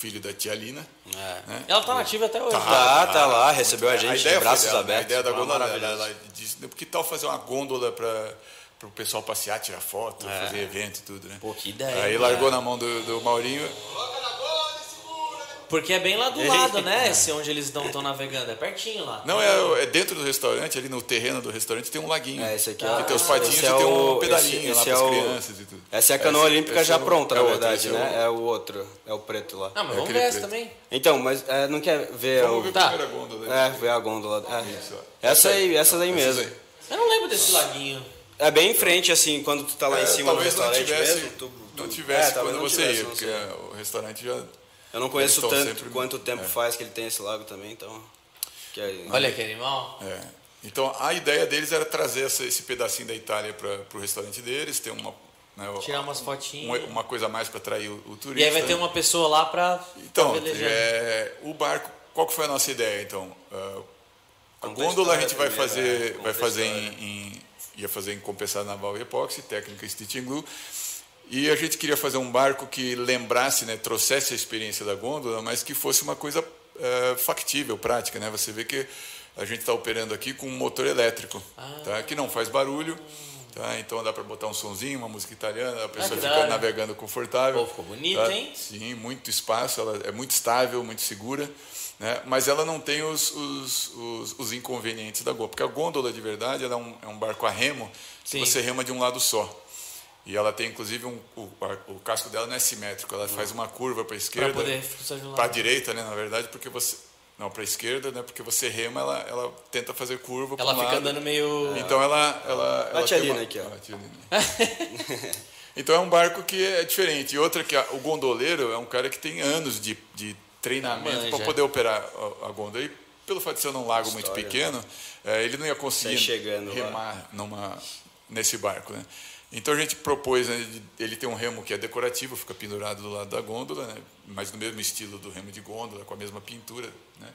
filho da tia Lina. É. Né? Ela está nativa até hoje. Tá, tá, tá lá, recebeu a gente a de braços dela, abertos. A ideia da gôndola, ela, ela disse, por que tal fazer uma gôndola para para o pessoal passear, tirar foto, é. fazer evento e tudo, né? Pô, que ideia. Aí largou na mão do, do Maurinho. Porque é bem lá do lado, né? Esse onde eles estão navegando. É pertinho lá. Não, é, é, dentro do restaurante, ali no terreno do restaurante tem um laguinho. É, esse aqui é. Que tem os patinhos é e tem um pedalinho esse, esse lá para as é crianças e tudo. Essa é a canoa esse, olímpica já pronta, na verdade, né? É o outro. É o preto lá. Não, mas vamos ver essa também. Então, mas não quer ver vamos o. Ver tá. a gôndola. É, ver a gôndola. Isso, essa aí, essa daí mesmo. Eu não lembro desse laguinho. É bem em frente, assim, quando tu tá lá em cima do restaurante mesmo. Não tivesse quando você ia, porque o restaurante já eu não conheço tanto sempre... quanto tempo é. faz que ele tem esse lago também, então. Que é... Olha que animal. É. Então a ideia deles era trazer essa, esse pedacinho da Itália para o restaurante deles, ter uma né, tirar umas fotinhas, uma, uma coisa a mais para atrair o, o, turista. E aí vai ter uma pessoa lá para então é, o barco. Qual que foi a nossa ideia então? Uh, a gôndola a gente vai fazer, vai fazer em, em, ia fazer em compensado naval e epóxi, técnica stitching glue. E a gente queria fazer um barco que lembrasse, né, trouxesse a experiência da gôndola, mas que fosse uma coisa é, factível, prática. Né? Você vê que a gente está operando aqui com um motor elétrico, ah. tá? que não faz barulho. Tá? Então dá para botar um sonzinho, uma música italiana, a pessoa ah, fica navegando confortável. Pô, ficou bonito, tá? hein? Sim, muito espaço, ela é muito estável, muito segura. Né? Mas ela não tem os, os, os, os inconvenientes da gôndola. Porque a gôndola, de verdade, é um, é um barco a remo, que você rema de um lado só. E ela tem, inclusive, um, o, o, casco dela não é simétrico, ela faz uma curva para a esquerda, para a direita, né, na verdade, porque você não para a esquerda, né, porque você rema, ela, ela tenta fazer curva Ela fica lado. andando meio Então ela ela, ela tem uma, aqui, ó. então é um barco que é diferente. E outra que a, o gondoleiro é um cara que tem anos de, de treinamento para poder operar a, a gondola. E pelo fato de ser num lago História, muito pequeno, é, ele não ia conseguir remar lá. numa nesse barco, né? Então a gente propôs né, ele ter um remo que é decorativo, fica pendurado do lado da gôndola, né, mas no mesmo estilo do remo de gôndola, com a mesma pintura, né,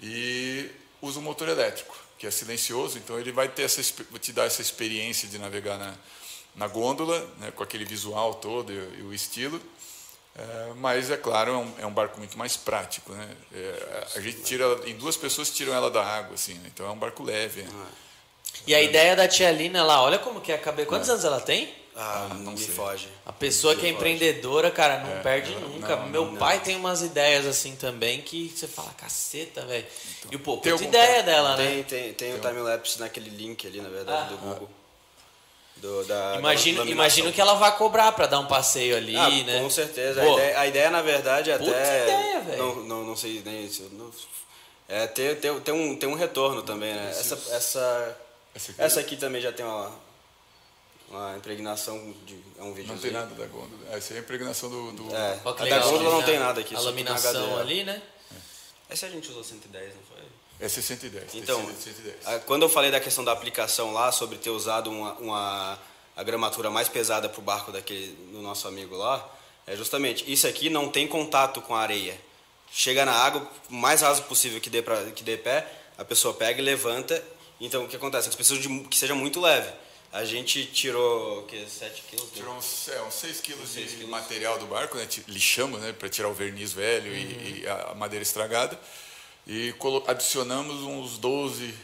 e usa um motor elétrico, que é silencioso, então ele vai ter essa, te dar essa experiência de navegar na, na gôndola, né, com aquele visual todo e, e o estilo, É, mas é claro, é um, é um, barco muito mais prático, né? É, a gente tira em duas pessoas tiram ela da água, assim. Né? Então é um barco leve. Né? E a ideia da tia Lina lá, olha como que é a cabeça. Quantos é. anos ela tem? Ah, não me foge. A pessoa que é empreendedora, cara, não é, perde nunca. Não, Meu não, pai tem umas ideias assim também que você fala, caceta, velho. Então, e pô, puta ideia dela, tem, né? Tem, tem, tem o time-lapse naquele link ali, na verdade, ah. do Google. Do, da, imagino, da imagino que ela vai cobrar para dar um passeio ali, ah, né? Com certeza. A ideia, a ideia, na verdade, é até. Ideia, não, não, não sei nem isso. Não, é ter, ter, ter, um, ter um retorno também, né? Essa, essa, essa, aqui, essa aqui também já tem uma, uma impregnação de. É um vídeo. Não tem nada da gôndola. Essa é a impregnação do. do... É, a da gôndola não tem nada aqui. A laminação ali, né? É. Essa a gente usou 110, não foi? É 110. Então, 110. quando eu falei da questão da aplicação lá, sobre ter usado uma, uma a gramatura mais pesada para o barco daquele, do nosso amigo lá, é justamente isso aqui não tem contato com a areia. Chega na água, o mais raso possível que dê, pra, que dê pé, a pessoa pega e levanta. Então, o que acontece? Eles precisam de que seja muito leve. A gente tirou que 7 quilos? Tirou uns, é, uns 6 quilos de quilos. material do barco, né? lixamos né? para tirar o verniz velho uhum. e, e, a madeira estragada. E adicionamos uns 12,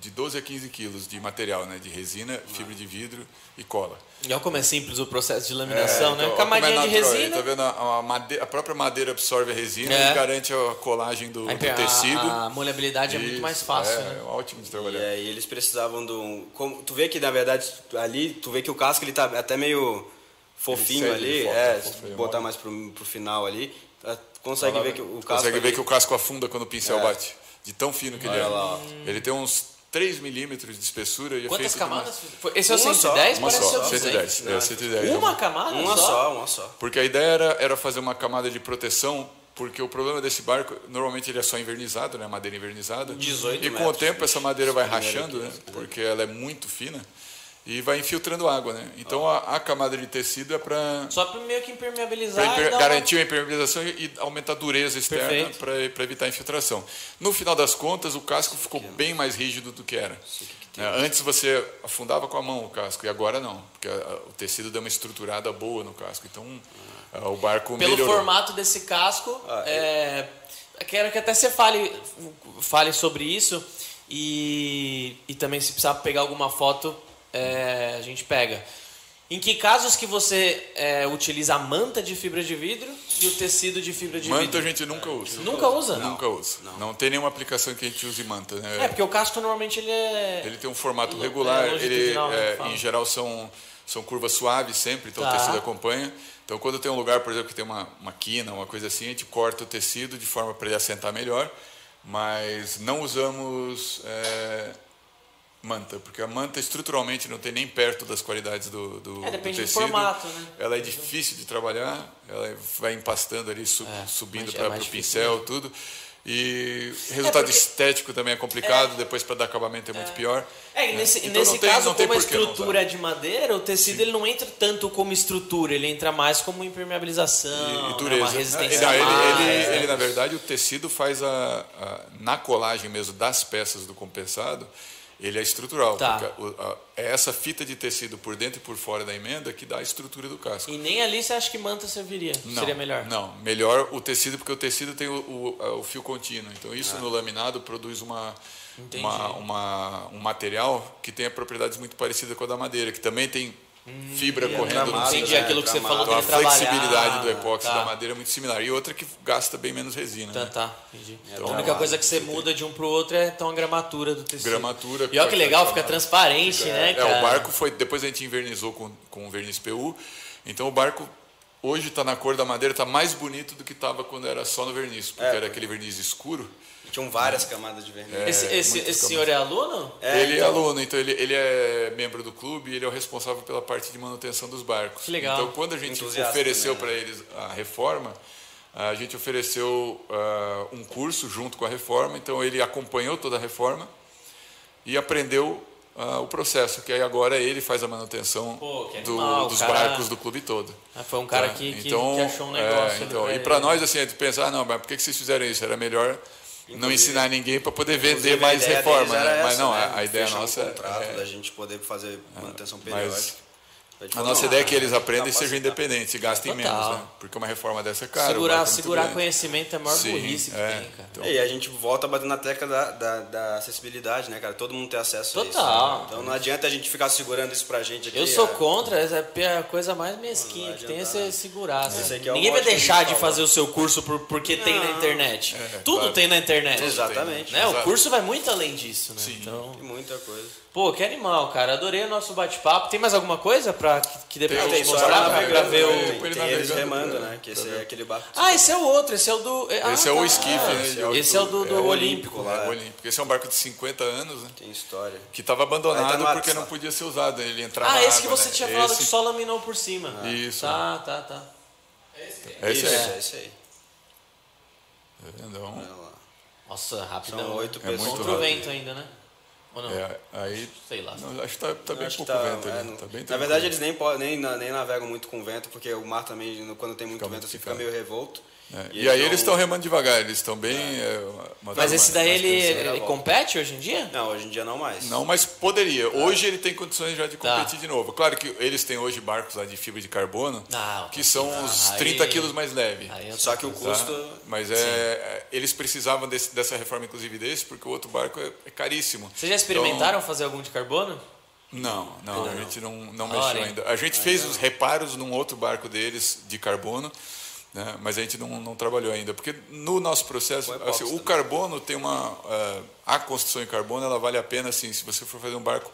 de 12 a 15 quilos de material, né? de resina, fibra de vidro e cola. E olha como é simples o processo de laminação, é, né? Então, Camadinha é de resina. Tá vendo? A, a, madeira, a, própria madeira absorve a resina é. e garante a colagem do, a, do tecido. A, molhabilidade Isso, é muito mais fácil. É, né? ótimo de trabalhar. E aí eles precisavam de um. Como, tu vê que na verdade ali, tu vê que o casco ele tá até meio fofinho ali. é, se botar mais pro, pro final ali. Tá, consegue ver que o casco. Consegue ver que o casco afunda quando o pincel é. bate. De tão fino que Olha ele é. Lá. Ele tem uns 3 milímetros de espessura. E é Quantas é camadas? Uma... Esse é o 110? Uma só, 110. É, 110. Uma camada Uma só? só, uma só. Porque a ideia era, era fazer uma camada de proteção porque o problema desse barco, normalmente ele é só invernizado, né? Madeira invernizada. 18 E com o tempo essa madeira vai rachando, né? Porque ela é muito fina e vai infiltrando água, né? Então a, a camada de tecido é para só para meio que impermeabilizar, imper, garantir uma... a impermeabilização e, e aumentar a dureza externa para evitar a infiltração. No final das contas, o casco ficou bem mais rígido do que era. É, antes você afundava com a mão o casco e agora não, porque a, o tecido deu uma estruturada boa no casco. Então ah. o barco pelo melhorou. formato desse casco, ah, é, quero que até você fale fale sobre isso e, e também se precisar pegar alguma foto é, a gente pega. Em que casos que você é, utiliza a manta de fibra de vidro e o tecido de fibra de manta vidro? Manta a gente nunca usa. Nunca usa? Não, nunca usa. Não. não. tem nenhuma aplicação que a gente use manta. Né? É, porque o casco normalmente ele é... Ele tem um formato regular, é, ele, né, é, em geral são, são curvas suaves sempre, então tá. o tecido acompanha. Então quando tem um lugar, por exemplo, que tem uma, uma quina, uma coisa assim, a gente corta o tecido de forma para ele assentar melhor, mas não usamos é, manta, porque a manta estruturalmente não tem nem perto das qualidades do, do, é, depende do tecido. Do formato, né? Ela é difícil de trabalhar, ela vai empastando ali, sub, é, subindo para é o pincel, tudo. E resultado é porque... estético também é complicado, é. depois para dar acabamento é muito é. pior. É, e nesse, então, nesse tem, caso, como a estrutura é de madeira, o tecido ele não entra tanto como estrutura, ele entra mais como impermeabilização, e, e dureza. Né, uma resistência ele, mais, ele, ele, na verdade, o tecido faz a, a, na colagem mesmo das peças do compensado, ele é estrutural. Tá. É essa fita de tecido por dentro e por fora da emenda que dá a estrutura do casco. E nem ali você acha que manta serviria? Não, Seria melhor? Não, melhor o tecido, porque o tecido tem o, o, o fio contínuo. Então, isso ah. no laminado produz uma, uma, uma, um material que tem propriedades muito parecidas com a da madeira, que também tem fibra hum, correndo no Entendi né? aquilo que você falou então, a flexibilidade do epóxi tá. da madeira é muito similar. E outra que gasta bem menos resina. Tá, né? tá. Entendi. Então, a única coisa que você muda de um para o outro é então a gramatura do tecido. Gramatura. E olha que legal, fica transparente, fica, né, é, cara? É, o barco foi... Depois a gente invernizou com, com verniz PU. Então o barco hoje está na cor da madeira, está mais bonito do que estava quando era só no verniz. Porque é, era aquele verniz escuro. Tinham várias camadas de verniz. É, esse, esse, esse senhor é aluno? É, ele é então... é aluno, então ele, ele é membro do clube e ele é o responsável pela parte de manutenção dos barcos. Que legal. Então, quando a gente ofereceu para eles a reforma, a gente ofereceu uh, um curso junto com a reforma, então ele acompanhou toda a reforma e aprendeu uh, o processo, que aí agora ele faz a manutenção Pô, do, dos cara... barcos do clube todo. Ah, foi um cara tá? que, então, que, achou um é, negócio. É, então, e para nós, assim, a gente pensa, ah, não, mas por que, que vocês fizeram isso? Era melhor não ensinar ninguém para poder vender mais reforma, né? Essa, mas não, né? a, a ideia nossa um contrato é da gente poder fazer manutenção periódica. Mas, A nossa ideia é que eles aprendam e sejam independentes e gastem Total. menos, né? Porque uma reforma dessa é cara. o segurar segurar conhecimento é a maior Sim, burrice que é. tem, cara. Então- E a gente volta batendo na tecla da, da, da acessibilidade, né, cara? Todo mundo tem acesso a isso. Total. né? Então não adianta a gente ficar segurando isso pra gente aqui. Eu sou é. contra, essa é a coisa mais mesquinha Não que tem é segurar. É Ninguém vai deixar de fala. fazer o seu curso por, porque tem na Não. internet. É, Tudo claro. tem na internet. Exatamente. Né? O curso vai muito além disso, né? Sim. Então, Tem muita coisa. pô, que animal, cara. Adorei o nosso bate-papo. Tem mais alguma coisa pra, que, que depois Tem, a gente tem, mostrar só pra, pra ver o... né? Tem, Ele tem eles remando, pra- né? Que pra esse é aquele barco. Ah, esse é o outro. Esse é o do... ah, Esse é o tá. esquife, né? esse é o- Esse é o do, do é o Olímpico. Lá. É, o Olímpico. Esse é um barco de 50 anos, né? Tem história. Que estava abandonado Aí tá porque não podia ser usado. Ele entrava Ah, esse que você né? tinha falado esse, que só laminou por cima. Isso. Tá, tá, tá. Esse isso, é. é esse aí. Então, Olha lá. Nossa, rapidão. São né? oito É muito pessoas. Contra o vento ainda, né? Ou não? é, aí. Sei lá. Não, acho que tá, tá bem pouco tá, vento é, ali. Tá bem na verdade, eles nem, nem, nem navegam muito com vento, porque o mar também, quando tem muito Fica vento, muito assim, fica picado. meio revolto. É, E, aí não- eles estão remando devagar, eles estão bem. é, uma- Mas esse daí ele, ele compete hoje em dia? Não, hoje em dia não mais. Não, mas poderia. Hoje ele tem condições já de Tá. competir de novo. Claro que eles têm hoje barcos lá de fibra de carbono, Não, que são não, uns aí- 30 quilos mais leves. Aí eu Só que o tá? custo. Mas é, é, eles precisavam desse- dessa reforma, inclusive desse, porque o outro barco é, é caríssimo. Vocês já experimentaram fazer algum de carbono? Então, não, não, a gente não, não mexeu ainda. A gente fez os reparos num outro barco deles de carbono, né, mas a gente não, não trabalhou ainda. Porque no nosso processo, O assim, o carbono tem uma. eh, a construção em carbono ela vale a pena assim, se você for fazer um barco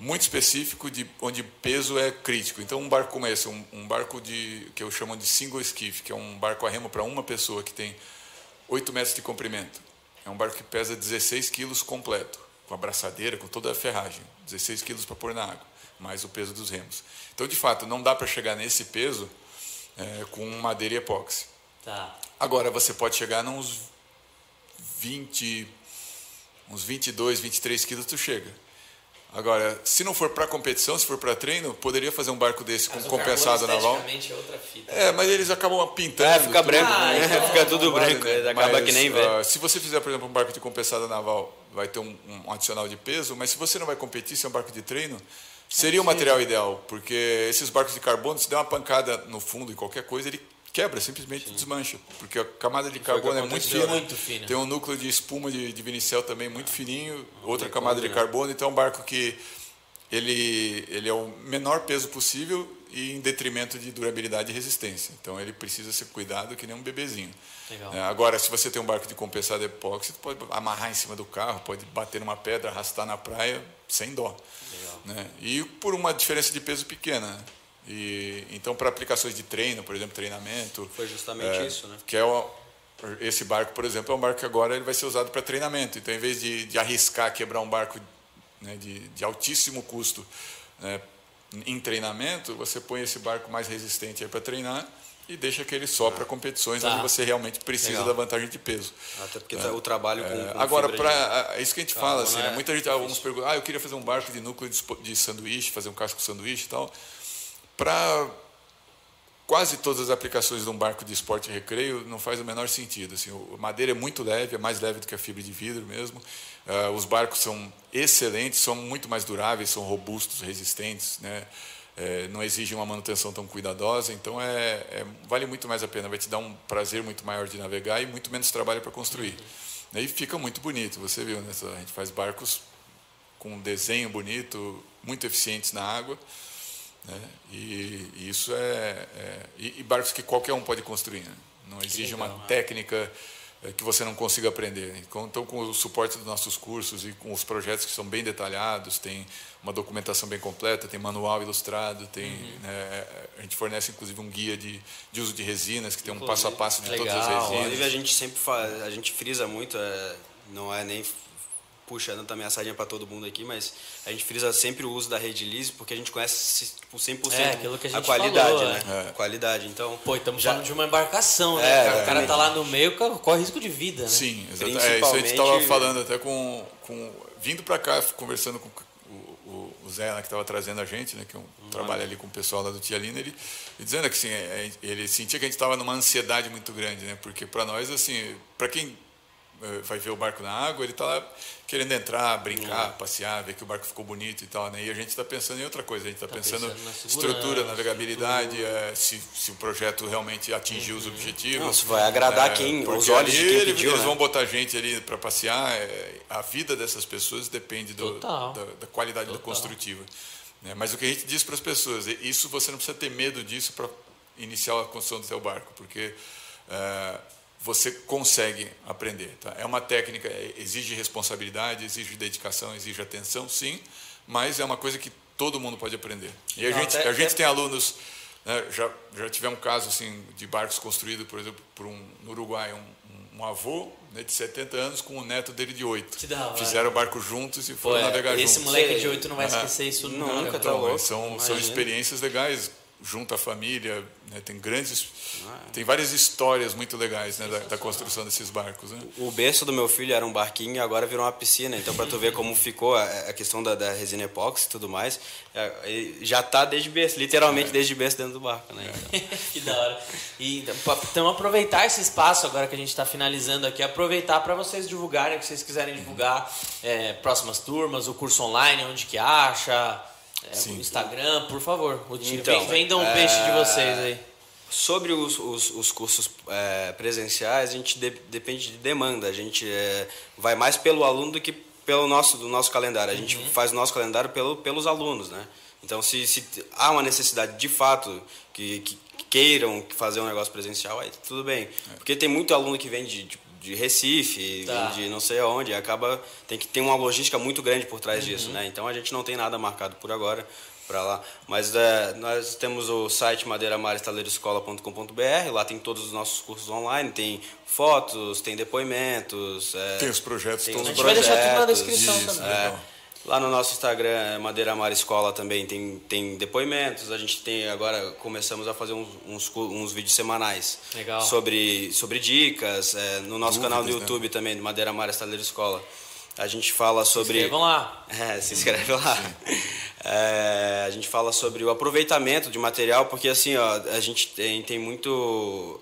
muito específico de onde peso é crítico. Então um barco como esse, um, um barco de que eu chamo de single skiff, que é um barco a remo para uma pessoa que tem 8 metros de comprimento. É um barco que pesa 16 quilos completo, com a braçadeira, com toda a ferragem. 16 quilos para pôr na água, mais o peso dos remos. Então, de fato, não dá para chegar nesse peso eh, com madeira e epóxi. Tá. Agora, você pode chegar nos 20, uns 22, 23 quilos, tu chega. Agora, se não for para competição, se for para treino, poderia fazer um barco desse com Mas o compensado naval. é outra fita. É, mas eles acabam pintando. É, fica tudo. branco, Ah, né? então fica tudo branco, né? acaba Mas, que nem vê. ah, se você fizer, por exemplo, um barco de compensada naval, vai ter um, um adicional de peso, mas se você não vai competir, se é um barco de treino, seria o material ideal, porque esses barcos de carbono, se der uma pancada no fundo em qualquer coisa, ele quebra, simplesmente desmancha, porque a camada de carbono é muito fina, muito fina. tem um núcleo de espuma de, de vinicel também muito fininho, outra camada de carbono, então é um barco que ele, ele é o menor peso possível e em detrimento de durabilidade e resistência. Então ele precisa ser cuidado que nem um bebezinho. É, agora, se você tem um barco de compensado epóxi, você pode amarrar em cima do carro, pode bater numa pedra, arrastar na praia sem dó. Né? E por uma diferença de peso pequena. E, então, para aplicações de treino, por exemplo, treinamento. Foi justamente é, isso, né? Que é o, esse barco, por exemplo, é um barco que agora ele vai ser usado para treinamento. Então, em vez de, de arriscar quebrar um barco né, de, de altíssimo custo né, em treinamento, você põe esse barco mais resistente para treinar e deixa aquele só para competições Tá. onde você realmente precisa Legal. da vantagem de peso. Até porque tá o trabalho com. É, com agora, fibra de- é isso que a gente fala, assim, né? né? muita gente, alguns perguntam, ah, eu queria fazer um barco de núcleo de, de sanduíche, fazer um casco de sanduíche e tal. Para quase todas as aplicações de um barco de esporte e recreio não faz o menor sentido. Assim, a madeira é muito leve, é mais leve do que a fibra de vidro mesmo. Ah, os barcos são excelentes, são muito mais duráveis, são robustos, resistentes, né? É, não exigem uma manutenção tão cuidadosa, então é, é- vale muito mais a pena, vai te dar um prazer muito maior de navegar e muito menos trabalho para construir. E fica muito bonito, você viu, né? A gente faz barcos com um desenho bonito, muito eficientes na água. Né? E, e isso é, é- e, e barcos que qualquer um pode construir. Né? Não exige uma técnica é, que você não consiga aprender. Então, então, com o suporte dos nossos cursos e com os projetos que são bem detalhados, tem uma documentação bem completa, tem manual ilustrado, tem né, a gente fornece inclusive um guia de, de uso de resinas que tem um passo a passo de todas as Legal. resinas. Inclusive a gente sempre faz, a gente frisa muito, é, não é nem puxando também a sardinha para todo mundo aqui, mas a gente frisa sempre o uso da rede lise porque a gente conhece tipo, 100% É, aquilo que a gente qualidade, falou, né? é. A qualidade. Então, Pô, estamos já- falando de uma embarcação, né? É, cara? o cara é. tá lá no meio, co- corre risco de vida, né? Sim, exatamente. É, isso a gente estava falando até com, com vindo para cá, conversando com o, o, Zé, lá, que estava trazendo a gente, né, que é um, trabalha ali com o pessoal lá do Tia Lina, ele e dizendo que assim, é, ele sentia que a gente estava numa ansiedade muito grande, né, porque para nós, assim, para quem vai ver o barco na água, ele está lá querendo entrar, brincar, uhum. passear, ver que o barco ficou bonito e tal, né? E a gente está pensando em outra coisa, a gente está tá pensando, pensando estrutura, navegabilidade, é, se, se o projeto realmente atingiu uhum. os objetivos. Não, se vai agradar é, quem, os olhos de quem ele, pediu, Eles né? vão botar gente ali para passear, é, a vida dessas pessoas depende do, da, da, qualidade Total. da construtiva. Né? Mas o que a gente diz para as pessoas, isso você não precisa ter medo disso para iniciar a construção do seu barco, porque é, você consegue aprender. Tá? É uma técnica, é, exige responsabilidade, exige dedicação, exige atenção, sim, mas é uma coisa que todo mundo pode aprender. E a não, gente, até, a gente tem alunos, né, já, já tivemos um caso assim, de barcos construídos, por exemplo, por um, no Uruguai, um, um avô né, de 70 anos com o neto dele de 8. Fizeram o barco juntos e foram Pô, navegar esse juntos. Esse moleque de 8 não vai esquecer isso nunca. Nunca, tá então, são, são experiências legais junto à família, né? tem grandes, tem várias histórias muito legais né? da, da, construção desses barcos. Né? O berço do meu filho era um barquinho e agora virou uma piscina, então para tu ver como ficou a, a questão da, da, resina epóxi e tudo mais, é, já está desde berço, literalmente é. desde berço dentro do barco. Né? Então. que da hora. E, então aproveitar esse espaço agora que a gente está finalizando aqui, aproveitar para vocês divulgarem o que vocês quiserem divulgar, é, próximas turmas, o curso online, onde que acha é. Instagram, por favor. Então, vendam um é... peixe de vocês aí. Sobre os, os, os cursos é, presenciais, a gente de, depende de demanda. A gente é, vai mais pelo aluno do que pelo nosso, do nosso calendário. A gente uhum. faz o nosso calendário pelo, pelos alunos, né? Então, se, se há uma necessidade de fato que, que queiram fazer um negócio presencial, aí tudo bem. É. Porque tem muito aluno que vem de, de de Recife, tá. de não sei aonde, acaba tem que ter uma logística muito grande por trás uhum. disso, né? Então a gente não tem nada marcado por agora para lá, mas é, nós temos o site madeiramarestaleiroescola.com.br, lá tem todos os nossos cursos online, tem fotos, tem depoimentos, é, tem os projetos tem todos. A gente vai deixar tudo na descrição Isso, também. É, Lá no nosso Instagram, é Madeira Mar Escola também tem, tem depoimentos. A gente tem agora começamos a fazer uns, uns, uns vídeos semanais Legal. sobre sobre dicas. É, no nosso Dúvidas, canal do né? YouTube né? também, Madeira Mar Estaleiro Escola. A gente fala sobre. Se inscrevam lá. É, se inscreve lá. É, a gente fala sobre o aproveitamento de material, porque assim, ó, a gente tem, tem muito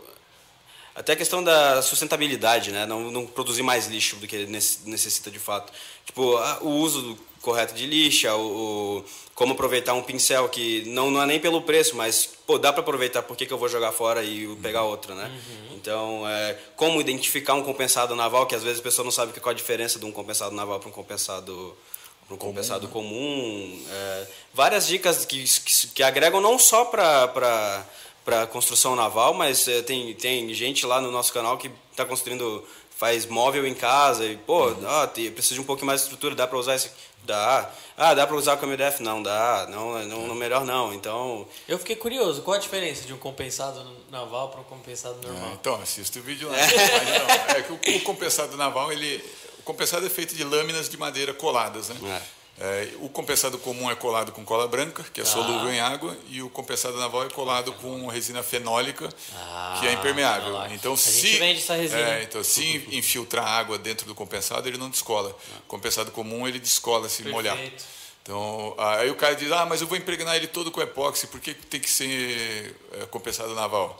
até a questão da sustentabilidade, né? Não, não produzir mais lixo do que necessita de fato. Tipo, o uso correto de lixa, o, o, como aproveitar um pincel que não, não é nem pelo preço, mas pô, dá para aproveitar, por que, que eu vou jogar fora e pegar outro, né? Uhum. Então, é, como identificar um compensado naval, que às vezes a pessoa não sabe qual a diferença de um compensado naval para um compensado um compensado comum, comum é, várias dicas que, que, que agregam não só para para construção naval, mas é, tem, tem gente lá no nosso canal que está construindo, faz móvel em casa e, pô, uhum. ah, precisa de um pouco mais de estrutura, dá para usar esse. Dá. Ah, dá para usar o CAMDF? Não, dá. Não, não, não, melhor não. Então. Eu fiquei curioso, qual a diferença de um compensado naval para um compensado normal? É, então, assista o vídeo lá. É. é que o, o compensado naval, ele. O compensado é feito de lâminas de madeira coladas, né? É. É, o compensado comum é colado com cola branca, que é ah. solúvel em água, e o compensado naval é colado com resina fenólica, ah, que é impermeável. Então, a se, vende essa resina. É, então, se infiltrar água dentro do compensado, ele não descola. O compensado comum, ele descola se Perfeito. molhar. Então, aí o cara diz, ah, mas eu vou impregnar ele todo com epóxi, por que tem que ser é, compensado naval?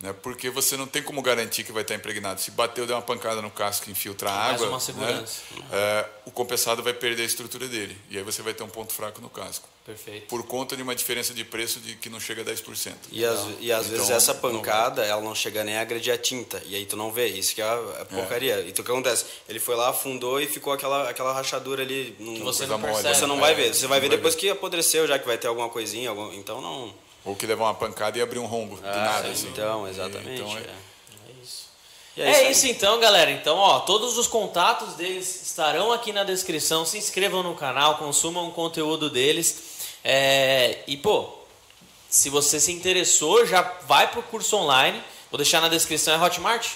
Né? porque você não tem como garantir que vai estar impregnado. Se bateu, der uma pancada no casco e infiltrar Mais água, uma segurança. Né? É, o compensado vai perder a estrutura dele. E aí você vai ter um ponto fraco no casco. Perfeito. Por conta de uma diferença de preço de que não chega a 10%. E, as, e às então, vezes essa pancada, não ela não chega nem a agredir a tinta. E aí tu não vê. Isso que é a, a porcaria. É. Então o que acontece? Ele foi lá, afundou e ficou aquela, aquela rachadura ali. Num, que você não percebe. Você não vai ver. Você vai ver depois ver. que apodreceu, já que vai ter alguma coisinha. Algum, então não... Ou que levar uma pancada e abrir um rombo ah, do nada. Assim. Então, exatamente. Então, é... é isso. É, é isso, então, galera. Então, ó, todos os contatos deles estarão aqui na descrição. Se inscrevam no canal, consumam o conteúdo deles. É... E, pô, se você se interessou, já vai pro curso online. Vou deixar na descrição, é Hotmart?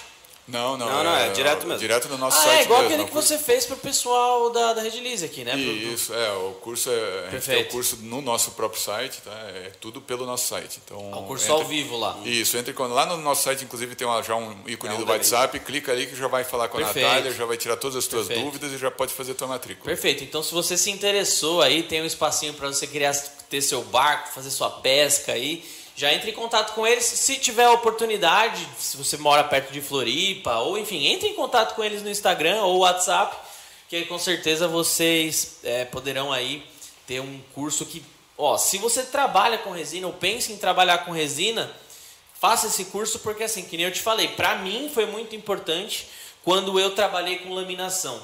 Não, não. Não, não, é, é direto mesmo. Direto no nosso ah, site. É igual mesmo, aquele que você fez para o pessoal da, da Redilize aqui, né? Isso, é. O curso é. Gente tem o curso no nosso próprio site, tá? É tudo pelo nosso site. Então, é o curso entre, ao vivo lá. Isso, entre quando. Lá no nosso site, inclusive, tem uma, já um ícone é um do WhatsApp, clica ali que já vai falar com Perfeito. a Natália, já vai tirar todas as suas dúvidas e já pode fazer a tua matrícula. Perfeito. Então, se você se interessou aí, tem um espacinho para você criar, ter seu barco, fazer sua pesca aí já entre em contato com eles. Se tiver oportunidade, se você mora perto de Floripa, ou enfim, entre em contato com eles no Instagram ou WhatsApp, que aí com certeza vocês é, poderão aí ter um curso que, ó, se você trabalha com resina ou pensa em trabalhar com resina, faça esse curso porque assim, que nem eu te falei, para mim foi muito importante quando eu trabalhei com laminação,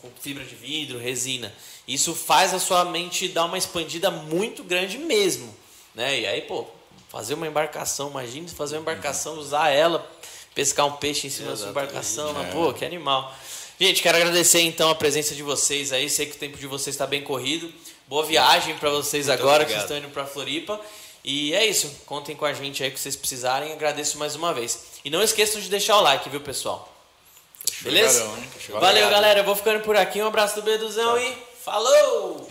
com fibra de vidro, resina. Isso faz a sua mente dar uma expandida muito grande mesmo. Né? E aí, pô, fazer uma embarcação, imagine fazer uma embarcação, usar ela, pescar um peixe em cima da sua embarcação, né? pô, que animal. Gente, quero agradecer então a presença de vocês aí. Sei que o tempo de vocês está bem corrido. Boa viagem para vocês Muito agora obrigado. que estão indo para Floripa. E é isso. Contem com a gente aí que vocês precisarem. Agradeço mais uma vez. E não esqueçam de deixar o like, viu, pessoal? Beleza? Valeu, galera. Eu vou ficando por aqui. Um abraço do Beduzão e falou!